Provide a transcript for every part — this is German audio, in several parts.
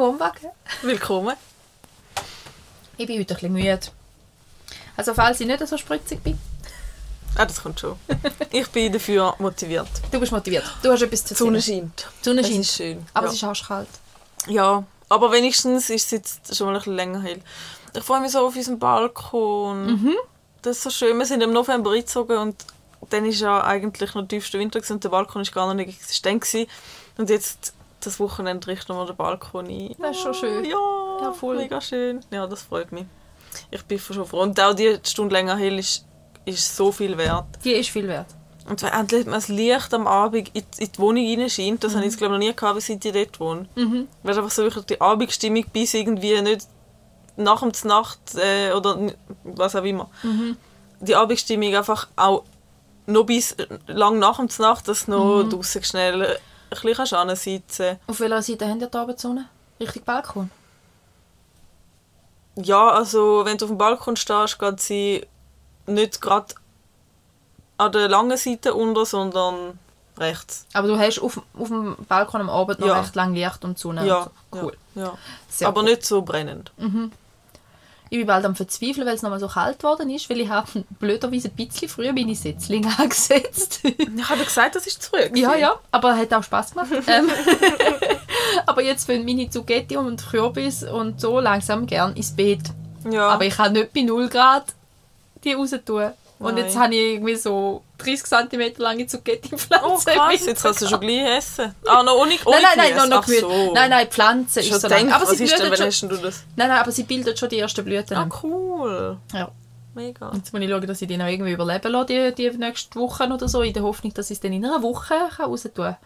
Wohnwagen. Willkommen. Ich bin heute ein bisschen müde. Also falls ich nicht so spritzig bin. Ah, das kommt schon. Ich bin dafür motiviert. Du bist motiviert. Du hast etwas zu Sonne scheint. Die Sonne Es scheint. ist schön. Aber ja. es ist arschkalt. ja, aber wenigstens ist es jetzt schon mal ein bisschen länger hell. Ich freue mich so auf unseren Balkon. Mhm. Das ist so schön. Wir sind im November eingezogen und dann war ja eigentlich noch tiefster Winter gewesen und der Balkon ist gar noch nicht existent. Gewesen. Und jetzt, das Wochenende richten wir den Balkon ein. Das ist schon schön. Ja, Ja, voll. mega schön. Ja, das freut mich. Ich bin schon froh. Und auch die Stunde länger hell ist, ist so viel wert. Die ist viel wert. Und wenn endlich mal das Licht am Abend in, die Wohnung hineinscheint, das habe ich jetzt, glaube ich, noch nie gehabt, seit ich dort wohne. Mhm. Du, einfach so wirklich die Abendstimmung bis irgendwie nicht nach dem Nacht äh, oder was auch immer. Mhm. Die Abendstimmung einfach auch noch bis lang nach dem Nacht, dass noch Mhm. draussen schnell ein bisschen ansitzen Auf welcher Seite haben die Abendsonne? Richtig Balkon? Ja, also wenn du auf dem Balkon stehst, geht sie nicht gerade an der langen Seite unter, sondern rechts. Aber du hast auf, auf dem Balkon am Abend noch Ja. recht lang Licht und Sonne. Ja, und so. Cool. ja, ja. Aber cool. nicht so brennend. Ich bin bald am Verzweifeln, weil es nochmal so kalt geworden ist, weil ich habe blöderweise ein bisschen früher meine Setzlinge angesetzt. Ich habe gesagt, das ist zurück. ja, ja, aber hat auch Spaß gemacht. ähm, aber jetzt fangen meine Zucchetti und Kürbis und so langsam gern ins Bett. ja. Aber ich kann nicht bei 0 Grad die raus tun. Und Nein. jetzt habe ich irgendwie so 30 cm lange Zucchetti-Pflanzen. Oh krass, jetzt kannst du schon gleich essen. Ah, noch ohne, ohne Nein, nein, nein, noch, noch so. Nein, nein, die Pflanze ist Schon so lang. Aber was sie ist denn, schon. du das? Nein, nein, aber sie bildet schon die ersten Blüten. Ah, cool. Ja. Mega. Jetzt muss ich schauen, dass ich die noch irgendwie überleben lasse, die, die nächsten Wochen oder so, in der Hoffnung, dass ich es dann in einer Woche raus tun kann.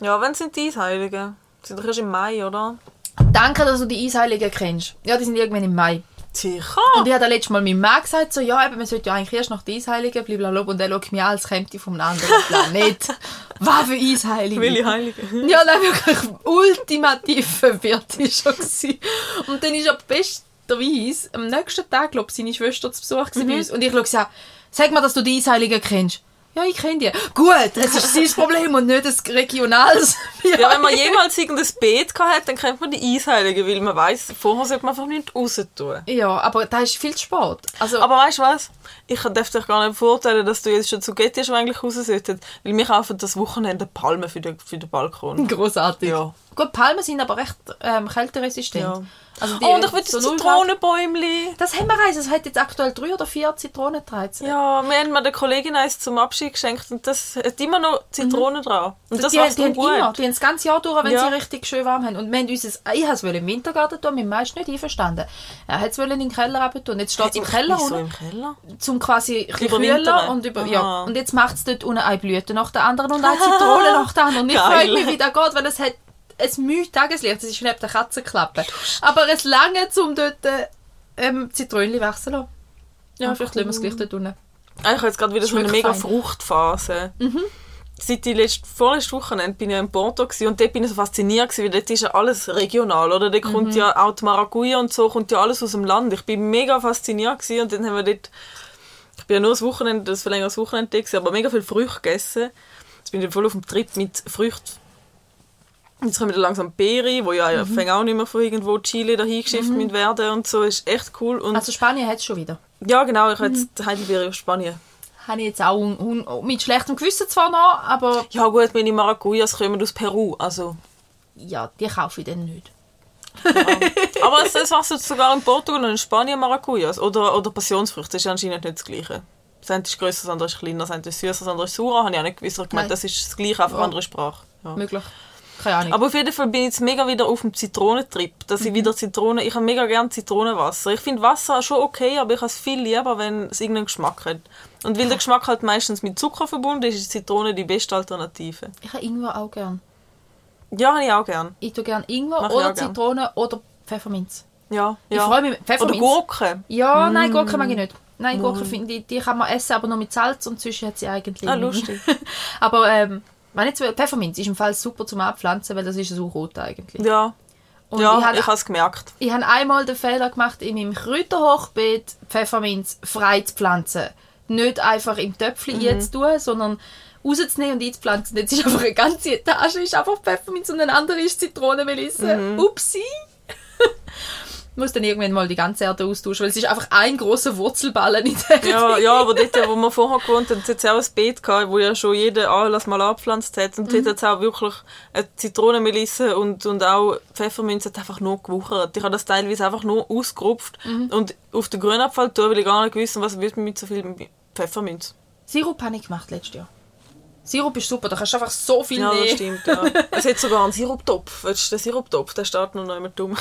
Ja, wann sind die Eisheiligen? Sind doch erst im Mai, oder? Danke, dass du die Eisheiligen kennst. Ja, die sind irgendwann im Mai. Sicher. Und ich habe letztes Mal meinem Mann gesagt, so, ja, eben, man sollte ja eigentlich erst nach den Eisheiligen, blablabla, und er schaut mich an, als käme ich vom anderen Planet. Was für Eisheilige? Welche Heiligen? Ja, nein, wirklich ultimativ verwirrt war schon. gewesen. Und dann ist er besterweise am nächsten Tag, glaube ich, seine Schwester zu Besuch Mhm. bei uns. Und ich schaue sie an, sag mal, dass du die Eisheiligen kennst. Ja, ich kenne die. Gut, das ist sein Problem und nicht das regionales. Ja, wenn man jemals irgendein Beet gehabt hat, dann kennt man die Eisheiligen, weil man weiß, vorher sollte man einfach nichts raus tun. ja, aber da ist viel zu spät. Also, Aber weißt du was? Ich darf dich gar nicht beurteilen, dass du jetzt schon zu Getty eigentlich raus solltest, weil wir kaufen das Wochenende Palmen für den, für den Balkon. großartig. Ja. Gut, Palmen sind aber recht ähm, kälteresistent. Ja. Also die, Oh, und ich will so Zitronenbäumchen. Das haben wir eins. Es hat jetzt aktuell drei oder vier Zitronen getragen. Ja, wir haben mir der Kollegin eins zum Abschied geschenkt und das hat immer noch Zitronen dran. Und das die, macht die gut. immer, die haben das ganze Jahr durch, wenn Ja. sie richtig schön warm haben. Und wir haben unser, ich wollte es im Wintergarten tun, mein ist nicht einverstanden. Er wollte es in den Keller tun. Jetzt steht es im Keller Wieso im Keller? Zum quasi kühler und über, ja. Und jetzt macht es dort unten eine Blüte nach der anderen und eine Zitrone nach der anderen. Und ich freue mich, wie das geht, weil es hat ein Mühe Tageslicht. Das ist neben der Katzenklappe. Aber es lange, um dort äh, ähm, Zitronenli wachsen zu lassen. Ja, Ah, vielleicht lassen wir es gleich dort unten. Ah, Ich habe jetzt gerade wieder so eine mega fein. Fruchtphase. Seit die letzte, vorletzte Wochenende bin ich in Porto und dort bin ich so fasziniert gewesen, weil dort ist ja alles regional, oder? Dort kommt ja auch die Maracuja und so, kommt ja alles aus dem Land. Ich bin mega fasziniert gewesen, und dann haben wir dort, ich bin ja nur das Wochenende, das verlängertes Wochenende gewesen, aber mega viel Früchte gegessen. Jetzt bin ich voll auf dem Trip mit Früchten. Jetzt kommen wieder langsam Beere, wo ja mhm. auch nicht mehr von irgendwo Chile dahin geschifft mit werden und so, ist echt cool. Und Also Spanien hat es schon wieder. ja, genau, ich habe jetzt Heidelbeere aus Spanien. Habe ich jetzt auch un, un, mit schlechtem Gewissen zwar noch, aber Ja gut, meine Maracujas kommen aus Peru, also... ja, die kaufe ich dann nicht. Aber es, es jetzt sogar in Portugal und in Spanien Maracujas. Oder, oder Passionsfrüchte, das ist anscheinend nicht das Gleiche. Das eine ist grösser, das andere ist kleiner, das eine ist süßer, das andere ist sauer. Habe ich auch nicht gewusst. Ich gemeint, Nein. das ist das Gleiche, einfach Ja. andere Sprache. Ja. Möglich. Keine Ahnung. Aber auf jeden Fall bin ich jetzt mega wieder auf dem Zitronentrip. Dass ich wieder Zitronen... Ich habe mega gerne Zitronenwasser. Ich finde Wasser schon okay, aber ich habe es viel lieber, wenn es irgendeinen Geschmack hat. Und weil der Geschmack halt meistens mit Zucker verbunden ist, ist Zitrone die beste Alternative. ich habe Ingwer auch gern. Ja, habe ich auch gern. Ich tue gern Ingwer Mach ich oder auch gern. Zitrone oder Pfefferminz. Ja, Ich ja. freue mich. Oder Pfefferminz. Gurken. Ja, nein, Gurken mag ich nicht. Nein, Gurken finde ich, die kann man essen, aber nur mit Salz und sonst hat sie eigentlich Ah, nicht. lustig. aber ähm, wenn ich Pfefferminz ist im Fall super zum Abpflanzen, weil das ist so rot eigentlich. Ja, Und ja ich ich habe habe es gemerkt. ich habe einmal den Fehler gemacht, in meinem Kräuterhochbeet Pfefferminz frei zu pflanzen. Nicht einfach im Töpfchen mhm. zu tun, sondern rauszunehmen und einzupflanzen. Jetzt ist einfach eine ganze Etage ist einfach Pfefferminz und eine andere ist Zitronenmelisse. Mhm. Upsi! Ich muss dann irgendwann mal die ganze Erde austauschen, weil es ist einfach ein großer Wurzelballen in der Ja, ja, aber dort, wo wir vorher gewohnt haben, hat es auch ein Beet gehabt, wo ja schon jeder Anlass mal angepflanzt hat. Und dort hat es auch wirklich eine Zitronenmelisse und, und auch Pfefferminz hat einfach nur gewuchert. Ich habe das teilweise einfach nur ausgerupft und auf den Grünabfall tun, weil ich gar nicht gewusst was wird mit so viel Pfefferminz. Sirup habe ich gemacht letztes Jahr. Sirup ist super, da kannst du einfach so viel Ja, das nehmen. stimmt, ja. Es hat sogar einen Siruptopf. Weißt du, der Siruptopf, der steht noch nicht mehr dumm.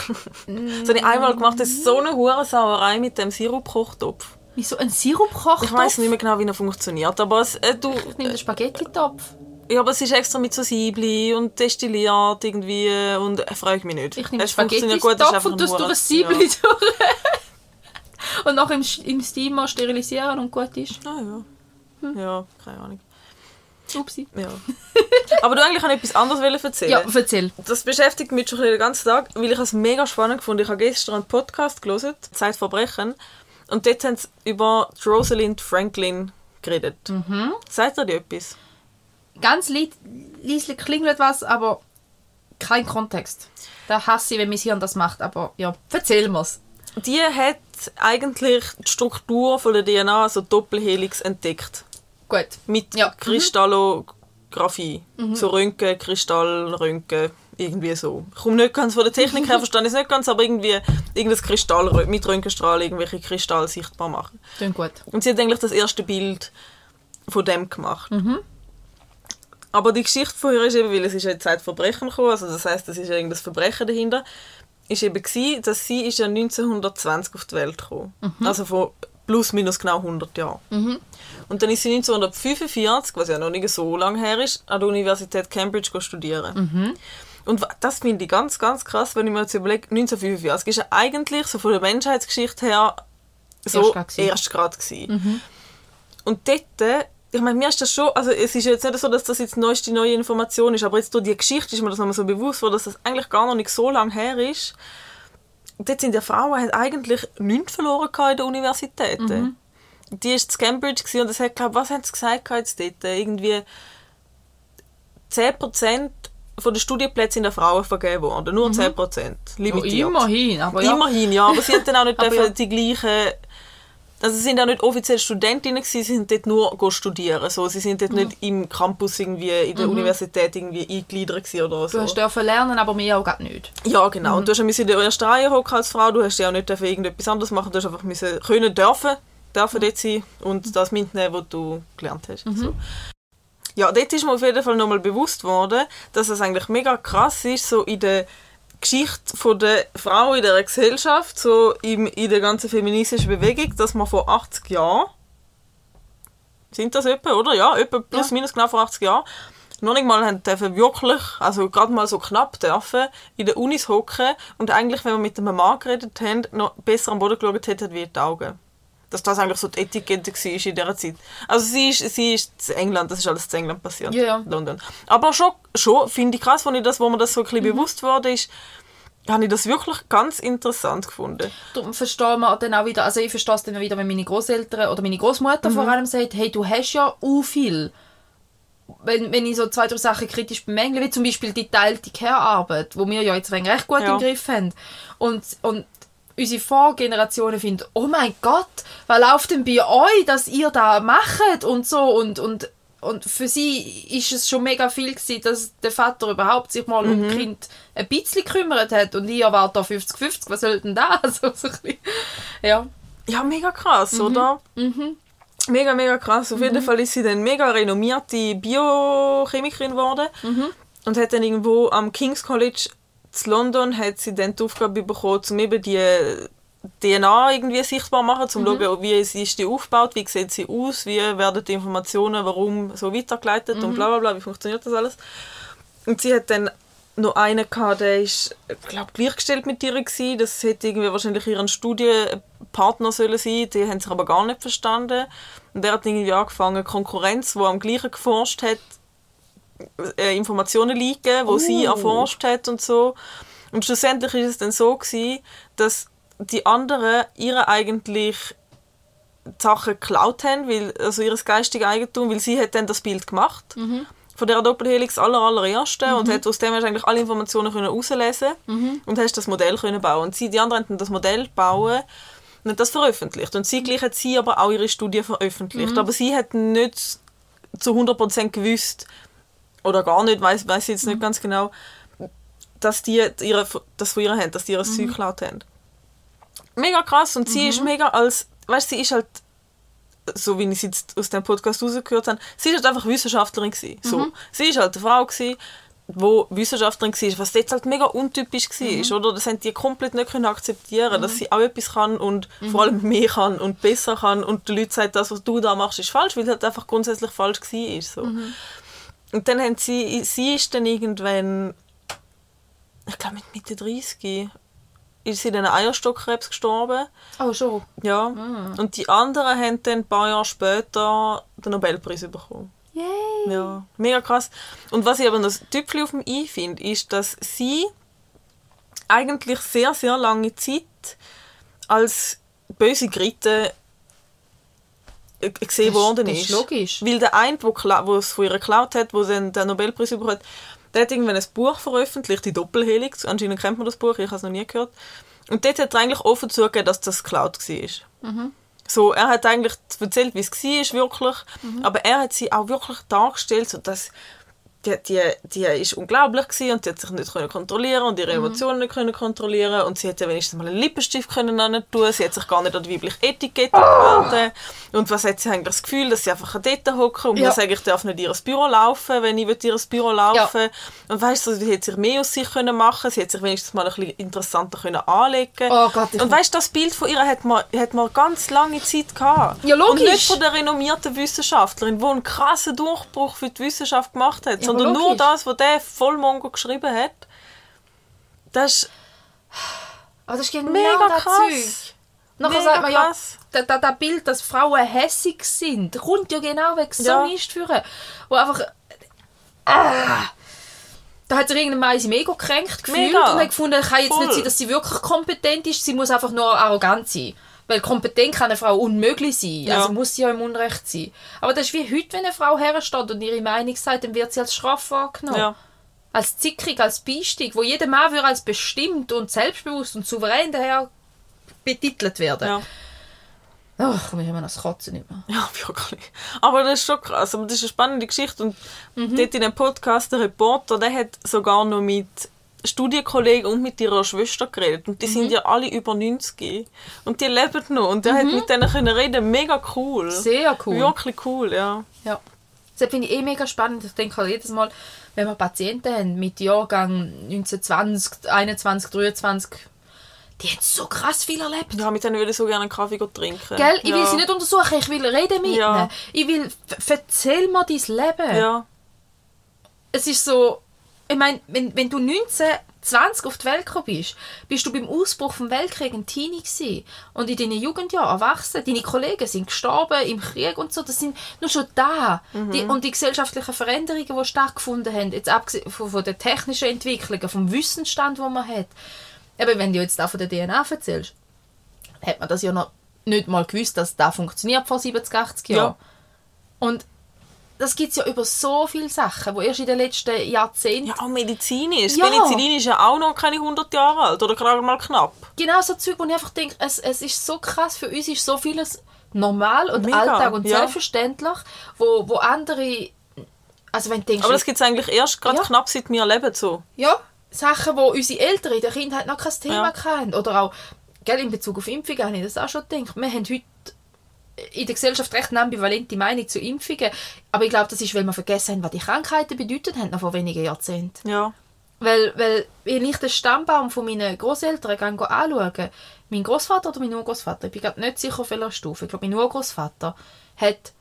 Das habe ich einmal gemacht, das ist so eine hure Sauerei mit dem Sirupkochtopf. Wieso ein Sirupkochtopf? Ich weiß nicht mehr genau, wie er funktioniert, aber es, äh, du, Ich nehme den Spaghetti-Topf. Ja, aber es ist extra mit so Siebli und destilliert irgendwie und äh, frage ich mich nicht. Ich nehme es funktioniert gut, es ist Spaghetti-Topf und nur durch ein Siebli durch. und nachher im, im Steamer sterilisieren und gut ist. Ja, ah, ja. Ja, keine Ahnung. Upsi. Ja. aber du eigentlich noch etwas anderes wollen erzählen? Ja, erzähl. Das beschäftigt mich schon den ganzen Tag, weil ich es mega spannend fand. Ich habe gestern einen Podcast gelesen, Zeitverbrechen, und dort haben sie über Rosalind Franklin geredet. Mhm. Sagt ihr dir etwas? Ganz leislich klingelt was, aber kein Kontext. Da hasse ich, wenn mein Hirn das macht, aber ja, erzähl mir's. Die hat eigentlich die Struktur von der DNA, also Doppelhelix, entdeckt. Gut. Mit Ja. Mhm. Kristallographie. So Röntgen, Kristall, Röntgen, irgendwie so. Ich komme nicht ganz von der Technik her, verstehe ich es nicht ganz, aber irgendwie irgendein Kristall mit Röntgenstrahl irgendwelche Kristalle sichtbar machen. Klingt gut. Und sie hat eigentlich das erste Bild von dem gemacht. Aber die Geschichte von ihr ist eben, weil es ist ja Zeit Verbrechen gekommen, also das heißt, es ist ja irgendein Verbrechen dahinter, ist eben gewesen, dass sie ist ja 1920 auf die Welt gekommen. Also von plus minus genau 100 Jahren. Und dann ist sie 1945, was ja noch nicht so lange her ist, an der Universität Cambridge studieren. Und wa- das finde ich ganz, ganz krass, wenn ich mir jetzt überlege, 1945 ist ja eigentlich so von der Menschheitsgeschichte her so erst gerade gewesen. Und dort, ich meine, mir ist das schon, also es ist jetzt nicht so, dass das jetzt die neueste neue Information ist, aber jetzt durch die Geschichte ist mir das nochmal so bewusst worden, dass das eigentlich gar noch nicht so lange her ist. Dort sind die Frauen haben eigentlich nichts verloren in den Universitäten. Die war zu Cambridge und das hat, glaube was haben sie gesagt jetzt dort? Irgendwie 10% von den Studienplätzen in der Frauen vergeben worden. Nur 10%. Limitiert. Ja, immerhin, aber ja. Immerhin, ja, aber sie dann auch nicht dürfen ja. die gleichen. Also sie sind auch nicht offiziell Studentinnen sie sind dort nur studieren. So, sie sind dort Mhm. nicht im Campus irgendwie in der Universität irgendwie eingegliedert oder so. Du hast dürfen lernen, aber mir auch nicht. Ja, genau. Und du hast in der ersten Reihe hocken als Frau. Du hast ja auch nicht dürfen irgendetwas anderes machen. Du hast einfach müssen können dürfen, dürfen dort sein und das mitnehmen, was du gelernt hast. So. Ja, dort ist mir auf jeden Fall nochmal bewusst worden, dass es eigentlich mega krass ist, so in der Geschichte von der Frau in der Gesellschaft, so im, in der ganzen feministischen Bewegung, dass man vor 80 Jahren, sind das etwa, oder? Ja, etwa plus Ja. minus genau vor 80 Jahren, noch nicht mal dürfen wirklich, also gerade mal so knapp dürfen, in den Unis hocken und eigentlich, wenn wir mit einem Mann geredet haben, noch besser am Boden geschaut hätten wie die Augen. Dass das eigentlich so die Etikette war in dieser Zeit. Also sie ist, sie ist in England, das ist alles in England passiert. Ja, ja. London. Aber schon, schon finde ich krass, wenn ich das, wo mir das so ein bisschen Mhm. bewusst wurde, ist, habe ich das wirklich ganz interessant gefunden. Darum verstehen wir dann auch wieder, also ich verstehe es dann wieder, wenn meine Großeltern oder meine Großmutter Mhm. vor allem sagt, hey, du hast ja u viel. Wenn, wenn ich so zwei, drei Sachen kritisch bemängle, wie zum Beispiel die teilte Care-Arbeit, wo wir ja jetzt recht gut Ja. im Griff haben. Und, und unsere Vorgenerationen finden, oh mein Gott, was läuft denn bei euch, dass ihr da macht und so und, und, und für sie ist es schon mega viel gewesen, dass der Vater überhaupt sich mal um das Kind ein bisschen gekümmert hat und ich erwarte da 50-50, was soll denn da? Also, so ein bisschen, ja. Ja, mega krass, oder? Mega, mega krass. Auf jeden Fall ist sie dann mega renommierte Biochemikerin geworden und hat dann irgendwo am King's College zu London hat sie dann die Aufgabe bekommen, um eben die DNA irgendwie sichtbar zu machen, um zu schauen, wie ist ist die aufgebaut, wie sieht sie aus, wie werden die Informationen, warum so weitergeleitet und bla bla bla, wie funktioniert das alles. Und sie hat dann noch einen gehabt, der ist, glaube gleichgestellt mit ihr gewesen. Das hätte irgendwie wahrscheinlich ihren Studienpartner sollen sein. Die haben sich aber gar nicht verstanden. Und der hat irgendwie angefangen, Konkurrenz, die am gleichen geforscht hat, Informationen liegen, wo sie Oh. erforscht hat und so. Und schlussendlich ist es dann so gewesen, dass die anderen ihre eigentlich die Sachen geklaut haben, weil, also ihr geistiges Eigentum, weil sie hat dann das Bild gemacht. Von dieser Doppelhelix aller allererste und hat aus dem hast du eigentlich alle Informationen können rauslesen und hast das Modell können bauen. Und sie, die anderen haben das Modell bauen und das veröffentlicht. Und sie gleich hat sie aber auch ihre Studie veröffentlicht. Aber sie hat nicht zu 100% gewusst, oder gar nicht, weiß weiß jetzt nicht ganz genau, dass die ihre, das von ihr haben, dass die ihr Zeug geklaut haben. Mega krass und sie ist mega als, weißt sie ist halt, so wie ich es jetzt aus dem Podcast rausgehört habe, sie ist halt einfach Wissenschaftlerin gewesen. So. Sie ist halt eine Frau gewesen, wo Wissenschaftlerin war, was jetzt halt mega untypisch war, oder? Das haben die komplett nicht können akzeptieren, dass sie auch etwas kann und vor allem mehr kann und besser kann und die Leute sagen, das, was du da machst, ist falsch, weil es halt einfach grundsätzlich falsch war. So. Und dann haben sie, sie ist dann irgendwann, ich glaube mit Mitte 30, ist sie dann an Eierstockkrebs gestorben. Oh, schon. Ja. Und die anderen haben dann ein paar Jahre später den Nobelpreis bekommen. Yay. Ja, mega krass. Und was ich aber noch das Tüpfchen auf dem i finde, ist, dass sie eigentlich sehr, sehr lange Zeit als böse Gritte gesehen Das- worden das ist. ist logisch. Weil der eine, der es von ihr geklaut hat, sie dann den Nobelpreis bekommen hat, der hat irgendwann ein Buch veröffentlicht, die Doppelhelix. Anscheinend kennt man das Buch, ich habe es noch nie gehört. Und dort hat er eigentlich offen zugegeben, dass das geklaut war. Mhm. So, er hat eigentlich erzählt, wie es war, wirklich. Mhm. Aber er hat sie auch wirklich dargestellt, so dass die, die, die ist unglaublich gewesen und die hat sich nicht können kontrollieren und ihre Mhm. Emotionen nicht können kontrollieren und sie hätte wenigstens mal einen Lippenstift können tun. Sie hat sich gar nicht an die weibliche Etikette gehalten. Und was hat sie eigentlich das Gefühl, dass sie einfach dort hocken und Ja. muss sagen, ich darf nicht in ihr Büro laufen, wenn ich in ihr Büro laufen Und weißt du, sie hätte sich mehr aus sich können machen. Sie hätte sich wenigstens mal ein bisschen interessanter können anlegen. Oh Gott, und weißt du, das Bild von ihr hat man, hat man ganz lange Zeit gehabt. Ja, logisch. Und nicht von der renommierten Wissenschaftlerin, die einen krassen Durchbruch für die Wissenschaft gemacht hat, Ja, sondern nur das, was der Vollmongo geschrieben hat. Das ist Aber das ist genau mega das krass. Zeug. Nachher Mega sagt man ja, das, das, das Bild, dass Frauen hässig sind, kommt ja genau wegen so Ja. Mist führen. Wo einfach... Ah, da hat sich irgendein seinem Ego gekränkt gefühlt Mega. und hat gefunden, kann jetzt Voll. nicht sein, dass sie wirklich kompetent ist, sie muss einfach nur arrogant sein. Weil kompetent kann eine Frau unmöglich sein. Ja. Also muss sie ja im Unrecht sein. Aber das ist wie heute, wenn eine Frau hersteht und ihre Meinung sagt, dann wird sie als schroff wahrgenommen. Ja. Als zickig, als biestig, wo jeder Mann würde als bestimmt und selbstbewusst und souverän daher betitelt werden. Ja. Ach, wir haben das Kotzen nicht mehr. Ja, wirklich. Aber das ist schon krass. Aber das ist eine spannende Geschichte. Und Mhm. dort in dem Podcast, der Reporter, der hat sogar noch mit Studienkollegen und mit ihrer Schwester geredet. Und die Mhm. sind ja alle über 90. Und die leben noch. Und der hat mit denen können reden. Mega cool. Mhm. Sehr cool. Wirklich cool, ja. Ja. Das finde ich eh mega spannend. Ich denke halt jedes Mal, wenn wir Patienten haben mit Jahrgang 1920, 21, 23, die haben so krass viel erlebt. Ja, mit denen würde ich so gerne einen Kaffee trinken. Gell? Ich will ja. sie nicht untersuchen, ich will reden mit Ja. ihnen. Ich will, erzähl mir dein Leben. Ja, Es ist so, ich meine, wenn, wenn du 19, 20 auf die Welt gekommen bist, bist du beim Ausbruch vom Weltkrieg ein Teenie gewesen. Und in deinen Jugendjahren erwachsen. Deine Kollegen sind gestorben im Krieg und so. Das sind nur schon da. Die, und die gesellschaftlichen Veränderungen, die stattgefunden haben, jetzt abgesehen von, von den technischen Entwicklungen, vom Wissensstand, den man hat. Eben, wenn du jetzt da von der DNA erzählst, hat man das ja noch nicht mal gewusst, dass das funktioniert vor 70, 80 Jahren. Ja. Und das gibt es ja über so viele Sachen, die erst in den letzten Jahrzehnten ja auch medizinisch. Ja. Penicillin ist ja auch noch keine 100 Jahre alt. Oder gerade mal knapp. genau so Zeug, wo ich einfach denke, es, es ist so krass, für uns ist so vieles normal und Mega, Alltag und ja. selbstverständlich, wo, wo andere, also wenn denkst, Aber das gibt es eigentlich erst gerade Ja. knapp seit wir leben so. ja, Sachen, wo unsere Eltern in der Kindheit noch kein Thema Ja. hatten, oder auch, gell, in Bezug auf Impfungen habe ich das auch schon gedacht, wir haben heute in der Gesellschaft recht eine ambivalente Meinung zu Impfungen, aber ich glaube, das ist, weil wir vergessen haben, was die Krankheiten bedeutet haben, noch vor wenigen Jahrzehnten. Ja. Weil, weil wenn ich den Stammbaum von meinen Großeltern anschaue, mein Großvater oder mein Urgroßvater, ich bin gerade nicht sicher auf welcher Stufe, ich glaube mein Urgroßvater hat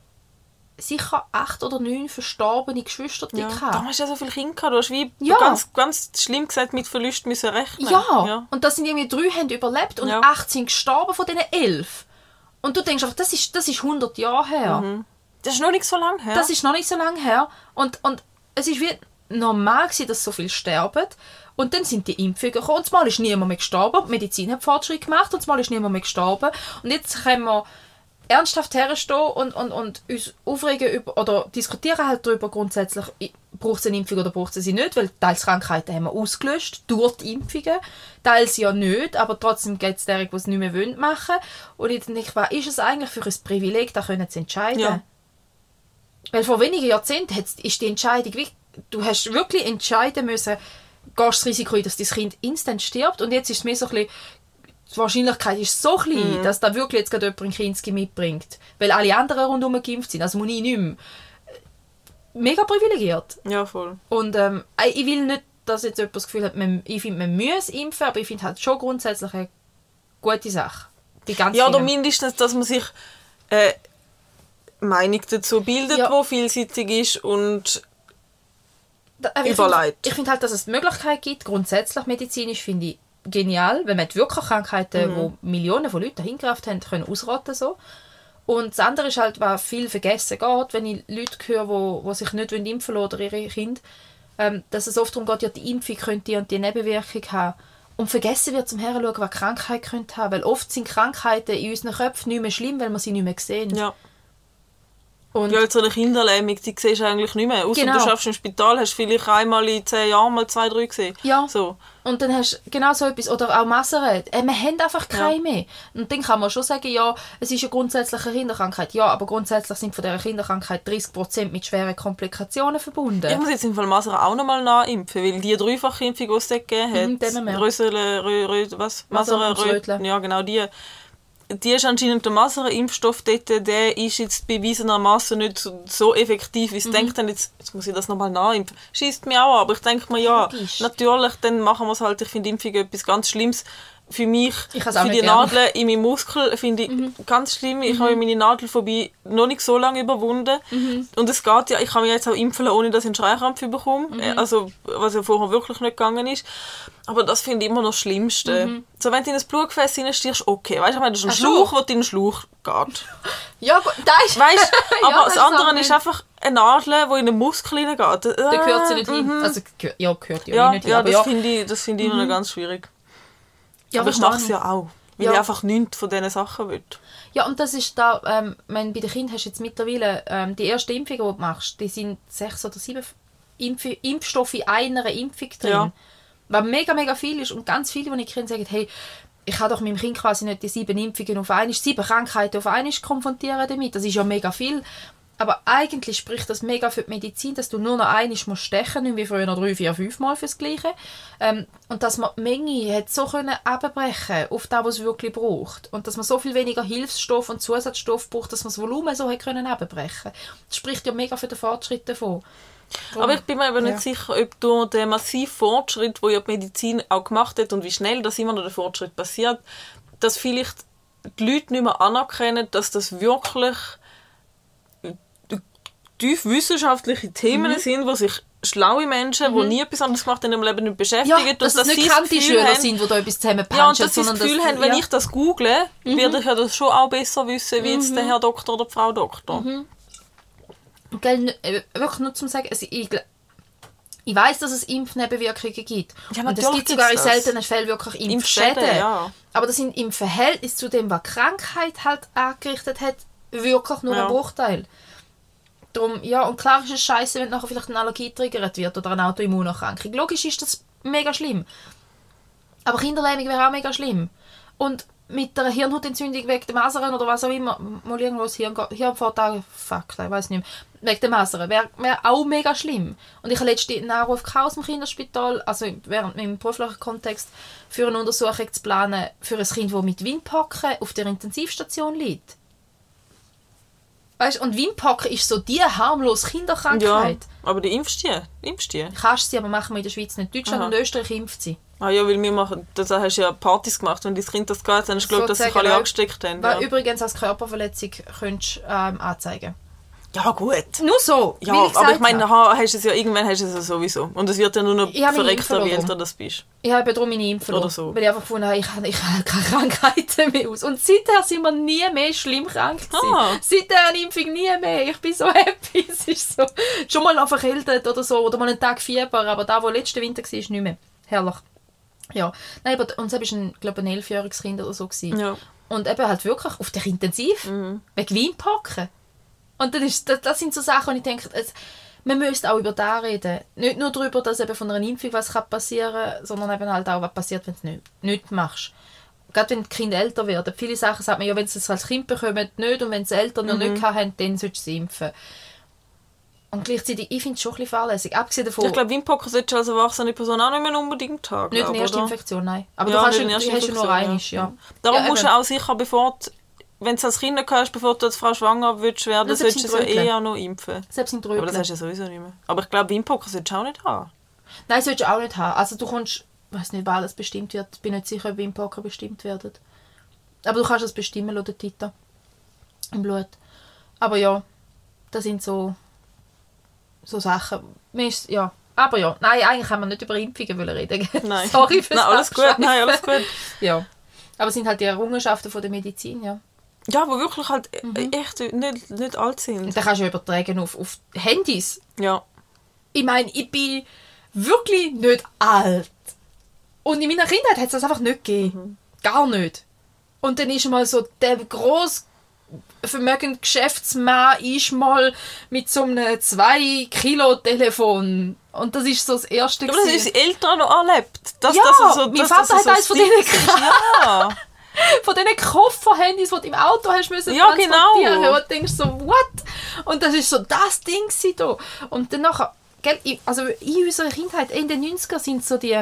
sicher acht oder neun verstorbene Geschwister ja. gehabt. Da hast du ja so viele Kinder gehabt. Du hast wie Ja. ganz, ganz schlimm gesagt mit Verlust müssen rechnen. Ja. ja. und das sind irgendwie drei haben überlebt und Ja. acht sind gestorben von diesen elf. Und du denkst einfach, das ist, das ist 100 Jahre her. Das ist noch nicht so lange her. Das ist noch nicht so lange her. Und, und es ist wie normal gewesen, dass so viel sterben. Und dann sind die Impfungen gekommen. Und mal ist niemand mehr gestorben. Die Medizin hat Fortschritt gemacht. Und mal ist niemand mehr gestorben. Und jetzt haben wir ernsthaft herstehen und, und, und uns aufregen über, oder diskutieren halt darüber grundsätzlich, braucht es eine Impfung oder braucht es sie nicht, weil teils Krankheiten haben wir ausgelöscht durch die Impfungen, teils ja nicht, aber trotzdem geht es derjenigen, die es nicht mehr wollen, machen. Und ich denke, was ist es eigentlich für ein Privileg, da können zu entscheiden? Ja. Weil vor wenigen Jahrzehnten ist die Entscheidung, du hast wirklich entscheiden müssen, gehst das Risiko ein, dass dein Kind instant stirbt und jetzt ist es mehr so ein bisschen, die Wahrscheinlichkeit ist so klein, Mhm. dass da wirklich jetzt gerade jemand ein Kinski mitbringt. Weil alle anderen rundherum geimpft sind, also muss ich nicht mehr. Mega privilegiert. Ja, voll. Und ähm, ich will nicht, dass jetzt jemand das Gefühl hat, man, ich finde, man muss impfen, aber ich finde halt schon grundsätzlich eine gute Sache. Die ganz Ja, oder vielen. mindestens, dass man sich äh, Meinung dazu bildet, Ja. wo vielseitig ist und Da- ich Überlegt. find- Ich finde halt, dass es die Möglichkeit gibt, grundsätzlich medizinisch finde ich genial, wenn man die wirklich Krankheiten, Mhm. wo Millionen von Leuten hingekraft haben, können ausrotten so. Und das andere ist halt, was viel vergessen geht, wenn ich Leute höre, wo, wo sich nicht impfen lassen oder ihre Kinder, ähm, dass es oft darum geht, ja, die Impfung könnte die und die Nebenwirkung haben. Und vergessen wird zum Heranschauen, was Krankheit könnte haben. Weil oft sind Krankheiten in unseren Köpfen nicht mehr schlimm, weil wir sie nicht mehr sehen. ja. Und Ja, so eine Kinderlähmung, die siehst du eigentlich nicht mehr. Außer Genau. du schaffst im Spital, hast vielleicht einmal in zehn Jahren mal zwei, drei gesehen. Ja. So. Und dann hast du genau so etwas. Oder auch Masern. Äh, wir haben einfach keine mehr. Und dann kann man schon sagen, ja, es ist eine grundsätzliche Kinderkrankheit. Ja, aber grundsätzlich sind von dieser Kinderkrankheit 30% mit schweren Komplikationen verbunden. Ich muss jetzt im Fall Masern auch noch mal nachimpfen, weil die Dreifachimpfung, die es gegeben hat, Mhm. Rösele, Rö, Rö, was? Masern Röteln. ja genau, die. Die ist anscheinend der Masern-Impfstoff dort, der ist jetzt bewiesenermaßen nicht so, effektiv, wie es Mhm. denkt. Dann jetzt, jetzt muss ich das nochmal nachimpfen. Schießt mich auch an, aber ich denke mir, ja, natürlich, dann machen wir es halt. Ich finde Impfung etwas ganz Schlimmes. Für mich, für die. Mhm. Nadeln in meinem Muskel, finde ich ganz schlimm. Ich habe meine Nadelphobie noch nicht so lange überwunden. Mhm. Und es geht ja, ich kann mich jetzt auch impfen lassen, ohne dass ich einen Schreikrampf bekomme. Mhm. Äh, Also, was ja vorher wirklich nicht gegangen ist. Aber das finde ich immer noch das Schlimmste. So, wenn du in ein Blutgefäß reinstichst, okay. Weißt du, ich meine, das ist ein Mhm. Ach so. Schlauch, der in den Schlauch geht. Ja, gut, da ist... Weißt du? Ja, Aber das das andere ist einfach eine Nadel, die in den Muskel hineingeht. Da gehört sie nicht hin. Mhm. Also, ja, gehört ja, Ja, nicht hin. ja, aber das ja, finde ich, das finde ich immer noch ganz schwierig. Ja, aber ich mache es ja auch. Weil Ja. ich einfach nichts von diesen Sachen will. Ja, und das ist da, ähm, wenn bei den Kindern hast du jetzt mittlerweile ähm, die ersten Impfungen, die du machst, die sind sechs oder sieben Impf Impfstoffe in einer Impfung drin. Ja. Was mega, mega viel ist. Und ganz viele, die ich kenne, sagen, hey, ich kann doch meinem Kind quasi nicht die sieben Impfungen auf einmal, sieben Krankheiten auf einmal konfrontieren damit. Das ist ja mega viel. Aber eigentlich spricht das mega für die Medizin, dass du nur noch einmal musst stechen, nicht wie früher noch drei, vier, fünf Mal fürs Gleiche. Ähm, und dass man die Menge hat so können abbrechen auf das, was es wirklich braucht. Und dass man so viel weniger Hilfsstoff und Zusatzstoff braucht, dass man das Volumen so hat können abbrechen. Das spricht ja mega für den Fortschritt davon. Drum- Aber ich bin mir eben Ja. nicht sicher, ob durch den massiven Fortschritt, wo ja die Medizin auch gemacht hat und wie schnell das immer noch der Fortschritt passiert, dass vielleicht die Leute nicht mehr anerkennen, dass das wirklich tief wissenschaftliche Themen Mhm. sind, wo sich schlaue Menschen, die nie etwas anderes gemacht haben, in ihrem Leben nicht beschäftigen, ja, dass und es nicht sie das sind, die da etwas zusammenpanschen, ja, und dass sie das Gefühl haben, wenn ja. Mhm. ich das google, werde ich ja das schon auch besser wissen, wie jetzt der Herr Doktor oder die Frau Doktor. Mhm. Gell, äh, wirklich nur zum sagen, also ich, ich weiß, dass es Impfnebenwirkungen gibt. Ja, und es gibt sogar in das. seltenen Fällen wirklich Impfschäden, Impfschäden. ja. Aber das sind im Verhältnis zu dem, was Krankheit halt angerichtet hat, wirklich nur Ja. ein Bruchteil. Darum, ja, und klar ist es scheiße, wenn nachher vielleicht eine Allergie triggert wird oder eine Autoimmunerkrankung. Logisch ist das mega schlimm. Aber Kinderlähmung wäre auch mega schlimm. Und mit einer Hirnhautentzündung wegen der Masern oder was auch immer, mal irgendwo das Hirn, Hirnvorteil, fuck, ich weiß nicht mehr, wegen der Masern, wäre wär auch mega schlimm. Und ich habe letztens einen Anruf aus dem Kinderspital, also während meinem beruflichen Kontext, für eine Untersuchung zu planen für ein Kind, das mit Windpocken auf der Intensivstation liegt. Weißt, und Windpocken ist so die harmlose Ja, Kinderkrankheit. aber die impfst du? Impfst du die? Kannst sie, aber machen wir in der Schweiz nicht. Deutschland Aha. und Österreich impft sie. Ah ja, weil wir machen, das hast du ja Partys gemacht, wenn dein Kind das geht, dann hast du geglaubt, dass sich alle angesteckt haben. Ja. übrigens als Körperverletzung könntest du ähm, anzeigen. Ja, gut. Nur so, Ja, ich aber ich meine, ha- hast es ja, irgendwann hast du es ja sowieso. Und es wird ja nur noch verreckter, wie älter du bist. Ich habe darum meine Impfung Oder so. weil ich einfach gefunden habe, ich habe, ich habe keine Krankheiten mehr aus. Und seither sind wir nie mehr schlimm krank gewesen. Ah. Seither eine Impfung nie mehr. Ich bin so happy. Es ist so, schon mal noch verkältet oder so, oder mal einen Tag Fieber, aber da, wo letzten Winter war, ist nicht mehr. Herrlich. Ja. Nein, aber unser war ein, glaube ich, ein elfjähriges Kind oder so. Gewesen. Ja. Und eben halt wirklich auf der Intensiv, Mhm. wegen Weinpacken. Und dann ist, das, das sind so Sachen, wo ich denke, es, man müsste auch über das reden. Nicht nur darüber, dass eben von einer Impfung was kann passieren kann, sondern eben halt auch, was passiert, wenn du es nicht, nicht machst. Gerade wenn die Kinder älter werden. Viele Sachen sagt man ja, wenn sie es als Kind bekommen, nicht. Und wenn sie Eltern noch Mhm. nicht haben, dann solltest du sie impfen. Und gleichzeitig, ich finde es schon ein bisschen fahrlässig. Abgesehen davon, Ich glaube, Windpocken solltest du als erwachsene Person auch nicht mehr unbedingt haben. nicht eine erste? Infektion, nein. Aber Ja, du, kannst, nicht ja- eine du hast ja nur Infektion, einiges, ja. Darum Ja, musst du auch sicher, bevor du, wenn du als Kind hast, bevor du als Frau schwanger willst werden, Ja, solltest du es ja Trödeln. eh auch noch impfen. Selbst in Aber das Trödeln. hast du ja sowieso nicht mehr. Aber ich glaube, Windpocken solltest du auch nicht haben. Nein, solltest du auch nicht haben. Also du kommst, ich weiß nicht, ob alles bestimmt wird. Ich bin nicht sicher, ob Windpocken bestimmt werden. Aber du kannst es bestimmen, laut der Titer. Im Blut. Aber ja, das sind so, so Sachen. Ist, ja. Aber ja, nein, eigentlich haben wir nicht über Impfungen reden. Nein. Sorry fürs Nein, alles gut. Nein, alles gut. Ja. Aber es sind halt die Errungenschaften von der Medizin, ja. Ja, wo wirklich halt Mhm. echt nicht, nicht alt sind. dann kannst du übertragen auf, auf Handys. Ja. ich meine, ich bin wirklich nicht alt. Und in meiner Kindheit hat es das einfach nicht gegeben. Gar nicht. Und dann ist mal so der gross vermögende Geschäftsmann ist mal mit so einem 2 Kilo Telefon und das ist so das erste Aber das unsere Eltern noch erlebt. Das, Ja, das so, mein das, Vater das hat eins von denen ist. gehabt. Ja. Von diesen Kofferhandys, die du im Auto hast müssen Ja, transportieren. genau. Und du denkst so, what? Und das ist so das Ding da. Und dann nachher, gell, also in unserer Kindheit, in den 90er sind so die,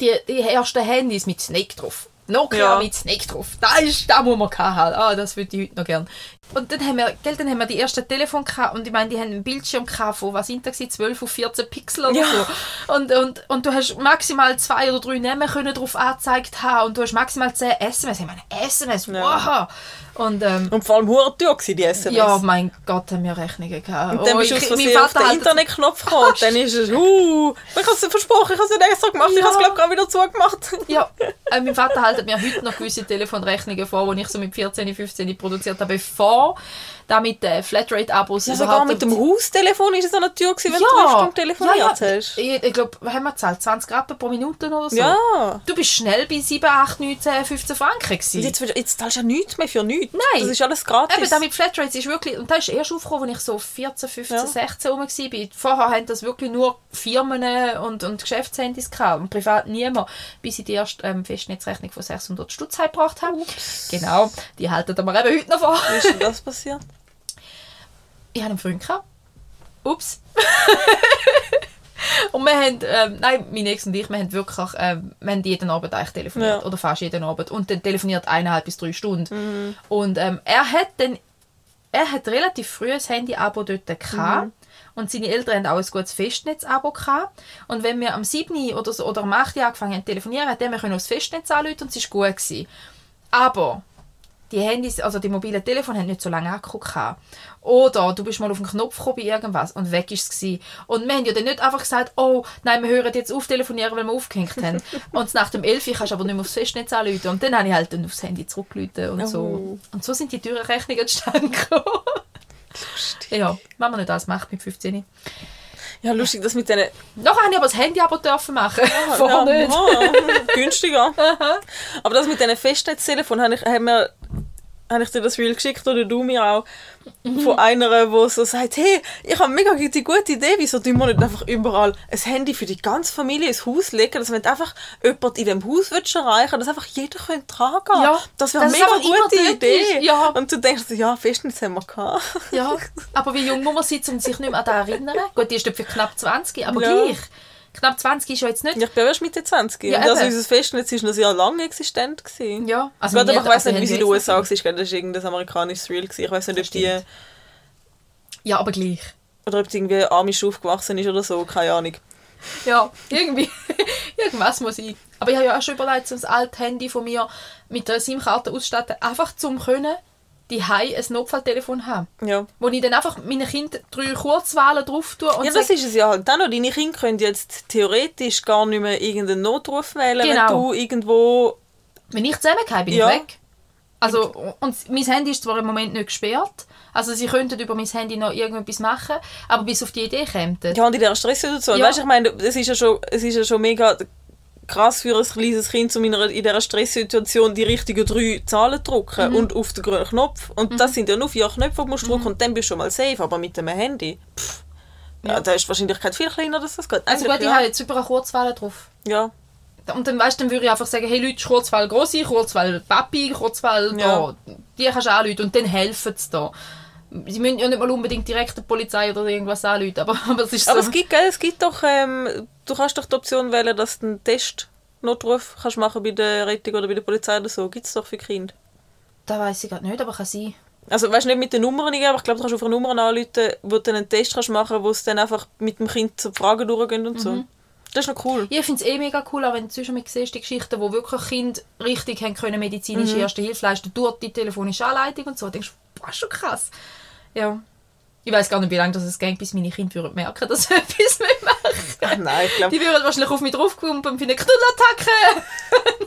die, die ersten Handys mit Snake drauf. Nokia Ja. mit Snake drauf. Da ist das, wo man haben. Ah, das würde ich heute noch gern. Und dann haben wir, gell, dann haben wir die ersten Telefone gehabt und ich meine, die haben einen Bildschirm gehabt von, was sind das gewesen, 12 auf 14 Pixel oder Ja. so. Und, und, und du hast maximal zwei oder drei Namen können drauf angezeigt haben und du hast maximal 10 SMS. Ich meine, SMS, Ja. wow! Und ähm, Und vor allem hure teuer die SMS. ja, mein Gott, haben wir Rechnungen gehabt. Und dann Oh, bist du ich- mein Versehen auf Vater den Internetknopf gekommen. Und dann ist es, uh, ich habe es versprochen, ich habe es nicht extra gemacht, ich Ja. habe es glaube gerade wieder zugemacht. Ja, äh, mein Vater hält mir heute noch gewisse Telefonrechnungen vor, die ich so mit 14, 15 produziert habe, bevor all. Da mit den Flatrate-Abos Ja, sogar mit dem Haustelefon ist es an der Tür gewesen, wenn du Ja. drei Stunden telefoniert ja, ja. hast. Ich, ich glaube, haben wir gezahlt? 20 Rappen pro Minute oder so? Ja. Du bist schnell bei 7, 8, 9, 10, 15 Franken gewesen. Jetzt, jetzt zahlst du ja nichts mehr für nichts. Nein. Das ist alles gratis. Eben, da mit Flatrates ist wirklich, und das ist erst aufgekommen, als ich so 14, 15, Ja. 16 rum war. Vorher haben das wirklich nur Firmen und, und Geschäftshandys gehabt und privat niemand, bis ich die erste ähm, Festnetzrechnung von 600 Stutz gebracht habe. Genau, die halten wir eben heute noch vor. Wie ist denn das passiert? Ich hatte einen Freund. Gehabt. Ups. und wir haben, ähm, nein, mein Ex und ich, wir haben wirklich, ähm, wir haben jeden Abend eigentlich telefoniert. Ja. Oder fast jeden Abend. Und dann telefoniert eineinhalb bis drei Stunden. Und ähm, er hat dann, er hat relativ früh ein Handy-Abo dort gehabt. Und seine Eltern haben auch ein gutes Festnetz-Abo gehabt. Und wenn wir am 7. oder, so, oder am 8. angefangen haben zu telefonieren, hat er mir aufs Festnetz anrufen und es war gut. Gewesen. Aber die Handys, also die mobilen Telefone haben nicht so lange Akku gehabt. Oder du bist mal auf den Knopf gekommen bei irgendwas und weg ist es gewesen. Und wir haben ja dann nicht einfach gesagt, oh, nein, wir hören jetzt auf telefonieren, weil wir aufgehängt haben. und nach dem 11 Uhr kannst du aber nicht mehr aufs Festnetz anrufen. Und dann habe ich halt dann aufs Handy zurückgerufen und so. Oh. Und so sind die teuren Rechnungen entstanden. ja, wenn man nicht alles macht mit 15. Ja, lustig, das mit diesen... Nachher habe ich aber das Handy-Abo dürfen machen. Vorher ja, nicht. aha, günstiger. Aber das mit diesen Festnetztelefonen habe ich, haben wir, habe ich dir das Reel geschickt oder du mir auch von einer, die so sagt, hey, ich habe mega die gute Idee, wieso tun wir nicht einfach überall ein Handy für die ganze Familie ins Haus legen, dass wenn einfach jemand in dem Haus willst erreichen dass einfach jeder könnte tragen Ja, Das wäre eine mega gute Idee. ja. Und du denkst, ja, Festnetz haben wir gehabt. Ja, aber wie jung muss man sein, um sich nicht mehr an das erinnern? Gut, die ist für knapp 20, aber Ja. gleich. Knapp 20 ist ja jetzt nicht... Ich bin erst Mitte 20. Ja, und also unser Festnetz ist noch sehr lange existent. Gewesen. Ja, also Gerade, aber ich weiß also nicht, wie es in den USA war. Das war irgendein amerikanisches gewesen. Ich weiß nicht, ob die... Ja, aber gleich. Oder ob die irgendwie amisch aufgewachsen ist oder so. Keine Ahnung. Ja, irgendwie. Irgendwas muss ich. Aber ich habe ja auch schon überlegt, so ein altes Handy von mir mit einer SIM-Karte ausstatten, einfach zum können die ein Notfalltelefon haben. Ja. Wo ich dann einfach meinen Kindern drei Kurzwahlen drauf tue und Ja, das sage, ist es ja halt. Dann noch, deine Kinder können jetzt theoretisch gar nicht mehr irgendeinen Notruf wählen, Genau. wenn du irgendwo... wenn ich zusammengehe, bin Ja. ich weg. Also, und mein Handy ist zwar im Moment nicht gesperrt, also sie könnten über mein Handy noch irgendetwas machen, aber bis auf die Idee kämen. Ja, und in dieser Stresssituation. Ja. Weißt du, ich meine, es ist ja schon, es ist ja schon mega krass für ein kleines Kind, um in, dieser Stresssituation die richtigen drei Zahlen zu drücken Mhm. und auf den grünen Knopf. Und das sind ja nur vier Knöpfe, die du musst drücken und dann bist du schon mal safe. Aber mit dem Handy, pff, ja. Ja. da ist die Wahrscheinlichkeit viel kleiner, dass das geht. Also gut, ich ja. habe jetzt über eine Kurzwahl drauf. ja. Und dann, weißt, dann würde ich einfach sagen, hey Leute, Kurzwahl Grossi, Kurzwahl Papi, Kurzwahl Ja. da. Die kannst du anrufen und dann helfen sie da. Sie müssen ja nicht mal unbedingt direkt die Polizei oder irgendwas anrufen, aber, aber es ist so... Aber es gibt, gell, es gibt doch, ähm, du kannst doch die Option wählen, dass du einen Testnotruf kannst machen bei der Rettung oder bei der Polizei oder so. Gibt es doch für Kinder. das weiß ich gerade nicht, aber kann sein. Also weißt du nicht mit den Nummern aber ich glaube, du kannst auf eine Nummer anrufen, wo du dann einen Test kannst machen wo es dann einfach mit dem Kind zur Fragen durchgehen und so. Das ist noch cool. Ich finde es eh mega cool, auch wenn du zwischen mir siehst, die Geschichten, wo wirklich Kinder richtig haben können, medizinische erste Hilfe leisten durch die telefonische Anleitung und so. Denkst du, boah, schon krass. Ja. Ich weiß gar nicht, wie lange das es geht, bis meine Kinder würden merken, dass sie etwas mitmachen. Ach, nein, ich glaube, Die würden wahrscheinlich auf mich draufkommen und finden, Knuddelattacke!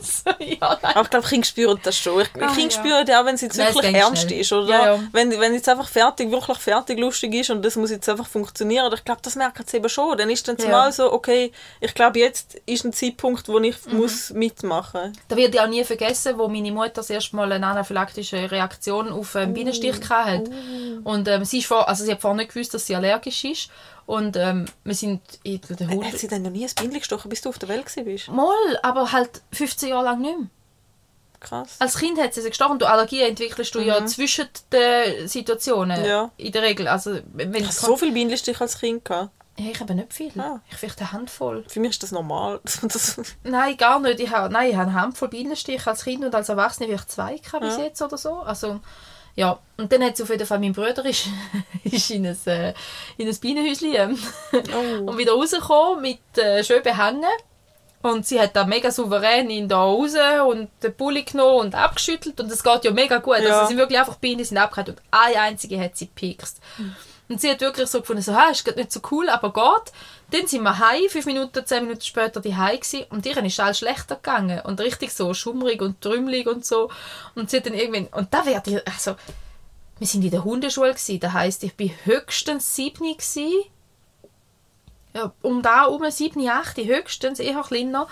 so, ja, nein. aber ich glaube, Kinder spüren das schon. Ich, Ah, Kinder ja. spüren ja auch, wenn es jetzt Nein, wirklich ernst schnell. ist, oder? Ja, ja. Wenn, wenn jetzt einfach fertig, wirklich fertig lustig ist und das muss jetzt einfach funktionieren, ich glaube, das merken sie eben schon. Dann ist dann zumal so, okay, ich glaube, jetzt ist ein Zeitpunkt, wo ich Mhm. muss mitmachen Da werde ich auch nie vergessen, wo meine Mutter das erste Mal eine anaphylaktische Reaktion auf einen Bienenstich hatte. Und ähm, sie, ist vor, also sie hat vorher nicht gewusst, dass sie allergisch ist. Und ähm, wir sind in der Hund... Hat sie denn noch nie ein Bienen gestochen, bis du auf der Welt bist? Mal, aber halt 15 Jahre lang nicht mehr. Krass. Als Kind hat sie sie gestochen. Du Allergien entwickelst du ja zwischen den Situationen. Ja. In der Regel. Also, wenn Ich so viele Bienenstiche als Kind. Gehabt. Ja, ich habe nicht viel. Ah. Ich vielleicht eine Handvoll. Für mich ist das normal. Nein, gar nicht. Ich habe, nein, ich habe eine Handvoll Bienenstiche als Kind und als Erwachsene vielleicht zwei gehabt bis Ja. jetzt oder so. Also, ja. Und dann hat sie auf jeden Fall, mein Bruder ist, ist in, ein, äh, in ein Bienenhäuschen ähm, oh. und wieder rausgekommen mit äh, schön behangen. Und sie hat da mega souverän ihn da raus und den Pulli genommen und abgeschüttelt. Und es geht ja mega gut. Ja. Also sie sind wirklich einfach Bienen sind abgehauen und eine einzige hat sie gepikst. Und sie hat wirklich so gefunden, so, ha, ist nicht so cool, aber geht. Dann sind wir heim, fünf Minuten, zehn Minuten später die gsi und ihr ist alles schlechter gegangen und richtig so schummrig und trümmelig und so. Und sie dann irgendwann, und da wird ihr, also, wir sind in der Hundeschule gsi, das heisst, ich bin höchstens sieben gsi ja, um da um sieben, acht, höchstens, eher kleiner.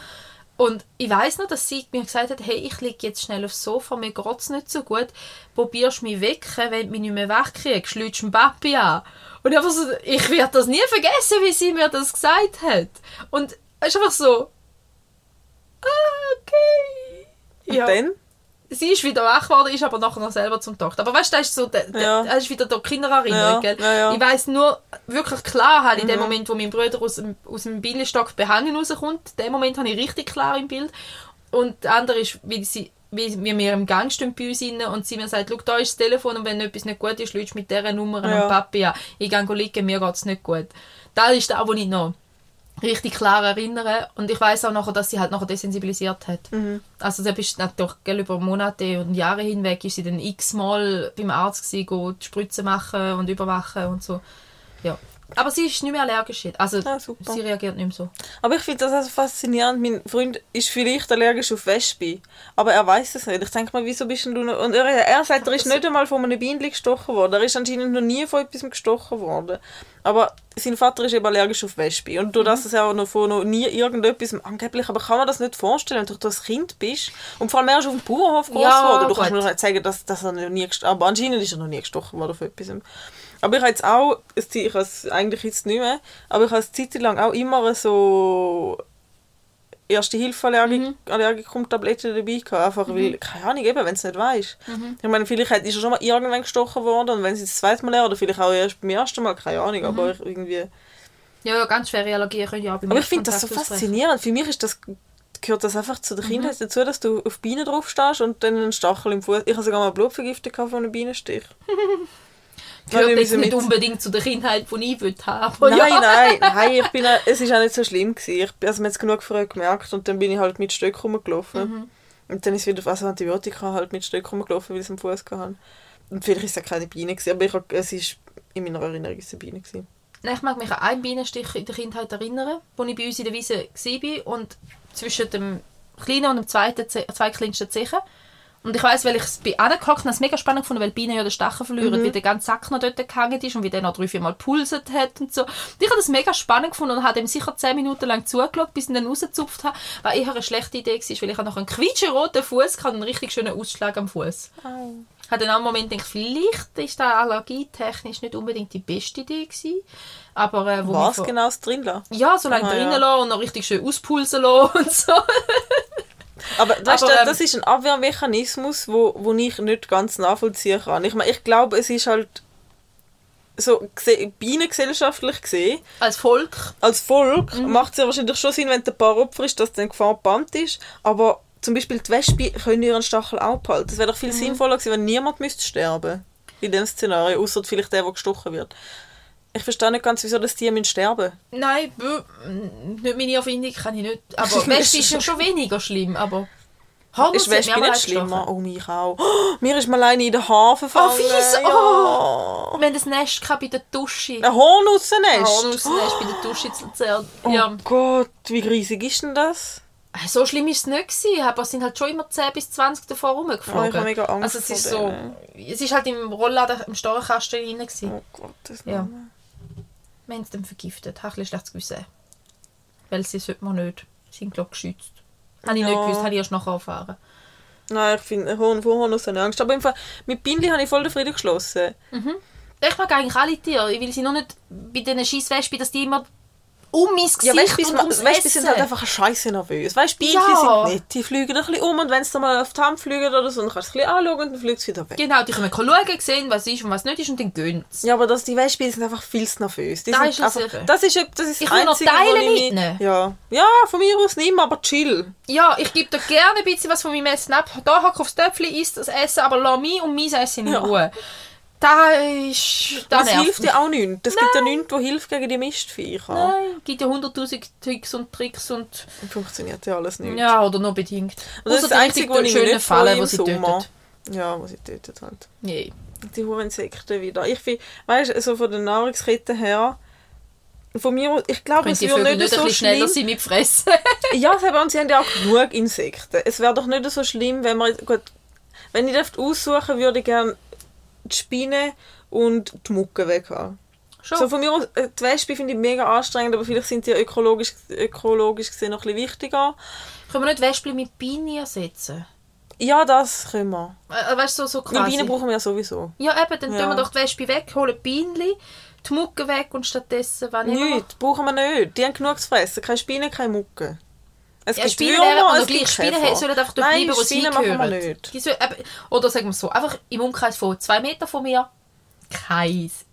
Und ich weiß noch, dass sie mir gesagt hat, hey, ich liege jetzt schnell aufs Sofa, mir geht es nicht so gut, probierst mich wecken, wenn du mich nicht mehr wegkriegst, lütst den Papi an. Und ich, einfach so, ich werde das nie vergessen, wie sie mir das gesagt hat. Und es ist einfach so, ah, okay. Und Ja. dann? Sie ist wieder wach geworden, ist aber nachher noch selber zum Tochter. Aber weißt du, das ist so, der, Ja. das ist wieder der Kindererinnerung, Ja, ja, ja. Ich weiß nur wirklich klar, halt in dem Mhm. Moment, wo mein Bruder aus dem, aus dem Bienenstock behangen rauskommt, den Moment habe ich richtig klar im Bild. Und der andere ist, wie, sie, wie wir im Gang stehen bei uns rein und sie mir sagt, schau, da ist das Telefon und wenn etwas nicht gut ist, lütst mit dieser Nummer Ja. an Papi an. Ich gehe liegen, mir geht es nicht gut. Das ist das, was ich noch richtig klar erinnere. Und ich weiß auch nachher, dass sie halt nachher desensibilisiert hat. Mhm. Also da bist natürlich gell, über Monate und Jahre hinweg ist sie dann x-mal beim Arzt gewesen, go die Spritze machen und überwachen und so. Ja. Aber sie ist nicht mehr allergisch. Also Ah, sie reagiert nicht mehr so. Aber ich finde das also faszinierend. Mein Freund ist vielleicht allergisch auf Wespe, aber er weiß es nicht. Ich denke mal, wieso bist du noch... Und er, er sagt, er ist nicht einmal von einem Bienen gestochen worden. Er ist anscheinend noch nie von etwas gestochen worden. Aber sein Vater ist eben allergisch auf Wespe. Und durch das, dass er auch noch von noch nie irgendetwas... Angeblich, aber kann man das nicht vorstellen, wenn du ein Kind bist. Und vor allem, er ist auf dem Bauernhof groß Ja, geworden. Du kannst gut. mir nicht sagen, dass, dass er noch nie gestochen Aber anscheinend ist er noch nie gestochen worden von etwas. Aber ich habe jetzt auch, es- ich habe es eigentlich jetzt nicht mehr, aber ich habe eine Zeit lang auch immer so erste Hilfe Mhm. Dabei gehabt. Einfach weil, keine Ahnung, eben, wenn es nicht weißt. Mhm. Ich meine, vielleicht ist er schon mal irgendwann gestochen worden und wenn sie das zweite Mal lernen, oder vielleicht auch erst beim ersten Mal, keine Ahnung, Mhm. aber ich irgendwie... Ja, ja, ganz schwere Allergien können ja auch Aber ich finde das so ausbrechen. faszinierend. Für mich ist das, gehört das einfach zu der Mhm. Kindheit dazu, dass du auf Bienen drauf stehst und dann einen Stachel im Fuß. Ich habe sogar mal Blutvergiftung von einem Bienenstich. Gehört jetzt nicht mit- unbedingt zu der Kindheit, die ich will haben. Nein, ja. nein, nein, ich bin, auch- es ist auch nicht so schlimm gewesen. Ich, bin- also man hat es genug früher gemerkt und dann bin ich halt mit Stöcken rumgelaufen. Mhm. Und dann ist wieder also Antibiotika halt mit Stöcken rumgelaufen, weil ich es am Fuß hatte. Und vielleicht ist es auch keine Biene gewesen, aber ich, hab- es ist in meiner Erinnerung ist es eine Biene gewesen. Nein, Ich mag mich an einen Bienenstich in der Kindheit erinnern, wo ich bei uns in der Wiese war und zwischen dem kleinen und dem zweiten, Ze- zweitkleinsten Zechen. Und ich weiss, weil ich es bin angehockt habe, es mega spannend gefunden, weil die Biene ja den Stachel verlieren, wie der ganze Sack noch dort gehangen ist und wie der noch drei, vier Mal pulset hat und so. Und ich habe das mega spannend gefunden und habe ihm sicher zehn Minuten lang zugeschaut, bis ich ihn dann rausgezupft habe, was eher eine schlechte Idee war, weil ich noch einen quietscheroten Fuß und einen richtig schönen Ausschlag am Fuß. Au. Ich habe dann auch einen Moment gedacht, vielleicht ist das allergietechnisch nicht unbedingt die beste Idee gewesen. Aber äh, wo Was genau drin lassen? Ja, so lange Aha, drinnen ja. lassen und noch richtig schön auspulsen lassen und so. Aber, weißt Aber, ähm, das ist ein Abwehrmechanismus, wo, wo ich nicht ganz nachvollziehen kann. Ich meine, ich glaube, es ist halt so gese- bienengesellschaftlich gesehen, Als Volk. als Volk Mhm. macht es ja wahrscheinlich schon Sinn, wenn ein paar Opfer ist, dass dann Gefahr gebannt ist. Aber zum Beispiel die Wespen können ihren Stachel auch behalten. Es wäre doch viel Mhm. sinnvoller gewesen, wenn niemand müsste sterben in diesem Szenario, außer vielleicht der, der gestochen wird. Ich verstehe nicht ganz, wieso das Tier müssen sterben Nein, nicht meine Erfindung, kann ich nicht. Aber Wespe ist ja schon weniger schlimm, aber... Hornus Ist Wespe nicht schlimmer? Oh, mich auch. Oh, mir ist mal eine in den Hafen gefallen. fies, Ja. Wir haben das Nest bei der Dusche. Ein Hornussennest? Hornusnest bei der Dusche zu Luzern. Oh Ja. Gott, wie riesig ist denn das? So schlimm war es nicht, gewesen, aber es sind halt schon immer 10 bis 20 davor Oh, rumgeflogen. ich habe mega Angst also es ist vor so... Es ist halt im Rollladen, im Storchenkasten drin. Gewesen. Oh Gott, das Ja. ja. Wir haben es dann vergiftet. Habe ein bisschen schlechtes Gewissen. Weil sie sollte man nicht. Sie sind, glaube ich, geschützt. Habe ich Ja. nicht gewusst, habe ich erst nachher erfahren. Nein, ich finde Horn vor Hornuss habe ich Angst. Aber im Fall, mit Bienen habe ich voll den Frieden geschlossen. Ich mag eigentlich alle Tiere. Ich will sie nur nicht bei diesen Scheisswespen, dass die immer um mein Gesicht Ja, weißt du, und bis- ums weißt du, die sind Essen. halt einfach scheiße nervös. Weißt Bienen Ja. sind nett. Die fliegen ein bisschen um und wenn sie mal auf die Hand fliegen oder so, dann kannst du es ein bisschen anschauen und dann fliegt es wieder weg. Genau, die können schauen, sehen, was ist und was nicht ist und dann gehen sie. Ja, aber das, die Wespen sind einfach viel zu nervös. Die Da sind ist einfach, das ist, das ist Ich das will noch Einzige, Teile wo ich mich- mitnehmen. Ja. ja, von mir aus nicht mehr, aber chill. Ja, ich gebe dir gerne ein bisschen was von meinem Essen ab. Da hock aufs Töpfchen, isst das Essen, aber lass mich und mein Essen in Ja. Da ist... Da Das nervt hilft ja auch nichts. Es gibt ja nichts, was hilft gegen die Mistviecher. Nein, gibt ja hunderttausend Tricks und Tricks und... Funktioniert ja alles nicht. Ja, oder nur bedingt. Und das ist das Einzige, was ich nicht im die sie Sommer. tötet. Ja, was sie tötet halt. Nee. Die Hurensekten wieder. Ich finde, weißt du, so von der Nahrungskette her, von mir ich glaube, es Vögel nicht nicht so schlimm. sein mit Fressen? Ja, und sie haben ja auch genug Insekten. Es wäre doch nicht so schlimm, wenn man, gut, wenn ich dürfte aussuchen, würde ich gerne die Spinne und die Mucke weg haben. Schon. So von mir aus, äh, die Wespe finde ich mega anstrengend, aber vielleicht sind die ökologisch, ökologisch gesehen noch ein bisschen wichtiger. Können wir nicht Wespen mit Bienen ersetzen? Ja, das können wir. Äh, weißt du, so, so Weil quasi. Bienen brauchen wir ja sowieso. Ja, eben, dann Ja. tun wir doch die Wespe weg, holen Bienen, die Mucke weg und stattdessen, wir? Nichts, brauchen wir nicht. Die haben genug zu fressen. Keine Spinnen, keine Mucke. Es Ja, gibt Spinnen Würmer, es gleich, Spinnen Käfer. sollen einfach dort Nein, bleiben, wo sie hingehören. nicht. Die sollen, eben, oder sagen wir es so, einfach im Umkreis von zwei Metern von mir, keins.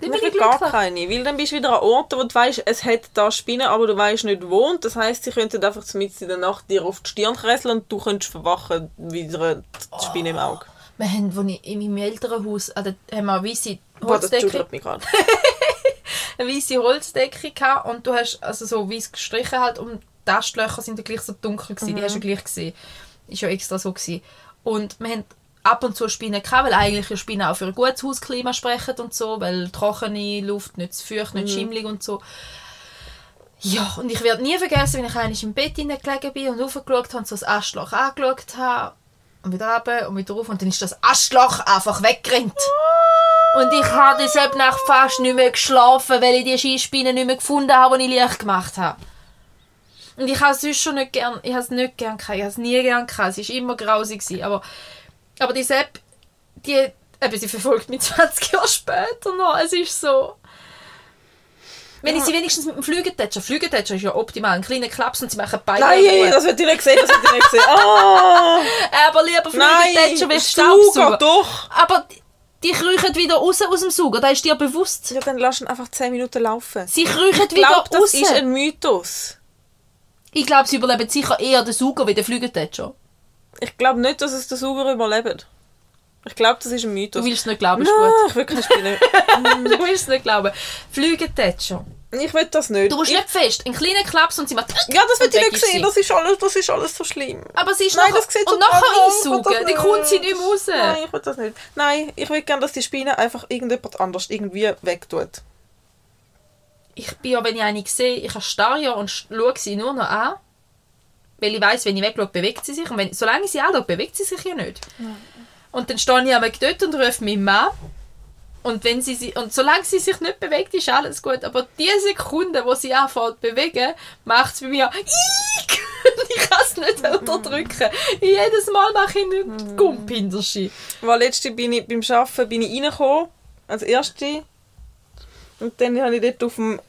Dann bin Ich will gar keine, weil dann bist du wieder an Orten, wo du weißt, es hat da Spinnen, aber du weißt nicht wo. Und das heisst, sie könnten einfach mitten in der Nacht dir auf die Stirn kresseln und du könntest verwachen wie eine die Spinne im Auge. Wir haben, wo ich in meinem Elternhaus, also, haben wir eine weisse Boah, das Holzdecke, mich eine weisse Holzdecke gehabt und du hast also so weiß gestrichen halt und die Astlöcher sind ja gleich so dunkel gewesen, Mhm. die hast du ja gleich gesehen. Ist ja extra so gewesen. Und wir haben ab und zu Spinnen gehabt, weil eigentlich ja Spinnen auch für ein gutes Hausklima sprechen und so, weil trockene Luft, nicht zu feucht, Mhm. nicht schimmelig und so. Ja, und ich werde nie vergessen, wenn ich einmal im Bett gelegen bin und raufgeschaut habe und so das Astloch angeschaut habe und wieder runter und wieder rauf und dann ist das Astloch einfach weggerannt. Und ich habe diese Nacht fast nicht mehr geschlafen, weil ich die Skispinnen nicht mehr gefunden habe, die ich Licht gemacht habe. Und ich habe es sonst schon nicht gern, ich habe es nicht gern gehabt, ich habe es nie gern gehabt, es war immer grausig. Gewesen. Aber, aber die Sepp, die, eben, sie verfolgt mich 20 Jahre später noch, es ist so... Wenn ich sie wenigstens mit dem Flügeltätscher, Flügeltätscher ist ja optimal, einen kleinen Klaps und sie machen beide Nein, Ruhe. das wird nicht gesehen, das wird nicht gesehen. Ah, Aber lieber Flügeltätscher wie Sauger, Staubsauger. doch. Aber die- kriechen wieder raus aus dem Sauger, das ist dir bewusst. Ja, dann lass ihn einfach 10 Minuten laufen. Sie kriechen Ich wieder glaube, das raus. ist ein Mythos. Ich glaube, sie überleben sicher eher den Sauger wie den Flügeltätscher. Ich glaube nicht, dass es der Sauger überlebt. Ich glaube, das ist ein Mythos. Du willst es nicht glauben, ist Nein, gut. ich will keine Spinne. Du willst es nicht glauben. Flügeltätscher. Ich will das nicht. Du musst ich, nicht fest. Ein kleiner Klaps und sie macht... Ja, das will und ich nicht sehen. Das ist alles, das ist alles so schlimm. Aber sie ist Nein, nachher... das sieht und so nachher. Ich will einsaugen. Dann kommt sie nicht mehr raus. Nein, ich will das nicht. Nein, ich will gerne, dass die Spinne einfach irgendjemand anders irgendwie wegtut. Ich bin ja, wenn ich eine sehe, ich erstarre ja und sch- schaue sie nur noch an. weil ich weiss, wenn ich wegschaue, bewegt sie sich. Und wenn, solange ich sie anschaue, bewegt sie sich ja nicht. Und dann stehe ich einmal dort und rufe meinen Mann. Und, wenn sie, sie- und solange sie sich nicht bewegt, ist alles gut. Aber die Sekunde, wo sie anfängt zu bewegen, macht es bei mir «Iiik!» Und dann habe ich dort auf dem,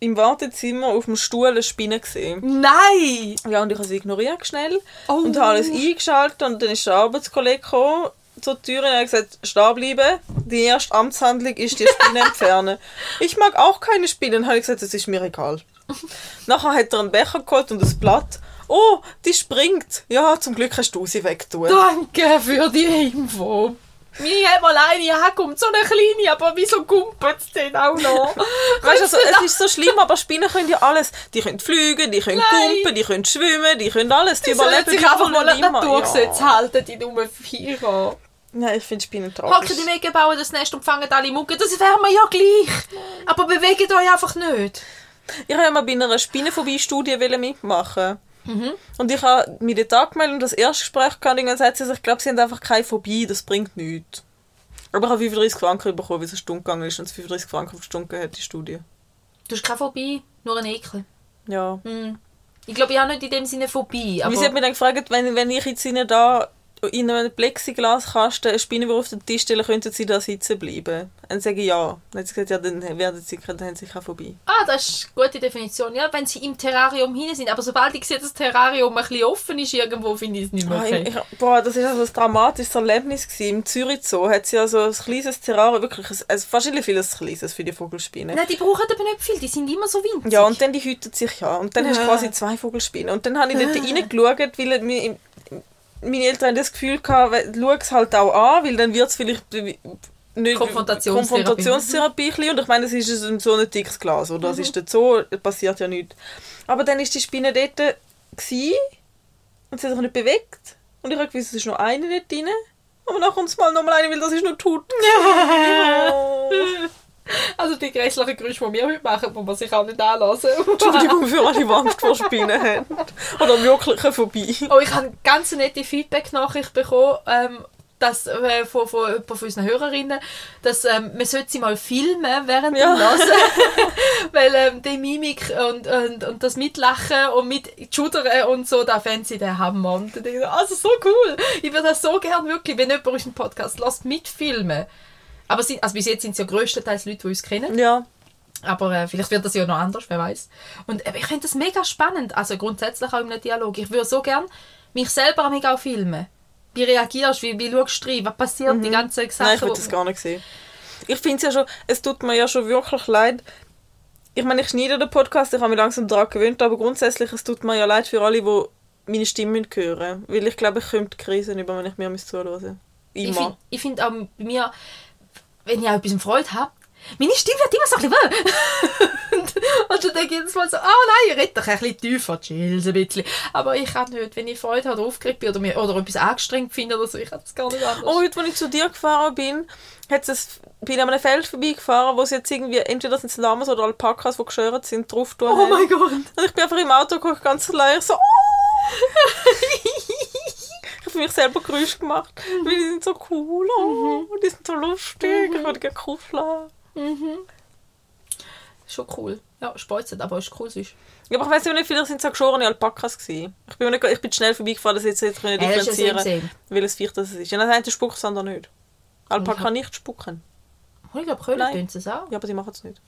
im Wartezimmer auf dem Stuhl eine Spinne gesehen. Nein! Ja, und ich habe sie ignoriert schnell Oh. und habe alles eingeschaltet und dann ist der Arbeitskollege gekommen zur Tür und hat gesagt, stehen bleiben, die erste Amtshandlung ist die Spinne entfernen. Ich mag auch keine Spinnen, habe ich gesagt, das ist mir egal. Nachher hat er einen Becher geholt und ein Blatt. Oh, die springt. Ja, zum Glück hast du sie weggetan. Danke für die Info. Mir hat mal eine herkommt, so eine kleine, aber wieso gumpelt es denn auch noch? Weißt du, also, es ist so schlimm, aber Spinnen können ja alles. Die können fliegen, die können Nein. kumpen, die können schwimmen, die können alles. Die, Die überleben sich einfach mal an immer. die Naturgesetze Ja. halten, die dummen Viecher. Nein, ich finde Spinnen Hocken tragisch. die Wege, bauen das Nest und fangen alle Mucke, das wären wir ja gleich. Aber bewegt euch einfach nicht. Ich wollte mal bei einer Spinnenphobie-Studie mitmachen. Mhm. Und ich habe mich dort angemeldet und das erste Gespräch gehabt und dann sagt sie, ich glaube, sie haben einfach keine Phobie, das bringt nichts. Aber ich habe 35 Franken bekommen, wie es eine Stunde gegangen ist und es 35 Franken auf die Stunde hat, die Studie. Du hast keine Phobie, nur ein Ekel. Ja. Hm. Ich glaube, ich habe nicht in dem Sinne Phobie. Aber Wie sie hat mich dann gefragt, wenn, wenn ich jetzt ihnen da in einem Plexiglaskasten eine Spinne auf den Tisch stellen, könnten sie da sitzen bleiben? Dann sage ich ja. Dann hat sie gesagt, ja, dann werden sie, dann haben sie keine Phobie. Ah, das ist eine gute Definition. Ja, wenn sie im Terrarium hinein sind. Aber sobald ich sehe, dass das Terrarium ein bisschen offen ist, irgendwo finde ich es nicht mehr Ah, okay. ich, ich, boah, das war also ein dramatisches Erlebnis. Gewesen. Im Zürich Zoo hat sie also ein kleines Terrarium, wirklich, ein- also wahrscheinlich vieles kleines für die Vogelspinnen. Nein, die brauchen aber nicht viel, die sind immer so winzig. Ja, und dann die hüten sich ja. Und dann hast du Ja. quasi zwei Vogelspinnen. Und dann habe ich dort reingeschaut, weil mir- meine Eltern haben das Gefühl gehabt, schau es halt auch an, weil dann wird es vielleicht nicht Konfrontationstherapie. Konfrontationstherapie. Und ich meine, es ist ein- so ein dickes Glas, oder? Es ist so, passiert ja nichts. Aber dann ist die Spinne dort gewesen, und sie hat sich nicht bewegt. Und ich habe gewusst, es ist noch eine dort drin. Aber dann kommt es mal noch mal eine, weil das ist nur tot. Oh. Also die grässlichen Geräusche, die wir heute machen, die man sich auch nicht anlassen. Entschuldigung für alle, die Angst vor Spinnen haben. Oder wirklich Phobie. Oh, ich habe eine ganz nette Feedback-Nachricht bekommen, ähm, dass, äh, von, von jemand von unseren Hörerinnen, dass ähm, man sollte sie mal filmen während Ja. dem Lassen. Weil ähm, die Mimik und, und, und das Mitlachen und mit Schudern und so, da fänden sie den Hammer. Und ich, also so cool. Ich würde das so gern wirklich, wenn jemand unseren Podcast lasst, mitfilmen. Aber sie, also bis jetzt sind es ja größtenteils Leute, die uns kennen. Ja. Aber äh, vielleicht wird das ja noch anders, wer weiß. Und äh, ich finde das mega spannend, also grundsätzlich auch im Dialog. Ich würde so gern mich selber mega auch filmen. Wie reagierst du, wie, wie schaust du rein, was passiert, die ganzen Sachen. Nein, ich will wo- das gar nicht sehen. Ich finde es ja schon, es tut mir ja schon wirklich leid. Ich meine, ich schneide den Podcast, ich habe mich langsam daran gewöhnt, aber grundsätzlich, es tut mir ja leid für alle, die meine Stimme hören. Weil ich glaube, ich die Krisen über, wenn ich mir zuhören ich Immer. finde ich find auch bei mir, wenn ich auch etwas Freude habe, meine Stimme wird immer so ein bisschen weh. und, und dann denke ich jedes Mal so, ah nein, ich rede doch ein bisschen tiefer, chills ein bisschen. Aber ich kann nicht, wenn ich Freude habe aufgeregt bin oder, mir, oder etwas angestrengt finde oder so, ich kann das gar nicht anders. Oh, heute, als ich zu dir gefahren bin, hat es bin an einem Feld vorbeigefahren, wo sie jetzt irgendwie, entweder sind es Lamas oder Alpakas, die geschört sind, drauf tun oh mein Gott. Und ich bin einfach im Auto geguckt, ganz ich so, oh! ich habe für mich selber Geräusche gemacht, weil die sind so cool, oh, die sind so lustig, ich würde gerne kuscheln. Schon cool. Ja, speuzet, aber ist cool sonst. Ja, aber ich weiß nicht, vielleicht sind es auch geschorene Alpakas gewesen. Ich bin, nicht, ich bin schnell vorbeigefahren, dass ich jetzt nicht ist ja differenzieren same, welches Viech das ist. Ja, das eine spuckt es andere nicht. Alpaka nicht spucken. Oh, ich glaube, Nein. tun es auch. Ja, aber die machen es nicht.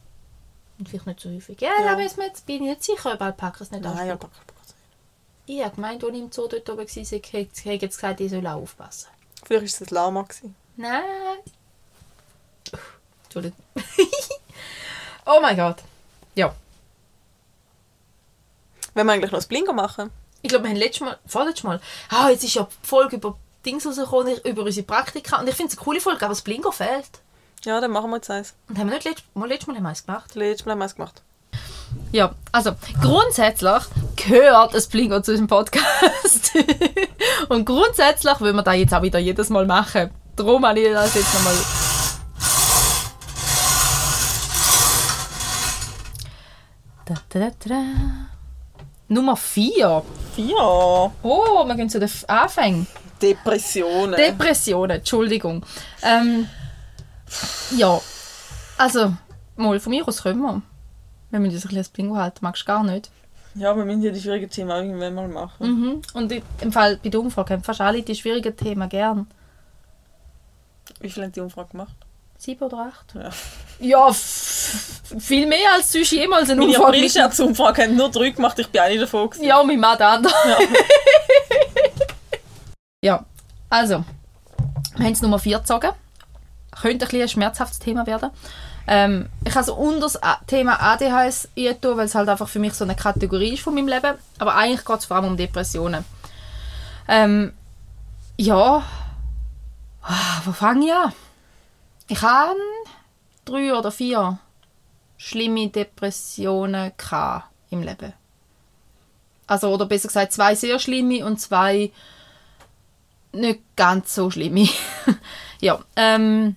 Und vielleicht nicht so häufig. Ja, Ja. man jetzt, bin ich nicht sicher, ob Alpakas nicht Nein, anspucken. Alpaka spucken es nicht. Ich habe gemeint, als ich im Zoo dort oben war, habe ich jetzt gesagt, ich soll auch aufpassen. Vielleicht war es ein Lama. Gewesen. Nein. Entschuldigung. oh mein Gott. Ja. Wenn wir eigentlich noch das Blingo machen? Ich glaube, wir haben letztes Mal, vorletztes Mal, ah, jetzt ist ja die Folge über Dings rausgekommen, über unsere Praktika. Und ich finde es eine coole Folge, aber das Blingo fehlt. Ja, dann machen wir jetzt eins. Und haben wir nicht letztes Mal, letztes Mal haben wir eins gemacht? Letztes Mal haben wir es gemacht. Ja, also grundsätzlich gehört das Blingo zu unserem Podcast. Und grundsätzlich wollen wir das jetzt auch wieder jedes Mal machen. Darum habe ich das jetzt nochmal. Da, da, da. Nummer 4. Vier. Oh, wir gehen zu den Anfängen. Depressionen. Depressionen, Entschuldigung. Ähm, ja, also, mal von mir aus können wir. Wir müssen uns ein bisschen das Bingo halten, magst du gar nicht. ja, wir müssen ja die schwierigen Themen auch irgendwann mal machen. Mhm. Und im Fall bei der Umfrage haben fast alle die schwierigen Themen gern. Wie viel haben die Umfrage gemacht? Sieben oder acht? Ja. Ja, viel mehr als sonst jemals eine Meine Umfrage. mit- Aprilscherz-Umfrage haben nur drei gemacht, ich bin eine davon. gewesen. Ja, mein Mann der andere. Ja, also, wir haben es Nummer 4 gezogen. Könnte ein, bisschen ein schmerzhaftes Thema werden. Ähm, ich habe so unter das Thema ADHS eingetan, weil es halt einfach für mich so eine Kategorie ist von meinem Leben. Aber eigentlich geht es vor allem um Depressionen. Ähm, ja, Ah, wo fange ich an? Ich habe drei oder vier schlimme Depressionen im Leben. Also, oder besser gesagt, zwei sehr schlimme und zwei nicht ganz so schlimme. ja, ähm,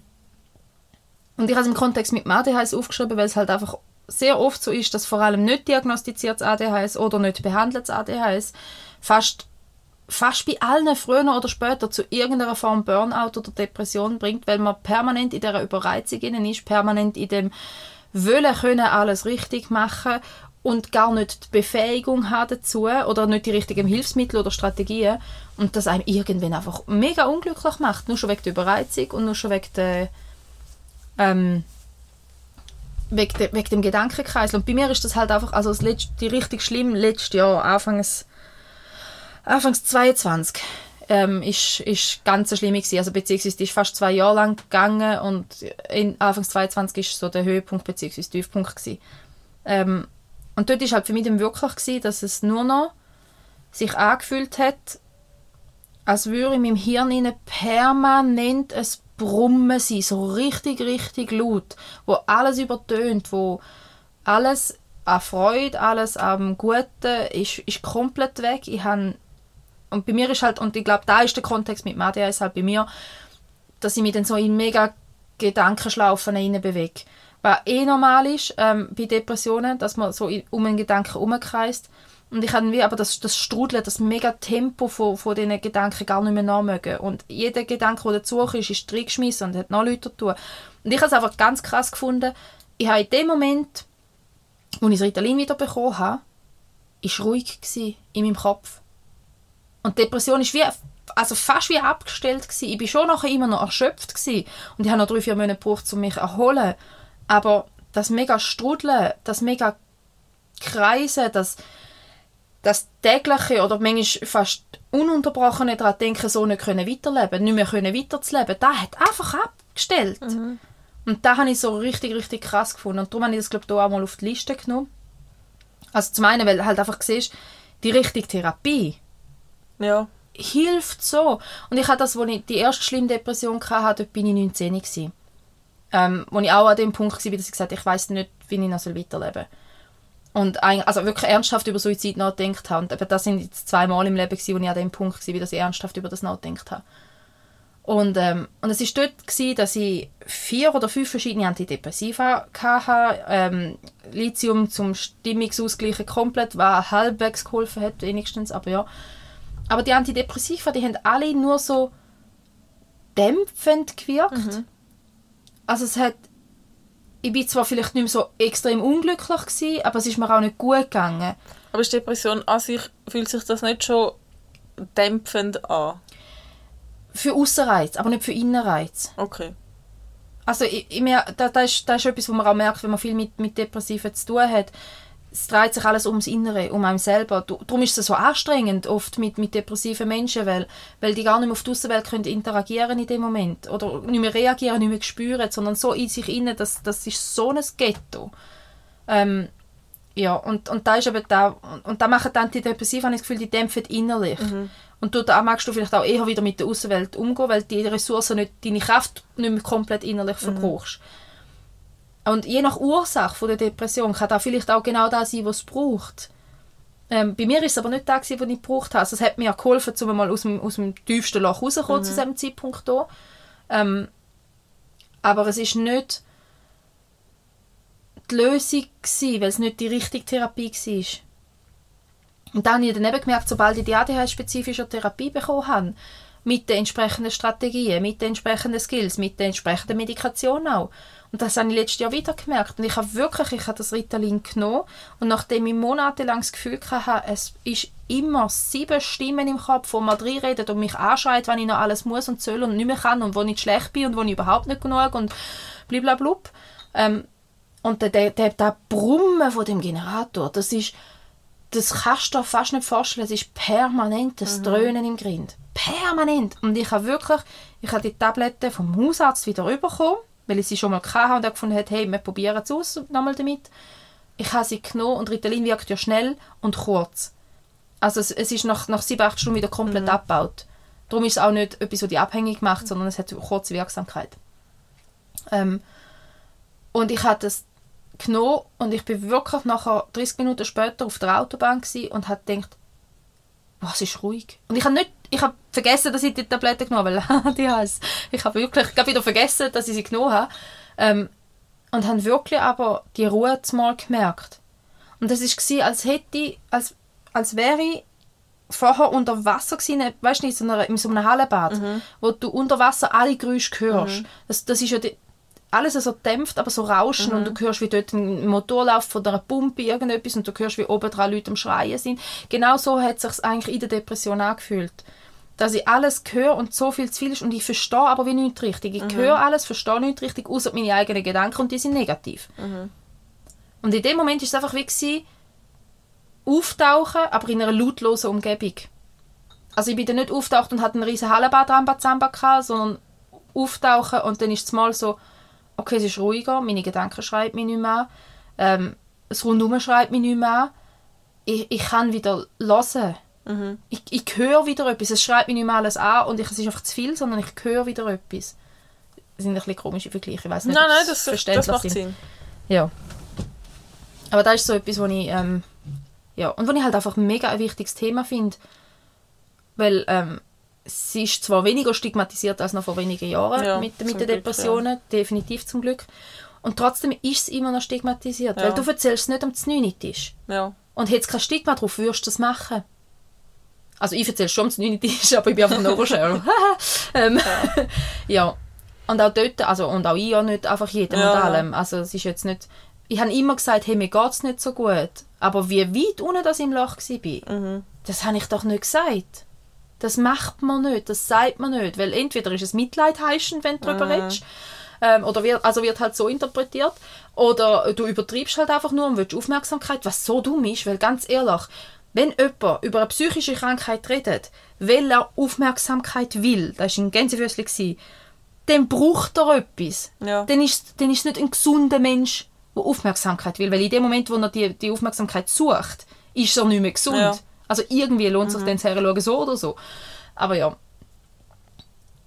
und ich habe es im Kontext mit dem ADHS aufgeschrieben, weil es halt einfach sehr oft so ist, dass vor allem nicht diagnostiziertes ADHS oder nicht behandeltes ADHS fast, fast bei allen früher oder später zu irgendeiner Form Burnout oder Depression bringt, weil man permanent in dieser Überreizung innen ist, permanent in dem Wollen können alles richtig machen und gar nicht die Befähigung haben dazu oder nicht die richtigen Hilfsmittel oder Strategien und das einem irgendwann einfach mega unglücklich macht, nur schon wegen der Überreizung und nur schon wegen der ähm, wegen, de, wegen dem Gedankenkreis. Und bei mir ist das halt einfach, also das letzte, richtig schlimm, letztes Jahr, Anfangs, Anfangs 22, ähm, ist, ist ganz eine schlimme gewesen. Also beziehungsweise ist fast zwei Jahre lang gegangen und in Anfangs 22 ist so der Höhepunkt beziehungsweise Tiefpunkt gewesen. Ähm, und dort ist halt für mich dann wirklich gewesen, dass es nur noch sich angefühlt hat, als würde in meinem Hirn permanent ein Brummen sein, so richtig, richtig laut, wo alles übertönt, wo alles an Freude, alles am Guten ist, ist komplett weg. Ich han, und bei mir ist halt, und ich glaube, da ist der Kontext mit dem ADHS halt bei mir, dass ich mich dann so in mega Gedankenschlaufen bewege. Was eh normal ist ähm, bei Depressionen, dass man so um einen Gedanken herumkreist. Und ich habe wie aber das, das Strudeln, das mega Tempo von, von diesen Gedanken gar nicht mehr nachmögen. Und jeder Gedanke, der dazu ist, ist reingeschmissen und hat noch Leute tun. Und ich habe es einfach ganz krass gefunden. Ich habe in dem Moment, als ich das Ritalin wieder bekommen habe, ist ruhig in meinem Kopf. Und die Depression wie, also fast wie abgestellt gsi. Ich bin schon nachher immer noch erschöpft gsi und ich habe noch drei, vier Monate gebraucht, um mich zu erholen. Aber das mega Strudeln, das mega Kreisen, das das tägliche oder manchmal fast ununterbrochene daran denken, so nicht können weiterleben, nicht mehr können weiterzuleben, das hat einfach abgestellt. Und da habe ich so richtig, richtig krass gefunden. Und darum habe ich das, glaube ich, auch mal auf die Liste genommen. Also zum einen, weil du halt einfach siehst, die richtige Therapie Ja. hilft so. Und ich hatte das, als ich die erste schlimme Depression hatte, dort bin ich 19 gewesen. Ähm, wo ich auch an dem Punkt war, dass ich gesagt habe, ich weiß nicht, wie ich noch weiterleben soll. Und also wirklich ernsthaft über Suizid nachgedacht habe. Eben das sind jetzt zwei Mal im Leben, gewesen, wo ich an dem Punkt war, dass ich ernsthaft über das nachgedacht habe. Und, ähm, und es war dort, gewesen, dass ich vier oder fünf verschiedene Antidepressiva hatte. Ähm, Lithium zum Stimmungsausgleichen komplett, was halbwegs geholfen hat, wenigstens, aber ja. Aber die Antidepressiva, die haben alle nur so dämpfend gewirkt. Also es hat ich bin zwar vielleicht nicht mehr so extrem unglücklich gewesen, aber es ist mir auch nicht gut gegangen. Aber ist Depression an sich, fühlt sich das nicht schon dämpfend an? Für Aussenreiz, aber nicht für Innenreiz. Okay. Also ich, ich mer- da, da, ist, da ist etwas, was man auch merkt, wenn man viel mit, mit Depressiven zu tun hat. Es dreht sich alles ums Innere, um einen selber. Darum ist es so anstrengend oft mit, mit depressiven Menschen, weil, weil die gar nicht mehr auf die Außenwelt können interagieren in dem Moment. Oder nicht mehr reagieren, nicht mehr spüren, sondern so in sich innen, das, das ist so ein Ghetto. Ähm, ja, und, und da ist eben da, und, und da machen die Antidepressiva, das Gefühl, die dämpfen innerlich. Und du, da magst du vielleicht auch eher wieder mit der Außenwelt umgehen, weil die Ressourcen nicht, deine Kraft nicht mehr komplett innerlich verbrauchst. Und je nach Ursache von der Depression kann da vielleicht auch genau das sein, was es braucht. Ähm, bei mir ist es aber nicht das, was ich gebraucht habe. Also es hat mir geholfen, um mal aus dem, aus dem tiefsten Loch rauszukommen zu diesem Zeitpunkt hier. Ähm, aber es ist nicht die Lösung gewesen, weil es nicht die richtige Therapie war. Und dann habe ich dann eben gemerkt, sobald ich die ADHS-spezifische Therapie bekommen habe, mit den entsprechenden Strategien, mit den entsprechenden Skills, mit der entsprechenden Medikation auch. Und das habe ich letztes Jahr wieder gemerkt. Und ich habe wirklich, ich habe das Ritalin genommen und nachdem ich monatelang das Gefühl hatte, es ist immer sieben Stimmen im Kopf, die mal reinreden und mich anschreit, wenn ich noch alles muss und soll und nicht mehr kann und wo ich schlecht bin und wo ich überhaupt nicht genug und blablabla. Ähm, und der, der, der, der Brummen von dem Generator, das ist, das kannst du dir fast nicht vorstellen, es ist permanent das Dröhnen im Grind. Permanent. Und ich habe wirklich, ich habe die Tabletten vom Hausarzt wieder bekommen, weil ich sie schon mal hatte und er gefunden hat, hey, wir probieren es aus nochmal damit. Ich habe sie genommen und Ritalin wirkt ja schnell und kurz. Also es, es ist nach, nach sieben, acht Stunden wieder komplett mhm. abgebaut. Darum ist es auch nicht etwas, was die abhängig macht, sondern es hat kurze Wirksamkeit. Ähm, und ich habe das genommen und ich bin wirklich nachher 30 Minuten später auf der Autobahn und habe gedacht, was ist ruhig. Und ich habe nicht, ich habe vergessen, dass ich die Tablette genommen habe, die heißt, ich habe wirklich ich wieder vergessen, dass ich sie genommen habe. Ähm, und habe wirklich aber die Ruhe mal gemerkt. Und das war, als hätte als, als wäre ich vorher unter Wasser gewesen, weißt du, in so, einer, in so einem Hallenbad, mhm. wo du unter Wasser alle Geräusche hörst. Mhm. Das, das ist ja die, alles so dämpft, aber so rauschen mhm. und du hörst, wie dort ein Motorlauf von einer Pumpe irgendetwas und du hörst, wie oben dran Leute am Schreien sind. Genau so hat es sich eigentlich in der Depression angefühlt. Dass ich alles höre und so viel zu viel ist und ich verstehe aber wie nicht richtig. Ich mhm. höre alles, verstehe nicht richtig, außer meine eigenen Gedanken und die sind negativ. Mhm. Und in dem Moment ist es einfach wie gewesen, auftauchen, aber in einer lautlosen Umgebung. Also ich bin dann nicht auftaucht und hatte einen riesen Hallenbad gehabt, sondern auftauchen und dann ist es mal so, okay, es ist ruhiger, meine Gedanken schreiben mich nicht mehr ähm, das Rundum schreibt mich nicht mehr Ich, ich kann wieder hören. Mhm. Ich, ich höre wieder etwas. Es schreibt mich nicht mehr alles an und ich, es ist einfach zu viel, sondern ich höre wieder etwas. Das sind ein bisschen komische Vergleiche. Ich weiß nicht, nein, nein, das, das macht sind. Sinn. Ja. Aber das ist so etwas, was ich, ähm, ja, und was ich halt einfach mega ein wichtiges Thema finde, weil ähm, sie ist zwar weniger stigmatisiert als noch vor wenigen Jahren ja, mit, mit den Depressionen, Glück, ja. definitiv zum Glück. Und trotzdem ist es immer noch stigmatisiert, ja. weil du erzählst es nicht am Znünitisch. Ja. Und hättest kein Stigma drauf, würdest du das machen. Also ich erzähle schon am Znünitisch, aber ich bin einfach ein ähm, ja. ja. Und auch dort, also und auch ich ja nicht einfach jedem ja. und allem. Also es ist jetzt nicht... Ich habe immer gesagt, hey, mir geht es nicht so gut. Aber wie weit unten das im Loch war, mhm. das habe ich doch nicht gesagt. Das macht man nicht, das sagt man nicht, weil entweder ist es Mitleid heischend, wenn du darüber mhm. redest, ähm, oder wird, also wird halt so interpretiert, oder du übertreibst halt einfach nur und willst Aufmerksamkeit, was so dumm ist, weil ganz ehrlich, wenn jemand über eine psychische Krankheit redet, weil er Aufmerksamkeit will, das war ein Gänsefüßchen, dann braucht er etwas. Ja. Dann ist, dann ist es nicht ein gesunder Mensch, der Aufmerksamkeit will, weil in dem Moment, wo er die, die Aufmerksamkeit sucht, ist er nicht mehr gesund. Ja. Also irgendwie lohnt sich mhm. dann herzuschauen, so oder so. Aber ja.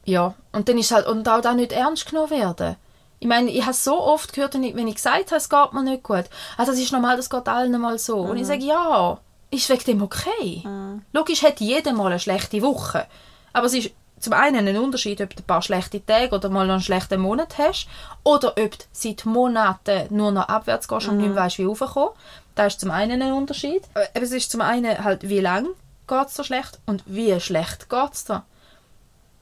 Ja, und dann ist halt, und auch da nicht ernst genommen werden. Ich meine, ich habe so oft gehört, wenn ich, gesagt habe, es geht mir nicht gut, also das ist normal, das geht allen mal so. Mhm. Und ich mhm. sage, ja, ist wegen dem okay. Mhm. Logisch hat jeder mal eine schlechte Woche. Aber es ist zum einen ein Unterschied, ob du ein paar schlechte Tage oder mal einen schlechten Monat hast oder ob du seit Monaten nur noch abwärts gehst und mhm. nicht mehr weißt, wie raufkommen. Das ist zum einen ein Unterschied. Aber äh, es ist zum einen halt, wie lange geht es dir schlecht und wie schlecht geht es dir.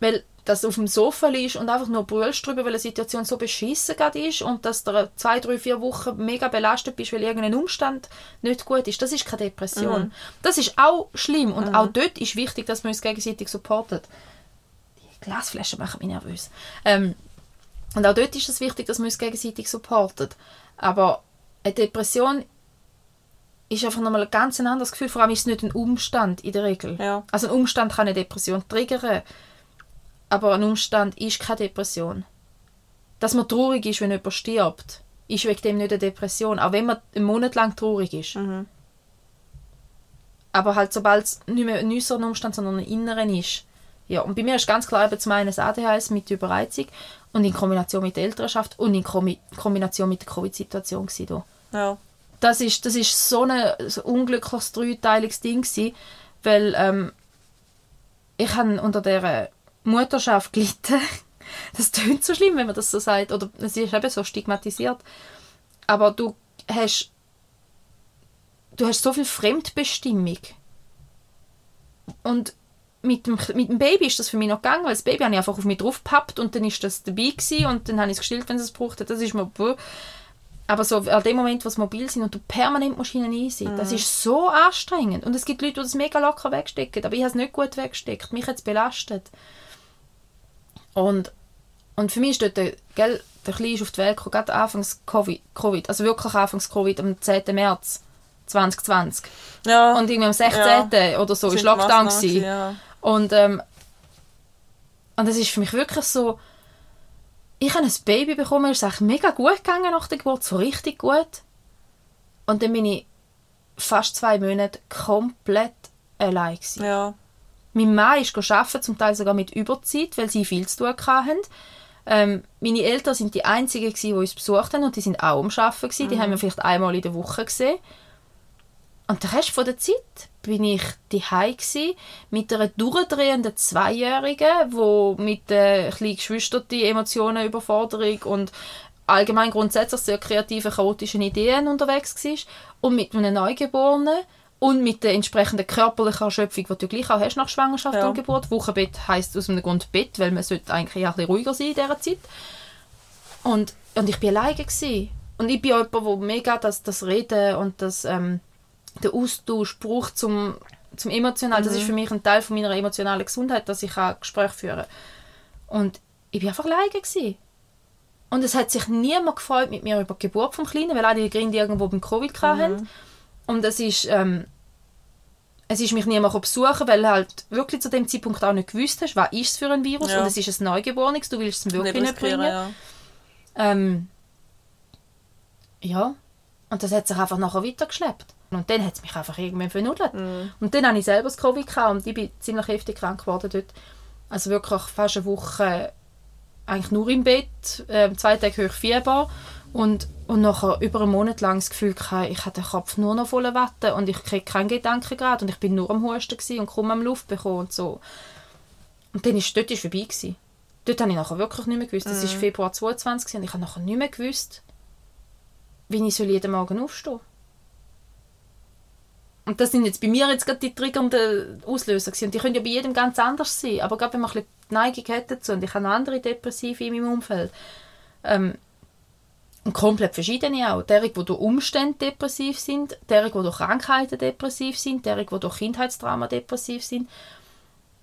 Weil dass du auf dem Sofa liegst und einfach nur brüllst drüber, weil eine Situation so beschissen ist und dass du zwei, drei, vier Wochen mega belastet bist, weil irgendein Umstand nicht gut ist, das ist keine Depression. Mhm. Das ist auch schlimm und mhm. auch dort ist wichtig, dass man uns gegenseitig supportet. Die Glasflaschen machen mich nervös. Ähm, und auch dort ist es wichtig, dass man uns gegenseitig supportet. Aber eine Depression ist einfach nochmal ein ganz anderes Gefühl. Vor allem ist es nicht ein Umstand in der Regel. Ja. Also ein Umstand kann eine Depression triggern, aber ein Umstand ist keine Depression. Dass man traurig ist, wenn jemand stirbt, ist wegen dem nicht eine Depression, auch wenn man einen Monat lang traurig ist. Mhm. Aber halt, sobald es nicht mehr ein äußerer Umstand, sondern ein inneren ist. Ja, und bei mir ist ganz klar eben zum einen das ADHS mit der Überreizung und in Kombination mit der Elternschaft und in Kombination mit der Covid-Situation Ja das ist, das ist so ein, unglückliches dreiteiliges Ding gewesen, weil ähm, ich habe unter der Mutterschaft gelitten. Das tönt so schlimm, wenn man das so sagt, oder es ist eben so stigmatisiert. Aber du hast du hast so viel Fremdbestimmung und mit dem, mit dem Baby ist das für mich noch gegangen, weil das Baby habe ich einfach auf mich draufgepappt und dann ist das dabei gewesen und dann habe ich es gestillt, wenn es es brauchte. Das ist mir... Aber so an dem Moment, wo sie mobil sind und du permanent musst ihnen einsehen, das ist so anstrengend. Und es gibt Leute, die das mega locker wegstecken, aber ich habe es nicht gut weggesteckt. Mich hat es belastet. Und, und für mich ist dort, der, gell, der Kleine ist auf die Welt gekommen, gerade anfangs Covid, Covid, also wirklich anfangs Covid, am 10. März 2020. Ja. Und irgendwie am 16. Ja. oder so ist Lockdown gewesen. Ja. Und, ähm, und das ist für mich wirklich so, ich habe ein Baby bekommen, es ist eigentlich mega gut gegangen nach der Geburt, so richtig gut. Und dann bin ich fast zwei Monate komplett allein gewesen. ja. Mein Mann ist arbeiten, zum Teil sogar mit Überzeit, weil sie viel zu tun hatten. Ähm, meine Eltern sind die einzigen, gewesen, die uns besucht haben und die sind auch am Arbeiten. Gewesen. Die haben wir vielleicht einmal in der Woche gesehen. Und den Rest von der Zeit bin ich daheim mit einer durchdrehenden Zweijährigen, wo mit äh, kleinen Geschwistern die Emotionen, Überforderung und allgemein grundsätzlich sehr kreativen, chaotischen Ideen unterwegs war. Und mit einem Neugeborenen und mit der entsprechenden körperlichen Erschöpfung, die du gleich auch hast nach Schwangerschaft Ja. und Geburt. Wochenbett heisst aus einem Grund Bett, weil man sollte eigentlich auch ein bisschen ruhiger sein in dieser Zeit. Und, und ich bin alleine gewesen. Und ich bin auch jemand, der mega das, das Reden und das, ähm, den Austausch braucht zum, zum emotional. Das ist für mich ein Teil von meiner emotionalen Gesundheit, dass ich auch Gespräche führen kann. Und ich bin einfach alleine gewesen. Und es hat sich niemand gefreut mit mir über die Geburt vom Kleinen, weil alle die Kinder irgendwo beim Covid hatten. Und es ist, ähm, es ist mich niemand besuchen, weil du halt wirklich zu dem Zeitpunkt auch nicht gewusst hast, was ist es für ein Virus Ja. und es ist ein Neugeborenes, du willst es wirklich Nicht nicht bringen. ja. Ähm, ja, und das hat sich einfach nachher weitergeschleppt. Und dann hat es mich einfach irgendwann vernudelt. Und dann hatte ich selber das Covid gehabt und ich bin ziemlich heftig krank geworden dort. Also wirklich fast eine Woche eigentlich nur im Bett, ähm, zwei Tage hoch Fieber und, und nachher über einen Monat lang das Gefühl gehabt, ich hatte den Kopf nur noch voller Watte und ich kriege keinen Gedanken gerade und ich bin nur am Husten und kaum am Luft bekommen und so. Und dann ist dort ist vorbei gewesen. Dort habe ich nachher wirklich nicht mehr gewusst. Das war Februar 22 gewesen und ich habe nachher nicht mehr gewusst, wie ich soll jeden Morgen aufstehen Und das sind jetzt bei mir jetzt gerade die triggernden Auslöser gewesen. Und die können ja bei jedem ganz anders sein. Aber gerade wenn man ein bisschen die Neigung hat dazu, und ich habe noch andere Depressive in meinem Umfeld, ähm, und komplett verschiedene auch. Derige, die durch Umstände depressiv sind, derige, die durch Krankheiten depressiv sind, derige, die durch Kindheitstrauma depressiv sind.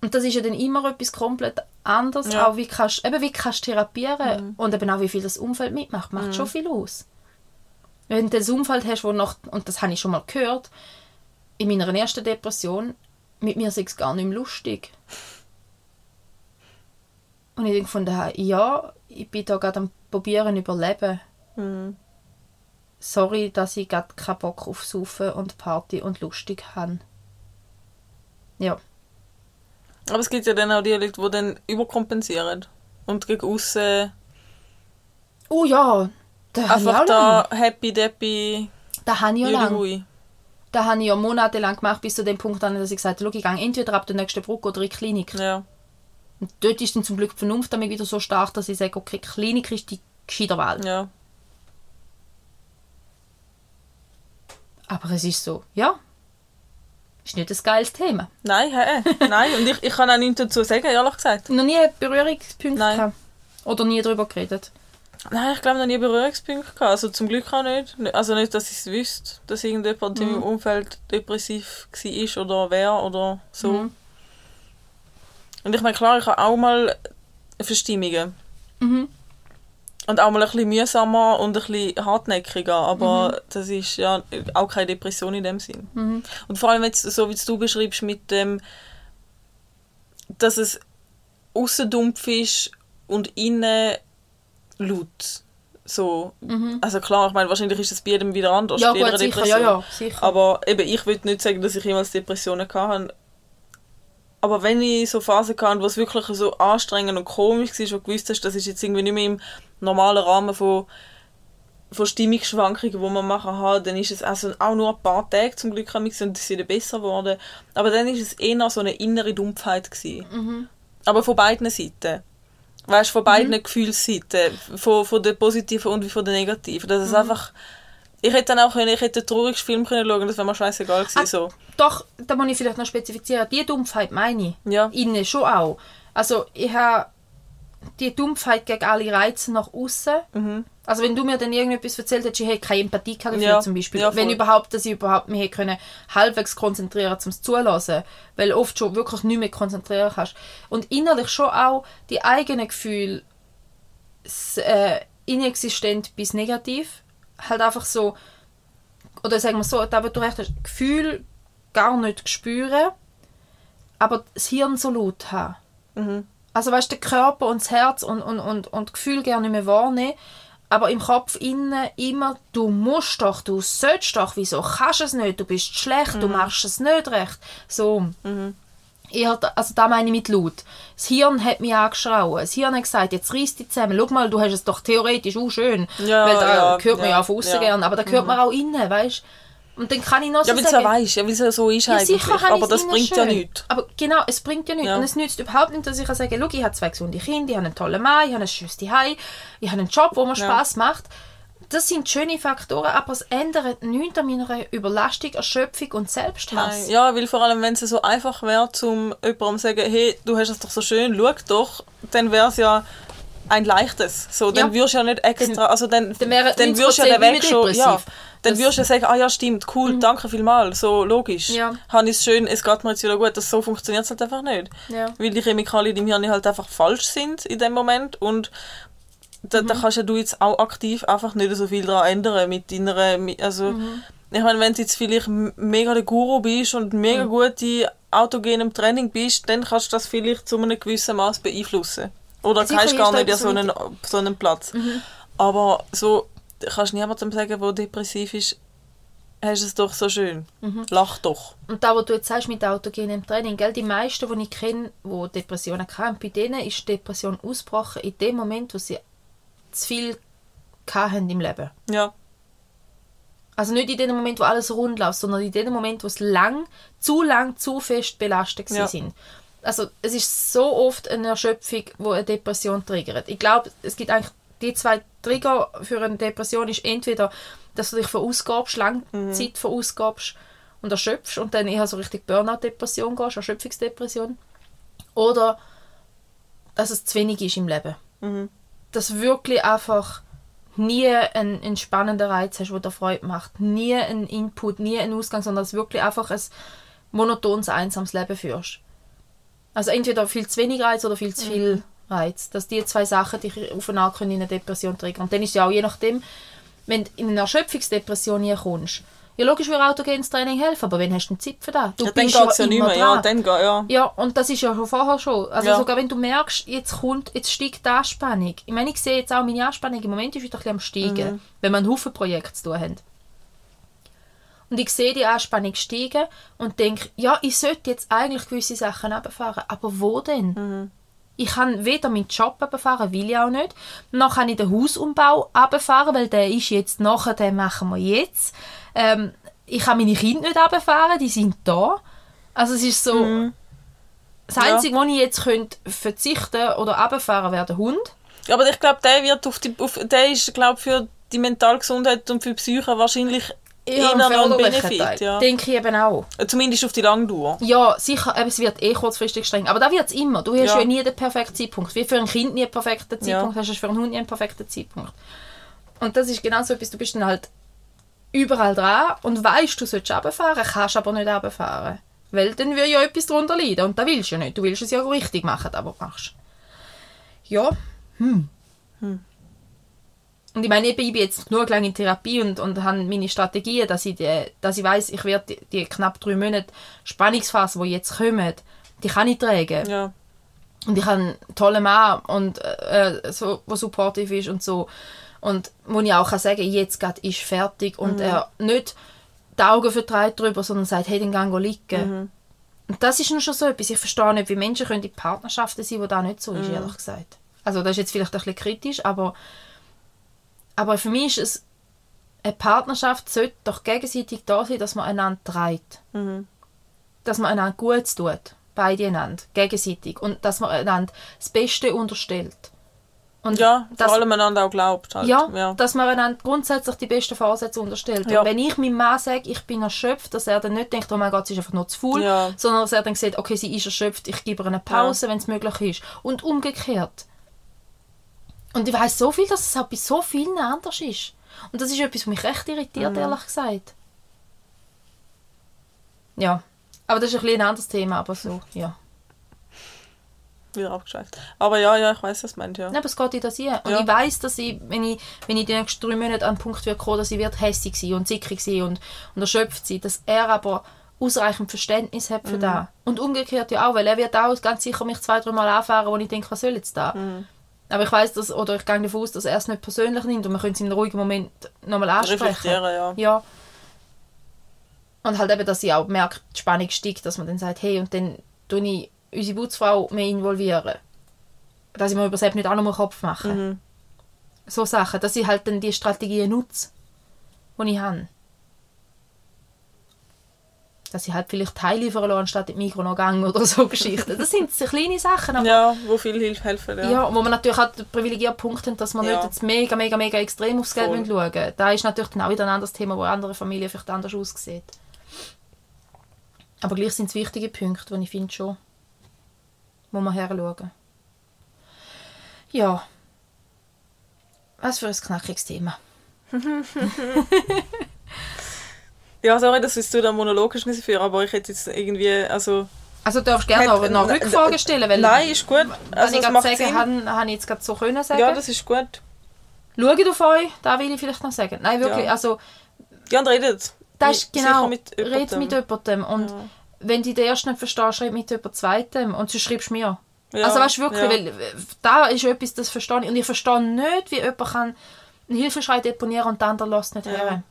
Und das ist ja dann immer etwas komplett anderes, Ja. auch wie kannst, eben wie kannst du therapieren und eben auch wie viel das Umfeld mitmacht, macht schon viel aus. Wenn du das Umfeld hast, wo nach, und das habe ich schon mal gehört, in meiner ersten Depression, mit mir sei es gar nicht mehr lustig. Und ich habe gefunden, ja, ich bin da gerade am probieren überleben. Mhm. Sorry, dass ich gerade keinen Bock auf Saufen und Party und lustig habe. Ja. Aber es gibt ja dann auch die Leute, die dann überkompensieren. Und gegen aussen Oh ja, da habe ich auch lang. da happy deppy Da habe ich ja lang. Da habe ich ja monatelang gemacht, bis zu dem Punkt, an, dass ich gesagt habe, ich gehe entweder ab der nächsten Brücke oder in die Klinik. Ja. Und dort ist dann zum Glück die Vernunft damit wieder so stark, dass ich sage, okay, Klinik ist die gescheiter Wahl. Ja. Aber es ist so, ja. Ist nicht ein geiles Thema. Nein, hä? Nein. Und ich, ich kann auch nichts dazu sagen, ehrlich gesagt. Noch nie Berührungspunkte Nein. gehabt. Oder nie darüber geredet. Nein, ich glaube noch nie Berührungspunkte gehabt. Also zum Glück auch nicht. Also nicht, dass ich es wüsste, dass irgendjemand in meinem Umfeld depressiv war oder wäre oder so. Mhm. Und ich meine, klar, ich habe auch mal Verstimmungen. Mhm. Und auch mal ein bisschen mühsamer und ein bisschen hartnäckiger, aber das ist ja auch keine Depression in dem Sinn. Mhm. Und vor allem jetzt, so wie du beschreibst, mit dem, dass es außen dumpf ist und innen laut. So. Also klar, ich meine, wahrscheinlich ist es bei jedem wieder anders. Mhm. Ja, gut, sicher, Depression. ja, ja, sicher. Aber eben, ich würde nicht sagen, dass ich jemals Depressionen hatte. Aber wenn ich so Phasen hatte, wo es wirklich so anstrengend und komisch war, wo du gewusst hast, das ist jetzt irgendwie nicht mehr im normalen Rahmen von, von Stimmungsschwankungen, die man machen kann, dann ist es also auch nur ein paar Tage zum Glück und es wieder besser geworden. Aber dann ist es eher so eine innere Dumpfheit gewesen. Aber von beiden Seiten. Weißt von beiden Gefühlsseiten. Von, von der positiven und wie von der negativen. Dass es einfach Ich hätte dann auch können, ich hätte den traurigsten Film können schauen, das wäre mir scheißegal gewesen. Ah, so. Doch, da muss ich vielleicht noch spezifizieren. Die Dumpfheit meine ich. Ja. Innen schon auch. Also ich habe die Dumpfheit gegen alle Reize nach außen. Mhm. Also wenn du mir dann irgendetwas erzählt hättest, ich hätte keine Empathie gehabt dafür Ja, zum Beispiel. ja, wenn überhaupt, dass ich überhaupt mich hätte können halbwegs konzentrieren zum Zulassen, weil oft schon wirklich nicht mehr konzentrieren kannst. Und innerlich schon auch die eigenen Gefühle äh, inexistent bis negativ. Halt einfach so, oder sagen wir so, da wo du recht hast, Gefühl gar nicht spüren, aber das Hirn so laut haben. Mhm. Also weißt du, der Körper und das Herz und, und, und, und Gefühl gerne nicht mehr wahrnehmen, aber im Kopf innen immer, du musst doch, du sollst doch, wieso kannst du es nicht, du bist schlecht, du machst es nicht recht. So. Eher, da- also da meine ich mit laut. Das Hirn hat mich angeschrauen. Das Hirn hat gesagt, jetzt reiss dich zusammen. Schau mal, du hast es doch theoretisch auch schön. Ja, Weil da ja, hört man ja, ja, von außen ja. Mhm. gern, aber da hört man auch innen, weißt Und dann kann ich noch so Ja, weil sagen... ja weißt, ja, weil es ja so ist Ja, eigentlich. Aber das bringt ja schön. nichts. Aber genau, es bringt ja nichts. Ja. Und es nützt überhaupt nicht, dass ich sagen, schau, ich habe zwei gesunde Kinder, ich habe einen tollen Mann, ich habe ein schönes Zuhause, ich habe einen Job, wo mir Ja. Spaß macht. Das sind schöne Faktoren, aber es ändert nichts an meiner Überlastung, Erschöpfung und Selbsthass. Nein. Ja, weil vor allem, wenn es so einfach wäre, zum jemandem zu sagen, hey, du hast es doch so schön, schau doch, dann wäre es ja ein leichtes. So, dann Ja. würdest du ja nicht extra, also dann, dann dann würdest du ja 90% den Weg schon, ja, dann Das- würdest du ja sagen, ah ja, stimmt, cool, danke vielmals, so logisch. Ja. Habe ich es schön, es geht mir jetzt wieder gut, das so funktioniert es halt einfach nicht. Ja. Weil die Chemikalien im Hirn halt einfach falsch sind in dem Moment und da, Mhm. da kannst ja du jetzt auch aktiv einfach nicht so viel daran ändern mit deiner, also Mhm. ich meine, wenn du jetzt vielleicht mega der Guru bist und mega Mhm. gut in autogenem Training bist, dann kannst du das vielleicht zu einem gewissen Maß beeinflussen. Oder Sicher ist gar nicht so einen, so einen Platz. Mhm. Aber so kannst niemandem sagen, der depressiv ist, hast es doch so schön. Mhm. Lach doch. Und da, was du jetzt sagst mit autogenem Training, gell, die meisten, die ich kenne, die Depressionen haben, bei denen ist die Depression ausgebrochen in dem Moment, wo sie zu viel hatten im Leben. Ja. Also nicht in dem Moment, wo alles rund läuft, sondern in dem Moment, wo es lang, zu lang, zu fest belastet ja. sind. Also es ist so oft eine Erschöpfung, wo eine Depression triggert. Ich glaube, es gibt eigentlich die zwei Trigger für eine Depression ist entweder, dass du dich verausgabst, lange Zeit verausgabst und erschöpfst und dann eher so richtig Burnout-Depression gehst, Erschöpfungsdepression. Oder dass es zu wenig ist im Leben. Mhm. Dass du wirklich einfach nie einen, einen spannenden Reiz hast, der dir Freude macht. Nie einen Input, nie einen Ausgang, sondern dass du wirklich einfach ein monotones, einsames Leben führst. Also entweder viel zu wenig Reiz oder viel zu viel Reiz. Dass die zwei Sachen dich aufeinander können in eine Depression triggern. Und dann ist ja auch je nachdem, wenn du in eine Erschöpfungsdepression kommst, ja logisch würde autogenes Training helfen, aber wenn hast du einen Zipfel da? Du ja dann geht es ja nicht mehr. Ja, dran. dann geht, ja. Ja, und das ist ja schon vorher schon. Also Ja. sogar wenn du merkst, jetzt kommt, jetzt steigt die Anspannung. Ich meine, ich sehe jetzt auch meine Anspannung im Moment ist wieder ein bisschen am steigen, Mhm. wenn wir einen Haufen Projekte zu tun haben. Und ich sehe die Anspannung steigen und denke, ja, ich sollte jetzt eigentlich gewisse Sachen runterfahren, aber wo denn? Mhm. Ich kann weder meinen Job runterfahren, will ich auch nicht, noch kann ich den Hausumbau runterfahren, weil der ist jetzt nachher, den machen wir jetzt. Ähm, ich kann meine Kinder nicht runterfahren, die sind da. Also es ist so, das Mhm. Ja. Einzige, wo ich jetzt könnte verzichten oder runterfahren, wäre der Hund. Ja, Aber ich glaube, der wird auf die, auf, der ist, glaube für die Mentalgesundheit und für die Psyche wahrscheinlich eher ein noch ein förderlicher Benefit. Teil. Ja. Denke ich eben auch. Zumindest auf die Langdauer. Ja, sicher, eben, es wird eh kurzfristig streng. Aber da wird es immer. Du hast Ja. ja. nie den perfekten Zeitpunkt. Wie für ein Kind nie einen perfekten Ja. Zeitpunkt hast, hast du für einen Hund nie einen perfekten Zeitpunkt. Und das ist genau so etwas, du bist dann halt überall dran und weißt, du sollst runterfahren, kannst aber nicht runterfahren. Weil dann würde ja etwas darunter leiden und das willst du ja nicht. Du willst es ja richtig machen, aber machst. Ja, hm. Und ich meine, ich bin jetzt genug lange in Therapie und, und habe meine Strategien, dass ich, die, dass ich weiss, ich werde die, die knapp drei Monate Spannungsphase, die jetzt kommen, die kann ich tragen. Ja. Und ich habe einen tollen Mann, und, äh, so, der supportive ist und so. Und wo ich auch kann sagen jetzt gerade ist fertig und er nicht die Augen vertreibt darüber, sondern sagt, hey, den Gang liegen. Und das ist nun schon so etwas. Ich verstehe nicht, wie Menschen können in Partnerschaften sein, wo das nicht so ist, ehrlich gesagt. Also das ist jetzt vielleicht ein bisschen kritisch, aber, aber für mich ist es, eine Partnerschaft sollte doch gegenseitig da sein, dass man einander trägt. Dass man einander Gutes tut, beide einander, gegenseitig. Und dass man einander das Beste unterstellt. Und Ja, das, vor allem einander auch glaubt. Halt. ja, ja. dass man einander grundsätzlich die besten Vorsätze unterstellt. Ja. Und wenn ich meinem Mann sage, ich bin erschöpft, dass er dann nicht denkt, oh mein Gott, sie ist einfach nur zu faul, Ja. sondern dass er dann sieht, okay, sie ist erschöpft, ich gebe ihr eine Pause, wenn es möglich ist. Und umgekehrt. Und ich weiß so viel, dass es auch bei so vielen anders ist. Und das ist etwas, was mich recht irritiert, Mhm. ehrlich gesagt. Ja. Aber das ist ein, bisschen ein anderes Thema, aber so, ja. Wieder abgeschweift. Aber ja, ja, ich weiß, was du meinst, ja. Nein, aber es geht in das hier. Und Ja. ich weiß, dass ich, wenn ich, wenn ich die nächsten drei Monate an den Punkt kommen, dass ich wird hässig sein und zickig sein und, und erschöpft sein, dass er aber ausreichend Verständnis hat Mhm. für das. Und umgekehrt ja auch, weil er wird auch ganz sicher mich zwei, drei Mal anfahren, wo ich denke, was soll jetzt da? Mhm. Aber ich weiß dass, oder ich gehe davon aus, dass er es nicht persönlich nimmt und man könnte es in einem ruhigen Moment nochmal ansprechen. Reflektieren, ja. Ja. Und halt eben, dass ich auch merke, die Spannung steigt, dass man dann sagt, hey, und dann tue ich unsere Putzfrau mehr involvieren. Dass ich mir über selbst nicht auch noch mal Kopf mache. Mhm. So Sachen, dass ich halt dann die Strategien nutze, die ich habe. Dass ich halt vielleicht Teile lasse, anstatt die Mikro noch gehen oder so Geschichten. Das sind so kleine Sachen, aber Ja, wo viel Hilfe helfen, ja. ja, wo man natürlich auch den privilegierten Punkt hat, dass man Ja. nicht jetzt mega, mega, mega extrem aufs Geld schauen müssen. Da ist natürlich dann auch wieder ein anderes Thema, wo andere Familien vielleicht anders aussieht. Aber gleich sind es wichtige Punkte, die ich finde schon, wo man her schauen. Ja. Was für ein knackiges Thema. Ja, sorry, dass du da monologisch nicht führen, aber ich hätte jetzt irgendwie, also... Also du darfst gerne noch, noch Rückfragen stellen, weil Nein, ist gut. Also ich gerade sagen habe, habe ich jetzt gerade so können sagen. Ja, das ist gut. Schaut auf euch, da will ich vielleicht noch sagen. Nein, wirklich, Ja. also Ja, und redet. Das ist Mit- genau, mit red jemandem. mit jemandem. Und Ja. wenn du den ersten nicht verstehst, red mit jemand zweitem. Und du schreibst mir. Ja, Also weißt du wirklich, ja. weil da ist etwas, das verstehe ich. Und ich verstehe nicht, wie jemand kann einen Hilfeschrei deponieren und der andere lässt nicht Ja. her.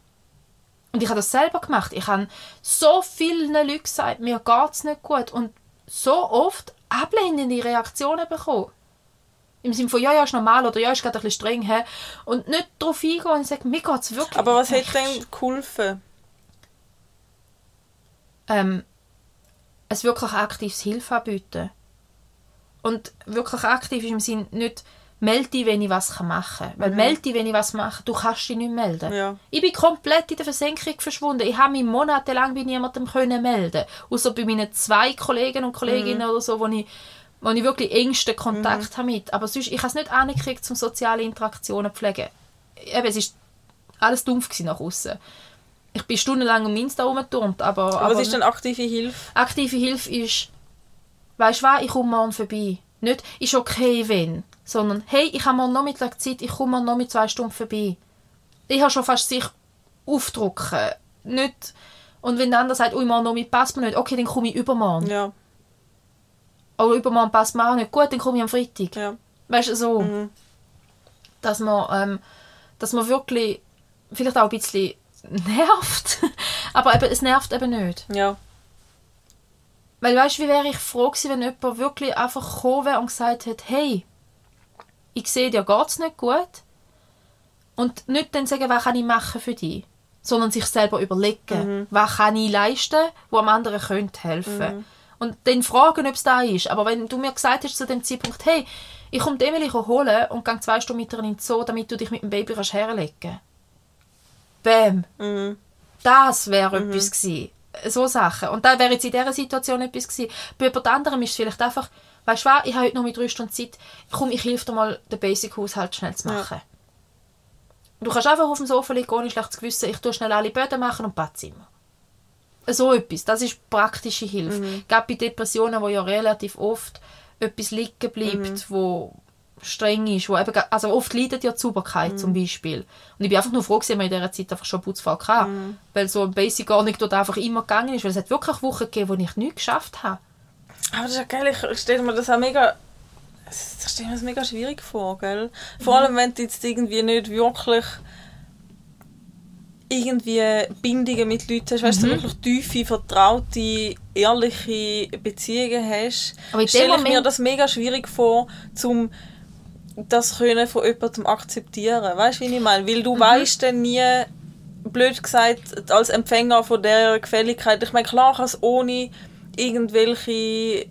Und ich habe das selber gemacht. Ich habe so vielen Leuten gesagt, mir geht es nicht gut. Und so oft ablehnende Reaktionen bekommen. Im Sinne von, ja, ja, ist normal oder ja, ist gerade ein bisschen streng. He? Und nicht darauf eingehen und sagen, mir geht es wirklich Aber was echt hat denn geholfen? ähm, es wirklich aktives Hilfe anbieten. Und wirklich aktiv ist im Sinn nicht melde dich, wenn ich was machen kann. Weil melde dich, wenn ich was mache, du kannst dich nicht melden. Ja. Ich bin komplett in der Versenkung verschwunden. Ich habe mich monatelang bei niemandem können melden. Außer bei meinen zwei Kollegen und Kolleginnen oder so, wo ich, wo ich wirklich engsten Kontakt habe mit. Aber sonst, ich habe es nicht angekriegt, zum soziale Interaktionen zu pflegen. Eben, es ist alles dumpf nach außen. Ich bin stundenlang um Insta rumgeturnt, aber, Aber was ist denn aktive Hilfe? Aktive Hilfe ist, weißt du was, ich komme morgen vorbei. Nicht, ist okay, wenn, sondern, hey, ich habe morgen Nachmittag Zeit, ich komme morgen noch mit zwei Stunden vorbei. Ich habe schon fast sich aufdrucken. Nicht, und wenn der andere sagt, ui, morgen Nachmittag passt mir nicht, okay, dann komme ich übermorgen. Ja, Oder übermorgen passt mir auch nicht, gut, dann komme ich am Freitag. ja. Weißt du, so. Mhm. Dass man, ähm, dass man wirklich, vielleicht auch ein bisschen nervt, aber eben, es nervt eben nicht. Ja. Weil weißt du, wie wäre ich froh gewesen, wenn jemand wirklich einfach gekommen wäre und gesagt hätte, hey, ich sehe, dir geht's nicht gut. Und nicht dann sagen, was kann ich machen für dich, sondern sich selber überlegen, was kann ich leisten, wo am anderen könnte helfen. Und dann fragen, ob es da ist. Aber wenn du mir gesagt hast zu dem Zeitpunkt, hey, ich komme die Emily holen und gehe zwei Stunden mit ihr in den Zoo, damit du dich mit dem Baby kannst herlegen Bäm. Mhm. Das wäre etwas gewesen. So Sachen. Und da wäre jetzt in dieser Situation etwas gewesen. Bei jemand anderem ist es vielleicht einfach, weißt du was, ich habe heute noch mit drei Stunden Zeit, komm, ich helfe dir mal, den Basic-Haushalt schnell zu machen. Du kannst einfach auf dem Sofa liegen, ohne schlechtes Gewissen, ich tue schnell alle Böden machen und Badzimmer. So etwas, das ist praktische Hilfe. Gerade bei Depressionen, wo ja relativ oft etwas liegen bleibt, wo streng ist, wo eben, also oft leidet ja die Sauberkeit zum Beispiel. Und ich bin einfach nur froh, dass wir in dieser Zeit einfach schon Putzfall hatten. Weil so ein Basic gar nicht dort einfach immer gegangen ist, weil es hat wirklich Wochen gegeben, wo ich nichts geschafft habe. Aber das ist ja geil, ich stelle mir das auch mega... Ich stelle mir das mega schwierig vor, gell? Vor allem, wenn du jetzt irgendwie nicht wirklich irgendwie Bindungen mit Leuten hast, weißt du, wirklich tiefe, vertraute, ehrliche Beziehungen hast, stelle ich mir das mega schwierig vor, zum das können von jemandem akzeptieren. Weißt du, wie ich meine? Weil du weißt dann nie, blöd gesagt, als Empfänger von der Gefälligkeit, ich meine, klar kann es ohne irgendwelche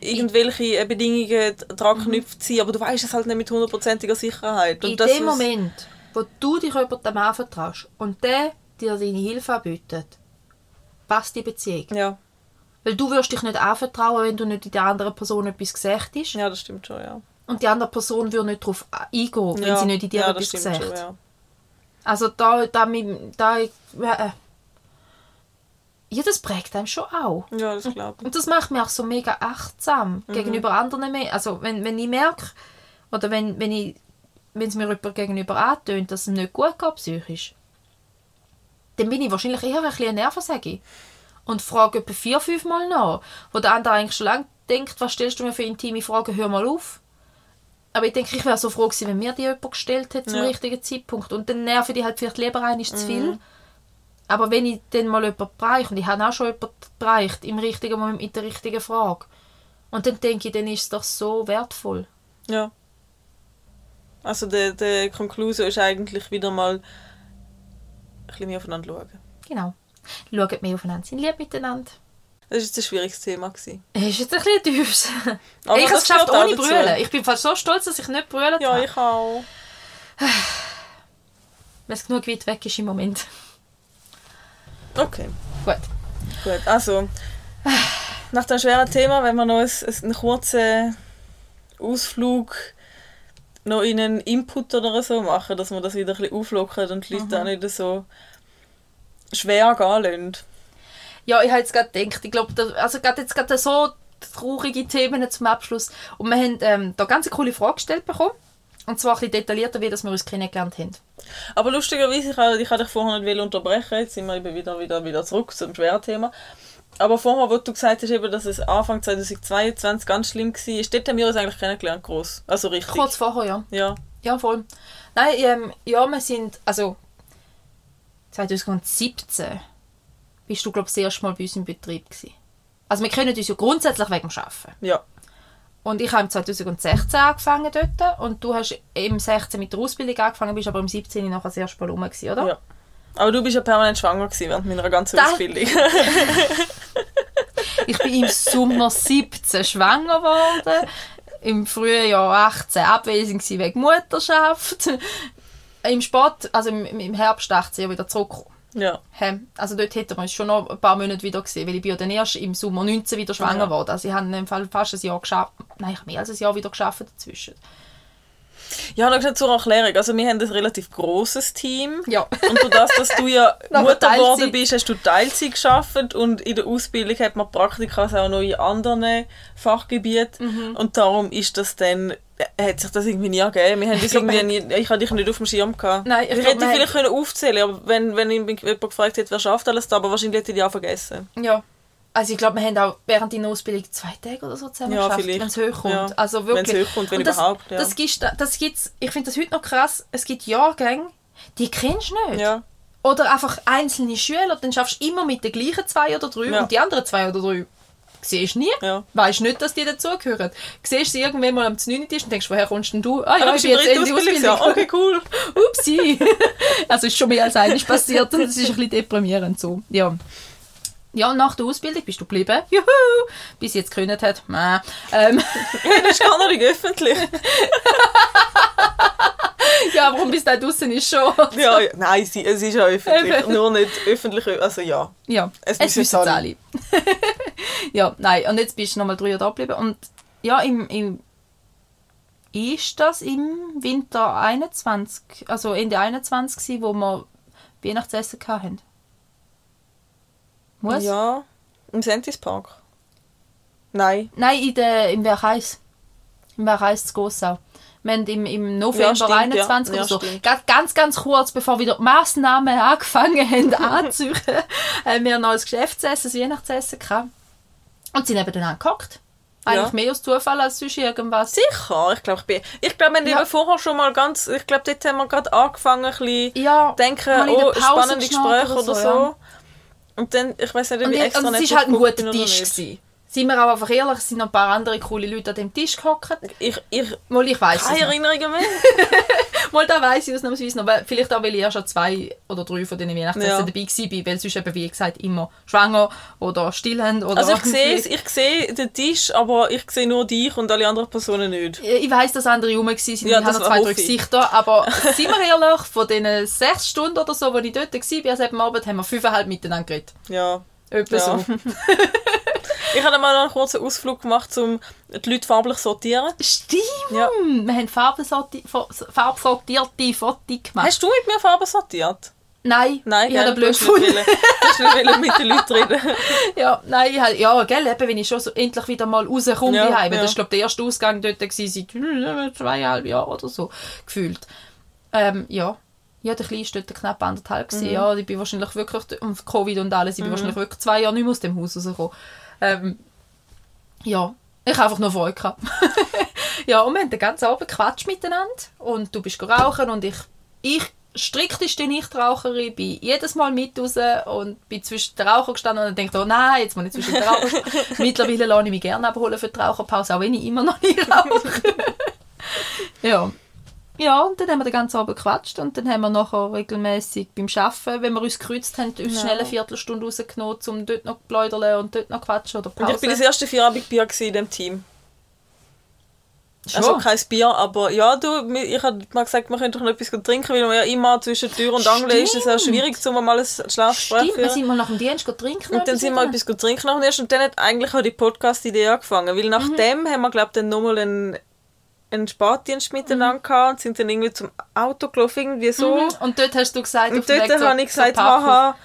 irgendwelche äh, Bedingungen daran geknüpft sind, aber du weißt es halt nicht mit hundertprozentiger Sicherheit. Und In dem Moment, wo du dich jemandem anvertraust und der dir deine Hilfe anbietet, passt die Beziehung. Ja, Weil du wirst dich nicht anvertrauen, wenn du nicht in der anderen Person etwas gesagt hast. ja, das stimmt schon, ja. Und die andere Person würde nicht darauf eingehen, wenn ja. sie nicht in dir ja, etwas gesagt. schon, ja. Also da, da, mit- da äh, ja, das prägt einem schon auch. Ja, das glaube ich. Und das macht mich auch so mega achtsam Mhm. gegenüber anderen Menschen. Also wenn, wenn ich merke, oder wenn, wenn ich wenn es mir jemand gegenüber antönt, dass es ihm nicht gut geht psychisch, dann bin ich wahrscheinlich eher ein bisschen nervensage und frage etwa vier, fünf Mal nach, wo der andere eigentlich schon lange denkt, was stellst du mir für intime Fragen, hör mal auf. Aber ich denke, ich wäre so froh gewesen, wenn mir die jemand gestellt hätte zum Ja. richtigen Zeitpunkt. Und dann nerven die halt vielleicht lieber ein, ist zu Mhm. Aber wenn ich dann mal jemanden bereiche, und ich habe auch schon jemanden bereicht, im richtigen Moment mit der richtigen Frage, und dann denke ich, dann ist es doch so wertvoll. Ja. Also der, der Konklusion ist eigentlich wieder mal ein bisschen mehr aufeinander schauen. Genau. Schaut mehr aufeinander, sind lieb miteinander. Das war jetzt ein schwieriges Thema. Gewesen. Es ist jetzt ein bisschen tiefs. Aber ich habe es geschafft ohne brüllen. Ich bin fast so stolz, dass ich nicht brüllen Ja, habe. ich auch. Weil es genug weit weg ist im Moment. Okay, Gut. gut. Also, nach dem schweren Thema, wenn wir noch einen, kurzen Ausflug noch in einen Input oder so machen, dass wir das wieder ein bisschen auflockern und die Leute Mhm. auch nicht so schwer gehen lassen. Ja, ich habe jetzt gerade gedacht, ich glaube, also gerade jetzt gerade so traurige Themen zum Abschluss. Und wir haben ähm, da ganz eine coole Frage gestellt bekommen. Und zwar ein bisschen detaillierter, wie dass wir uns kennengelernt haben. Aber lustigerweise, ich, habe- ich habe dich vorher nicht unterbrechen, jetzt sind wir eben wieder, wieder, wieder zurück zum schweren Thema. Aber vorher, wo du gesagt hast, eben, dass es Anfang 2022 ganz schlimm war, dort haben wir uns eigentlich kennengelernt, gross. Also richtig. Kurz vorher, ja. Ja. Ja, voll. Nein, ähm, ja, wir sind, also 2017 bist du, glaube ich, das erste Mal bei uns im Betrieb gewesen. Also wir kennen uns ja grundsätzlich wegen dem Arbeiten. Ja. Und ich habe im 2016 angefangen dort und du hast im 16 mit der Ausbildung angefangen, bist aber im 17 nachher das erste Mal rum gewesen, oder? ja. Aber du bist ja permanent schwanger gewesen während meiner ganzen Das- Ausbildung. Ich bin im Sommer 17 schwanger geworden, im Frühjahr 18 abwesend wegen Mutterschaft, im Sport, also im, im Herbst 18 wieder zurückgekommen. Ja. Also dort hätten wir uns schon noch ein paar Monate wieder gesehen, weil ich bin ja dann erst im Sommer 19 wieder schwanger Ja. geworden. Also ich habe im Fall fast ein Jahr geschafft, nein, ich habe mehr als ein Jahr wieder geschafft dazwischen. Ja, noch schnell zur Erklärung. Also wir haben ein relativ grosses Team. Ja. Und durch das, dass du ja Mutter geworden bist, hast du Teilzeit geschafft und in der Ausbildung hat man Praktika auch noch in anderen Fachgebieten. Mhm. Und darum ist das dann, hat sich das irgendwie nie gegeben. Wir haben das irgendwie nie, ich hatte dich nicht auf dem Schirm gehabt. Nein, ich ich glaub, hätte vielleicht können aufzählen aber wenn, wenn jemand gefragt hätte, wer schafft alles da, aber wahrscheinlich hätte ich die auch vergessen. Ja. Also ich glaube, wir haben auch während deiner Ausbildung zwei Tage oder so zusammen Ja, geschafft, wenn es hochkommt. Ja. Also wirklich. Wenn's hochkommt, wenn Und das, überhaupt, ja. Das gibt's, das gibt's, ich finde das heute noch krass, es gibt Jahrgänge, die kennst du nicht. Ja. Oder einfach einzelne Schüler, dann schaffst du immer mit den gleichen zwei oder drei Ja. und die anderen zwei oder drei siehst du nie. Ja. Weißt nicht, dass die dazugehören. Siehst sie irgendwann mal am 9. Tisch und denkst, woher kommst denn du? Ah Ah, ja, du ich bin jetzt dritten in die Ausbildungsjahr. Ausbildung. Okay, cool. Upsi. also ist schon mehr als eines passiert und es ist ein bisschen deprimierend so. Ja. Ja, nach der Ausbildung bist du geblieben. Juhu! Bis sie jetzt gekündigt hat. Mäh. Ähm, Das ist gar nicht öffentlich. ja, warum bis da draußen ist schon. Ja, ja. Nein, sie, es ist ja öffentlich. Nur nicht öffentlich. Also ja. Ja, Es es, wissen alle. alle. ja, nein, und jetzt bist du nochmal drei Jahre da geblieben. Und ja, im, im ist das im Winter 21, also Ende 21 gewesen, wo wir Weihnachtsessen hatten? Muss? Ja. Im Sentis Park. Nein. Nein, in der, im Werkheis. Im Werkheis zu Gossau. Wir haben im, im November stimmt, 21 ja. oder Ja, so, stimmt. ganz, ganz, kurz, bevor wieder die Massnahmen angefangen haben anzuziehen, haben wir ein Geschäftsessen, ein Weihnachtsessen gehabt. Und sind eben dann angehockt. Eigentlich Ja. mehr aus Zufall als sonst irgendwas. Sicher. Ich glaube, ich bin. Ich glaube, wir haben Ja. vorher schon mal ganz. Ich glaube, dort haben wir gerade angefangen, ein bisschen Ja, denken, oh, spannende Gespräche oder so. ja. Und dann, ich weiß nicht, ob ich extra und es nicht war halt ein guter Tisch. Gewesen. Sind wir auch einfach ehrlich, es sind noch ein paar andere coole Leute an dem Tisch gehockt. Ich, ich Mal, ich weiss keine. Erinnerungen mehr. Mal, da weiss ich ausnahmsweise noch. Weil, vielleicht auch, weil ich ja schon zwei oder drei von diesen Weihnachtsessen Ja. dabei war, weil sonst eben, wie gesagt, immer schwanger oder stillend oder... Also ich sehe ich sehe den Tisch, aber ich sehe nur dich und alle anderen Personen nicht. Ich weiss, dass andere rum waren, Ja, ich das habe noch zwei, drei ich. Gesichter, aber sind wir ehrlich, von diesen sechs Stunden oder so, wo ich dort war, also am Abend, haben wir fünfeinhalb miteinander geredet. Ja. Etwa Ja. so. Ich habe mal einen kurzen Ausflug gemacht, um die Leute farblich zu sortieren. Stimmt! Ja. Wir haben farbsortierte Fotos gemacht. Hast du mit mir Farben sortiert? Nein, Nein, ich habe blöd gefunden. du wollen mit den Leuten reden. Ja, nein, ich ja, gell, eben, wenn ich schon so endlich wieder mal rauskomme Ja, daheim. ja. Das war, glaube der erste Ausgang dort gewesen, seit hm, zweieinhalb Jahren oder so, gefühlt. Ähm, ja. Ja, der Kleine war dort knapp anderthalb. Mhm. Ja, ich bin wahrscheinlich wirklich, und Covid und alles, ich bin wahrscheinlich wirklich zwei Jahre nicht mehr aus dem Haus rausgekommen. Ähm, ja, ich habe einfach nur Freude gehabt. ja, und wir haben den ganzen Abend gequatscht miteinander. Und du bist rauchen und ich, ich strikteste Nichtraucherin, bin jedes Mal mit raus und bin zwischen den Rauchern gestanden und denke, oh nein, jetzt muss ich zwischen den Rauchern. Mittlerweile lasse ich mich gerne abholen für die Raucherpause, auch wenn ich immer noch nicht rauche. ja. Ja, und dann haben wir den ganzen Abend gequatscht und dann haben wir nachher regelmäßig beim Arbeiten, wenn wir uns gekreuzt haben, uns Ja. schnell eine Viertelstunde rausgenommen, um dort noch zu und dort noch quatschen oder Und Pause. ich bin das erste Vierabendbier gewesen in dem Team. Schon? Also kein Bier, aber ja, du, ich habe mal gesagt, wir können doch noch etwas trinken, weil man ja immer zwischen Tür und Angel ist. Es ist ja Stimmt. schwierig, um mal ein schlechtes Gespräch Stimmt, wir sind mal nach dem Dienst trinken. Und dann sind wir etwas trinken noch erst und dann hat eigentlich auch die Podcast-Idee angefangen, weil nach dem haben wir, glaube ich, dann nochmal einen, einen Spätdienst miteinander gehabt und sind dann irgendwie zum Auto gelaufen, irgendwie so. Mhm. Und dort hast du gesagt, Und dort habe ich gesagt, Parkhaus. haha,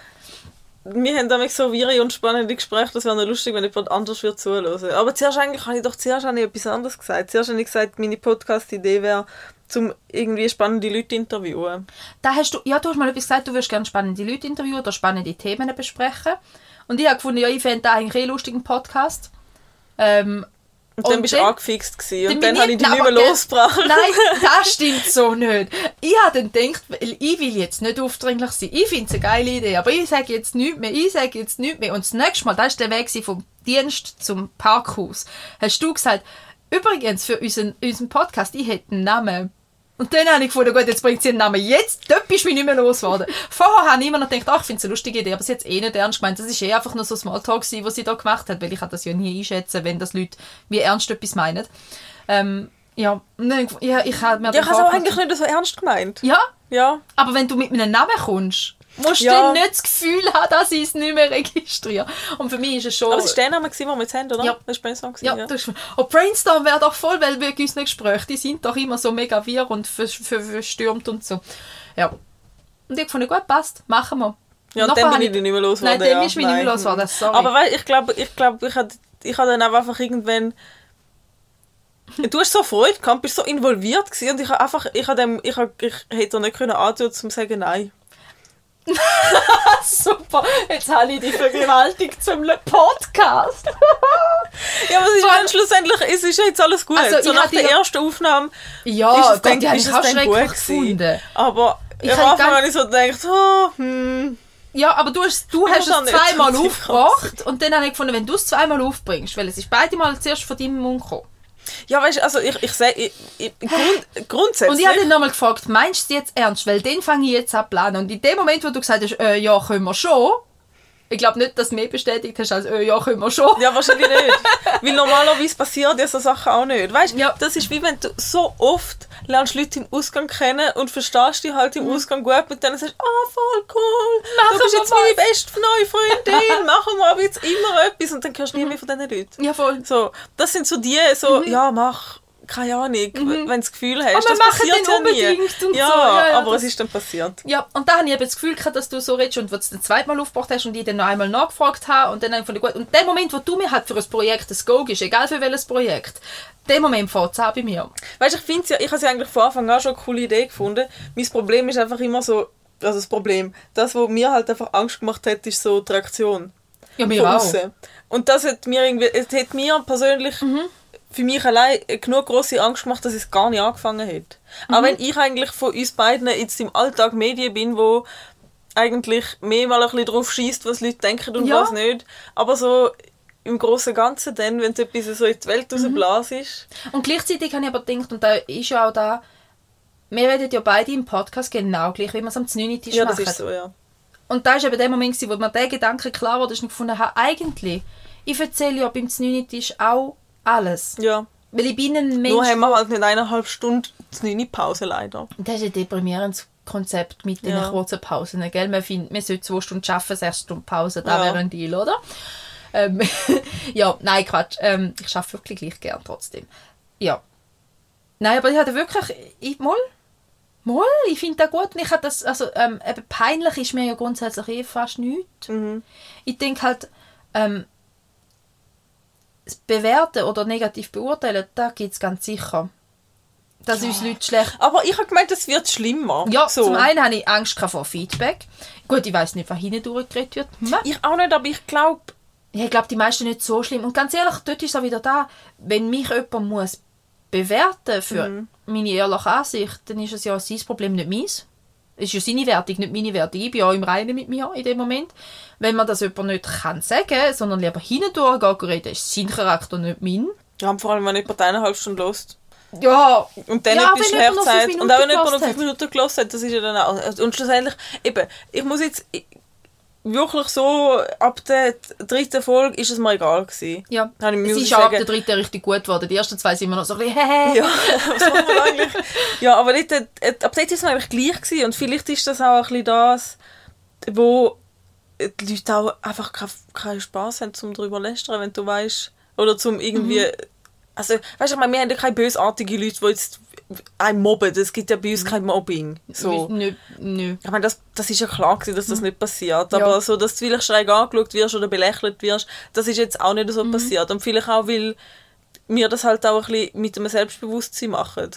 wir haben damit so wirre und spannende Gespräche, das wäre lustig, wenn jemand anders würde zuhören. Aber zuerst eigentlich habe ich doch zuerst habe ich etwas anderes gesagt. Zuerst habe ich gesagt, meine Podcast-Idee wäre, zum irgendwie spannende Leute interviewen. Da hast du, ja, du hast mal etwas gesagt, du würdest gerne spannende Leute interviewen oder spannende Themen besprechen. Und ich habe gefunden, ja, ich fände das eigentlich eh lustig, einen Podcast. Ähm, Und dann bist du angefixt gewesen. und dann habe ich ich- dich nicht mehr losgebracht. Nein, das stimmt so nicht. Ich habe dann gedacht, ich will jetzt nicht aufdringlich sein. Ich finde es eine geile Idee, aber ich sage jetzt nichts mehr. Ich sage jetzt nichts mehr. Und das nächste Mal, das war der Weg vom Dienst zum Parkhaus, hast du gesagt, übrigens für unseren, unseren Podcast, ich hätte einen Namen. Und dann habe ich gefunden, gut, jetzt bringt sie einen Namen. Jetzt, dort bist du mich nicht mehr losgeworden. Vorher habe ich immer noch gedacht, ach, ich finde es eine lustige Idee, aber sie hat es eh nicht ernst gemeint. Das war eh einfach nur so Smalltalk, gewesen, was sie da gemacht hat, weil ich kann das ja nie einschätzen, wenn das Leute wie ernst etwas meinen. Ähm, ja, dann, ja, ich habe mir Ja, ich habe es auch eigentlich nicht so ernst gemeint. Ja, Ja. aber wenn du mit einem Namen kommst, musst du Ja. dann nicht das Gefühl haben, dass ich es nicht mehr registriere. Und für mich ist es schon... Aber es war der Name, den wir jetzt haben, oder? Ja. Das war Brainstorm. ja, ja. das ist, oh, Brainstorm wäre doch voll, weil wir unsere Gespräche, die sind doch immer so mega wirr und ver- ver- verstürmt und so. Ja. Und ich fand, gut, passt, machen wir. Ja, und dann bin habe ich dich nicht mehr los Nein, dann bist du mich nicht mehr losgeworden, sorry. Aber weil, ich glaube, ich, glaub, ich hatte ich hatte dann auch einfach irgendwann... Du hast so Freude gehabt, bist so involviert gewesen und ich habe einfach, ich, habe dem, ich, habe, ich hätte nicht können antun, um zu sagen nein. Super, jetzt habe ich dich vergewaltigt zum Podcast. Ja, aber ist allem- dann schlussendlich, es ist ja jetzt alles gut. Also, so ich nach der ersten Aufnahme Ja, ist es Gott, dann, die habe ist ich es dann gut gefunden. Aber Ich am habe Anfang habe ich so gedacht, oh, hm. Ja, aber du hast, du hast es zweimal aufgebracht und dann habe ich gefunden, wenn du es zweimal aufbringst, weil es ist beide Mal zuerst von deinem Mund gekommen. Ja, weißt du, also ich, ich ich, grund, grundsätzlich... Und ich habe dann nochmal gefragt, meinst du es jetzt ernst? Weil den fange ich jetzt an planen. Und in dem Moment, wo du gesagt hast, äh, ja, können wir schon, ich glaube nicht, dass du mehr bestätigt hast als, äh, ja, können wir schon. Ja, wahrscheinlich nicht. Weil normalerweise passieren ja so Sachen auch nicht. Weißt du, Ja. das ist wie wenn du so oft lernst Leute im Ausgang kennen und verstehst die halt im Ausgang gut und dann sagst du, ah, voll cool, Mhm. Machen du bist jetzt meine was." beste neue Freundin, machen wir aber jetzt immer etwas und dann hörst du nie mehr von diesen Leuten. Ja, voll. So, das sind so die, so, ja, mach, keine Ahnung, wenn du das Gefühl hast, Mhm. Aber das wir machen passiert ja nie. unbedingt und ja, so. Ja, ja, aber das- es ist dann passiert. Ja, und da habe ich eben das Gefühl gehabt, dass du so redest und wo du es das zweite Mal aufgebracht hast und ich dann noch einmal nachgefragt habe und dann einfach gut. Und der Moment, wo du mir halt für ein Projekt ein Go gibst, egal für welches Projekt, der Moment fängt es an bei mir. Weißt du, ich finde ja, ich habe sie eigentlich von Anfang an schon eine coole Idee gefunden. Mein Problem ist einfach immer so, also das Problem, das, was mir halt einfach Angst gemacht hat, ist so die Reaktion Ja, mir von auch. Und das hat mir irgendwie, es hat mir persönlich Mhm. Für mich allein genug große Angst gemacht, dass es gar nicht angefangen hat. Mhm. Auch wenn ich eigentlich von uns beiden jetzt im Alltag Medien bin, wo eigentlich mehr mal ein bisschen drauf schießt, was Leute denken und Ja. was nicht. Aber so, im Großen und Ganzen dann, wenn etwas so in die Welt Mhm. rausblasst. Und gleichzeitig habe ich aber gedacht, und da ist ja auch da, wir reden ja beide im Podcast genau gleich, wie wir es am 9. Tisch Ja, machen. das ist so, ja. Und da war eben der Moment, wo mir der Gedanke klar wurde, dass ich gefunden habe, eigentlich, ich erzähle ja beim 9. Tisch auch alles. Ja. Weil ich bin ein Mensch... Nur haben wir halt nicht eineinhalb Stunden eine Pause leider. Das ist ein deprimierendes Konzept mit den Ja. kurzen Pausen. Gell? Man, findet, man sollte zwei Stunden arbeiten, sechs Stunden Pause, da Ja. wäre ein Deal, oder? Ähm, ja, nein, Quatsch. Ähm, ich arbeite wirklich gleich gern trotzdem. Ja. Nein, aber ich hatte wirklich... Ich, mal, mal, ich finde das gut. Und ich hatte das, also, ähm, peinlich ist mir ja grundsätzlich eh fast nichts. Mhm. Ich denke halt, ähm, Bewerten oder negativ beurteilen, da gibt es ganz sicher. Dass uns Leute schlecht Aber ich habe gemeint, es wird schlimmer. ja, so. zum einen habe ich Angst vor Feedback. Gut, ich weiß nicht, was hinten durchgeredet wird. Hm. Ich auch nicht, aber ich glaube, Ja, ich glaube, die meisten nicht so schlimm. Und ganz ehrlich, dort ist es auch wieder da, wenn mich jemand muss bewerten für Mhm. meine ehrliche Ansicht, dann ist es ja sein Problem, nicht meins. Es ist ja seine Wertung, nicht meine Wertung. Ich bin auch im Reinen mit mir in dem Moment. Wenn man das jemand nicht kann sagen, sondern lieber hinten durchgeht, reden, ist sein Charakter nicht mein. ja, vor allem, wenn jemand eineinhalb Stunden lost. Ja, Und dann Ja, etwas wenn jemand noch Schmerz fünf hat. Und auch wenn jemand noch fünf Minuten gelassen hat, das ist ja dann auch... Und schlussendlich, eben, ich muss jetzt... ich- Wirklich so, ab der dritten Folge ist es mir egal gewesen. ja. Habe ich Es ist ab der dritten richtig gut geworden. Die ersten zwei sind immer noch so ein bisschen, hehe. Ja, was eigentlich? Ja, aber dort, äh, ab dort ist es mir eigentlich gleich gewesen. Und vielleicht ist das auch ein bisschen das, wo die Leute auch einfach keinen Spass haben, zum darüber zu lästern, wenn du weißt oder zum irgendwie... Mhm. Also, weißt du, ich meine, wir haben ja keine bösartigen Leute, die jetzt einen mobben. Es gibt ja bei Mhm. uns kein Mobbing. So. Nö, nö. Ich meine, das, das ist ja klar gewesen, dass das nicht passiert. Mhm. Ja. Aber so, dass du vielleicht schräg angeschaut wirst oder belächelt wirst, das ist jetzt auch nicht Mhm. so passiert. Und vielleicht auch, weil wir das halt auch ein bisschen mit einem Selbstbewusstsein machen.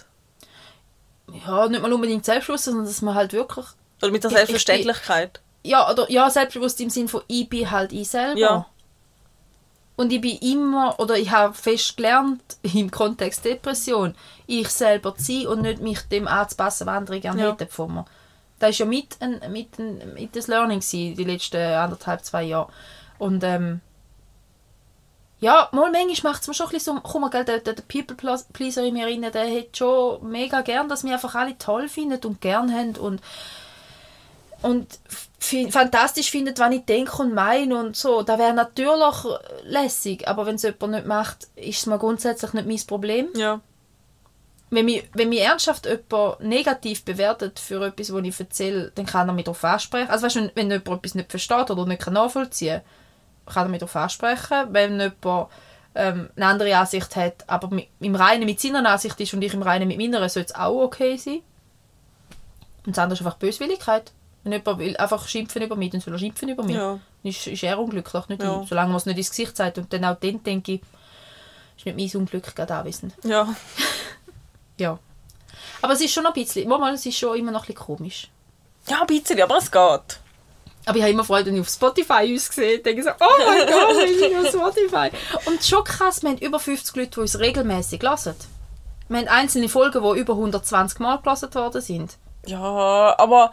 Ja, nicht mal unbedingt selbstbewusst, sondern dass man halt wirklich Oder mit der Ich- ich- Selbstverständlichkeit. ja, oder, ja, selbstbewusst im Sinne von, ich bin halt ich selber. Ja. Und ich bin immer, oder ich habe fest gelernt, im Kontext Depression, ich selber zu sein und nicht mich dem anzupassen, was andere gerne Ja. hätten von mir. Das war ja mit, ein, mit, ein, mit das Learning gewesen, die letzten anderthalb, zwei Jahre. Und ähm, ja, mal manchmal macht es mir schon ein bisschen so, guck mal, gell, der, der, People-Pleaser in mir rein, der hat schon mega gern, dass wir einfach alle toll finden und gern haben und und fantastisch findet, was ich denke und meine und so. Das wäre natürlich lässig, aber wenn es jemand nicht macht, ist es mir grundsätzlich nicht mein Problem. Ja. Wenn mich, wenn mich ernsthaft jemand negativ bewertet für etwas, was ich erzähle, dann kann er mich darauf ansprechen. Also weißt, wenn, wenn jemand etwas nicht versteht oder nicht nachvollziehen kann, kann er mich darauf ansprechen. Wenn jemand ähm, eine andere Ansicht hat, aber im Reinen mit seiner Ansicht ist und ich im Reinen mit meiner, soll es auch okay sein. Und das andere ist einfach Böswilligkeit. Wenn jemand will einfach schimpfen über mich, dann soll er schimpfen über mich. Ja. Dann Ist, ist er unglücklich, nicht Ja. ich. Solange man es nicht ins Gesicht sagt. Und dann auch dann denke ich, ist nicht mein Unglück gerade anwesend. Ja. Ja. Aber es ist schon noch ein bisschen, manchmal es ist schon immer noch ein bisschen komisch. Ja, ein bisschen, aber es geht. Aber ich habe immer Freude, wenn ich auf Spotify uns sehe. denke ich so, oh mein Gott, wir sind auf Spotify. Und schon krass, wir haben über 50 Leute, die uns regelmäßig hören. Wir haben einzelne Folgen, die über 120 Mal gelesen worden sind. Ja, aber...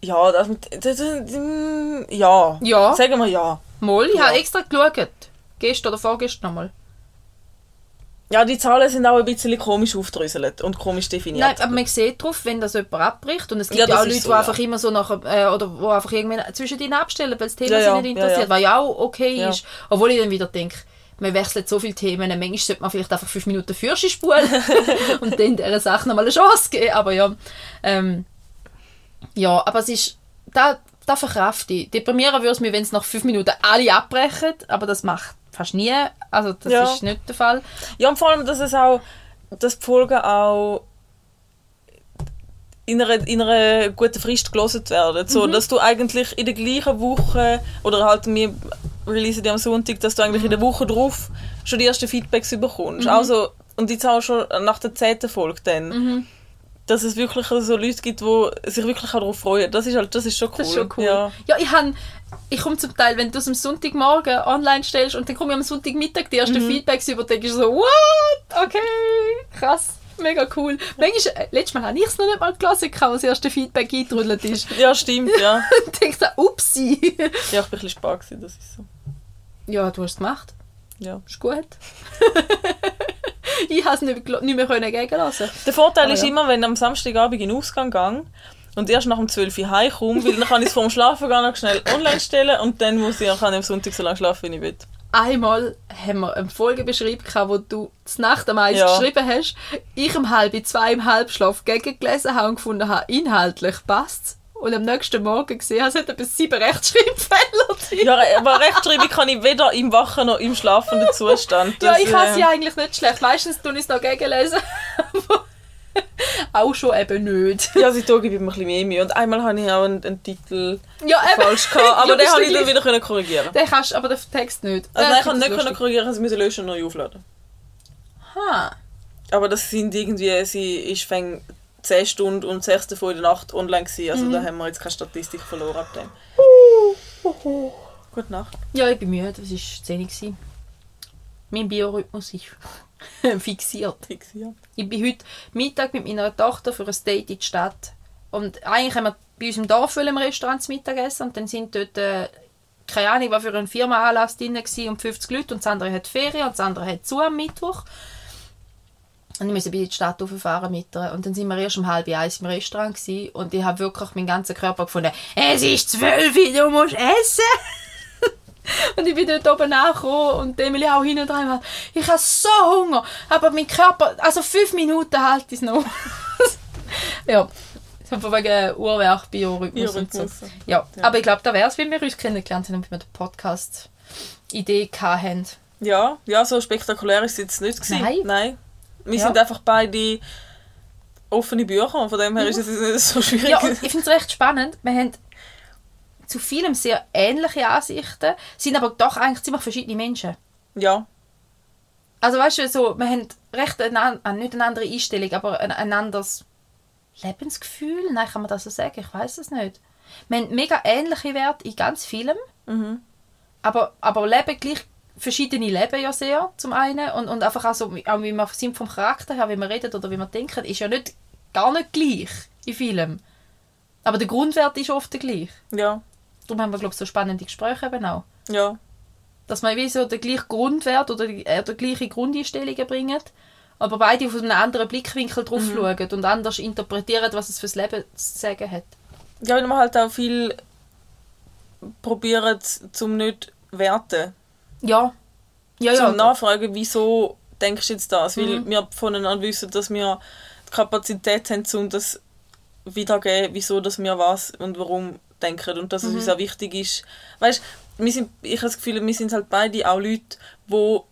Ja, das. Das, das, ja. Ja. Sagen wir ja. Mal, ich Ja. habe extra geschaut. Gestern oder vorgestern nochmal. Ja, die Zahlen sind auch ein bisschen komisch aufdröselt und komisch definiert. Nein, aber man sieht drauf, wenn das jemand abbricht. Und es gibt Ja, auch Leute, so, die ja. einfach immer so nachher, äh, oder wo einfach irgendwie zwischen ihnen abstellen, weil das Thema Ja, sie nicht interessiert, was ja auch okay ist. Obwohl ich dann wieder denke, man wechselt so viele Themen, manchmal sollte man vielleicht einfach fünf Minuten Fürsche spulen und dann dieser Sache nochmal eine Chance geben. Aber ja, ähm, ja, aber es ist, da, da verkraft ich. Deprimieren würde es mich, wenn es nach fünf Minuten alle abbrechen, aber das macht fast nie, also das Ja. ist nicht der Fall. Ja, und vor allem, dass es auch, dass die Folgen auch in einer, in einer guten Frist gelesen werden. So, Mhm. dass du eigentlich in der gleichen Woche, oder halt wir releasen die am Sonntag, dass du eigentlich in der Woche drauf schon die ersten Feedbacks bekommst. Mhm. Also, und jetzt auch schon nach der zehnten Folge dann. Mhm. Dass es wirklich so Leute gibt, die sich wirklich darauf freuen. Das ist halt, das ist schon cool. Das ist schon cool. Ja. Ja, ich han, ich komme zum Teil, wenn du es am Sonntagmorgen online stellst und dann komme ich am Sonntagmittag die ersten Feedbacks über, denke ich so, what? Okay, krass, mega cool. Manchmal, äh, letztes Mal habe ich es noch nicht mal gelesen, als das erste Feedback eingetrudelt ist. ja, stimmt, ja. Und denke so, upsi. Ja, ich bin ein bisschen spät gewesen, das ist so. ja, du hast es gemacht. Ja. Ist gut. ich habe es nicht, nicht mehr können gegenlassen. Der Vorteil Aber ist ja. immer, wenn ich am Samstagabend in den Ausgang gehe und erst nach dem 12 Uhr heimkomme, weil dann kann ich es vorm Schlafen gehen noch schnell online stellen und dann muss ich, kann ich am Sonntag so lange schlafen, wie ich will. Einmal haben wir eine Folge beschrieben, wo du z Nacht am Eis Ja. geschrieben hast, ich um halb zwei im Halbschlaf gegengelesen habe und gefunden habe, inhaltlich passt Und am nächsten Morgen gesehen habe, es hat etwa sieben Rechtschreibfehler. Ja, aber Rechtschreibung kann ich weder im wachen noch im schlafenden Zustand. Ja, ich habe äh, sie eigentlich nicht schlecht. Meistens tue ich es noch gegenlesen. auch schon eben nicht. Ja, sie gebe ich mir ein bisschen mehr Mühe. Und einmal habe ich auch einen, einen Titel Ja, falsch gehabt, aber Ja, den habe ich dann wieder korrigieren. Den kannst du, aber den Text nicht. Also nein, ich konnte nicht korrigieren, sie müssen löschen und neu aufladen. Ha. Aber das sind irgendwie, sie ist fäng 10 Stunden und 6 davon in der Nacht online gewesen. Also Mhm. da haben wir jetzt keine Statistik verloren ab dem. Gute Nacht. Ja, ich bin müde. Es war 10 Uhr. Mein Biorhythmus ist fixiert. Fixiert. Ich bin heute Mittag mit meiner Tochter für ein Date in die Stadt. Und eigentlich haben wir bei uns im Dorf im Restaurant zu Mittag essen und dann sind dort, äh, keine Ahnung, war für einen Firmenanlass drin gewesen, um 50 Leute und das andere hat Ferien und das andere hat zu am Mittwoch. Und ich musste in die Stadt rauffahren mit ihr. Und dann sind wir erst um halb eins im Restaurant gewesen, und ich habe wirklich meinen ganzen Körper gefunden, es ist zwölf, du musst essen. Und ich bin dort oben angekommen und Emily auch hinten dran. Ich habe so Hunger, aber mein Körper, also fünf Minuten halte ich es noch. ja, so von wegen Uhrwerk, Biorhythmus und so. Ja, Ja. aber ich glaube, da wäre es, wenn wir uns kennengelernt haben und wir die Podcast-Idee hatten. Ja, ja, so spektakulär ist es jetzt nicht gewesen. Nein. Nein. Wir Ja. sind einfach beide offene Bücher und von dem her ist es nicht so schwierig. Ja, ich finde es recht spannend. Wir haben zu vielem sehr ähnliche Ansichten, sind aber doch eigentlich ziemlich verschiedene Menschen. ja. Also weißt du, so, wir haben recht eine, äh, nicht eine andere Einstellung, aber ein, ein anderes Lebensgefühl. Nein, kann man das so sagen? Ich weiß es nicht. Wir haben mega ähnliche Werte in ganz vielem, Mhm. aber, aber leben gleich verschiedene Leben ja sehr zum einen und, und einfach auch so, auch wie wir sind vom Charakter her, wie wir reden oder wie wir denken, ist ja nicht gar nicht gleich in vielem. Aber der Grundwert ist oft der gleich. Ja. Darum haben wir, glaube ich, so spannende Gespräche eben auch. Ja. Dass man wie so den gleichen Grundwert oder die, äh, die gleiche Grundeinstellungen bringen, aber beide auf einen anderen Blickwinkel drauf Mhm. schauen und anders interpretieren, was es fürs Leben zu sagen hat. Ja, weil man halt auch viel probiert, zum nicht werten. Ja. Ja, ja. zum Nachfragen, wieso denkst du jetzt das? Weil Mhm. wir voneinander wissen, dass wir die Kapazität haben, um das wiedergeben, wieso dass wir was und warum denken und dass es Mhm. uns auch wichtig ist. Weißt, wir sind, ich habe das Gefühl, wir sind halt beide auch Leute, wo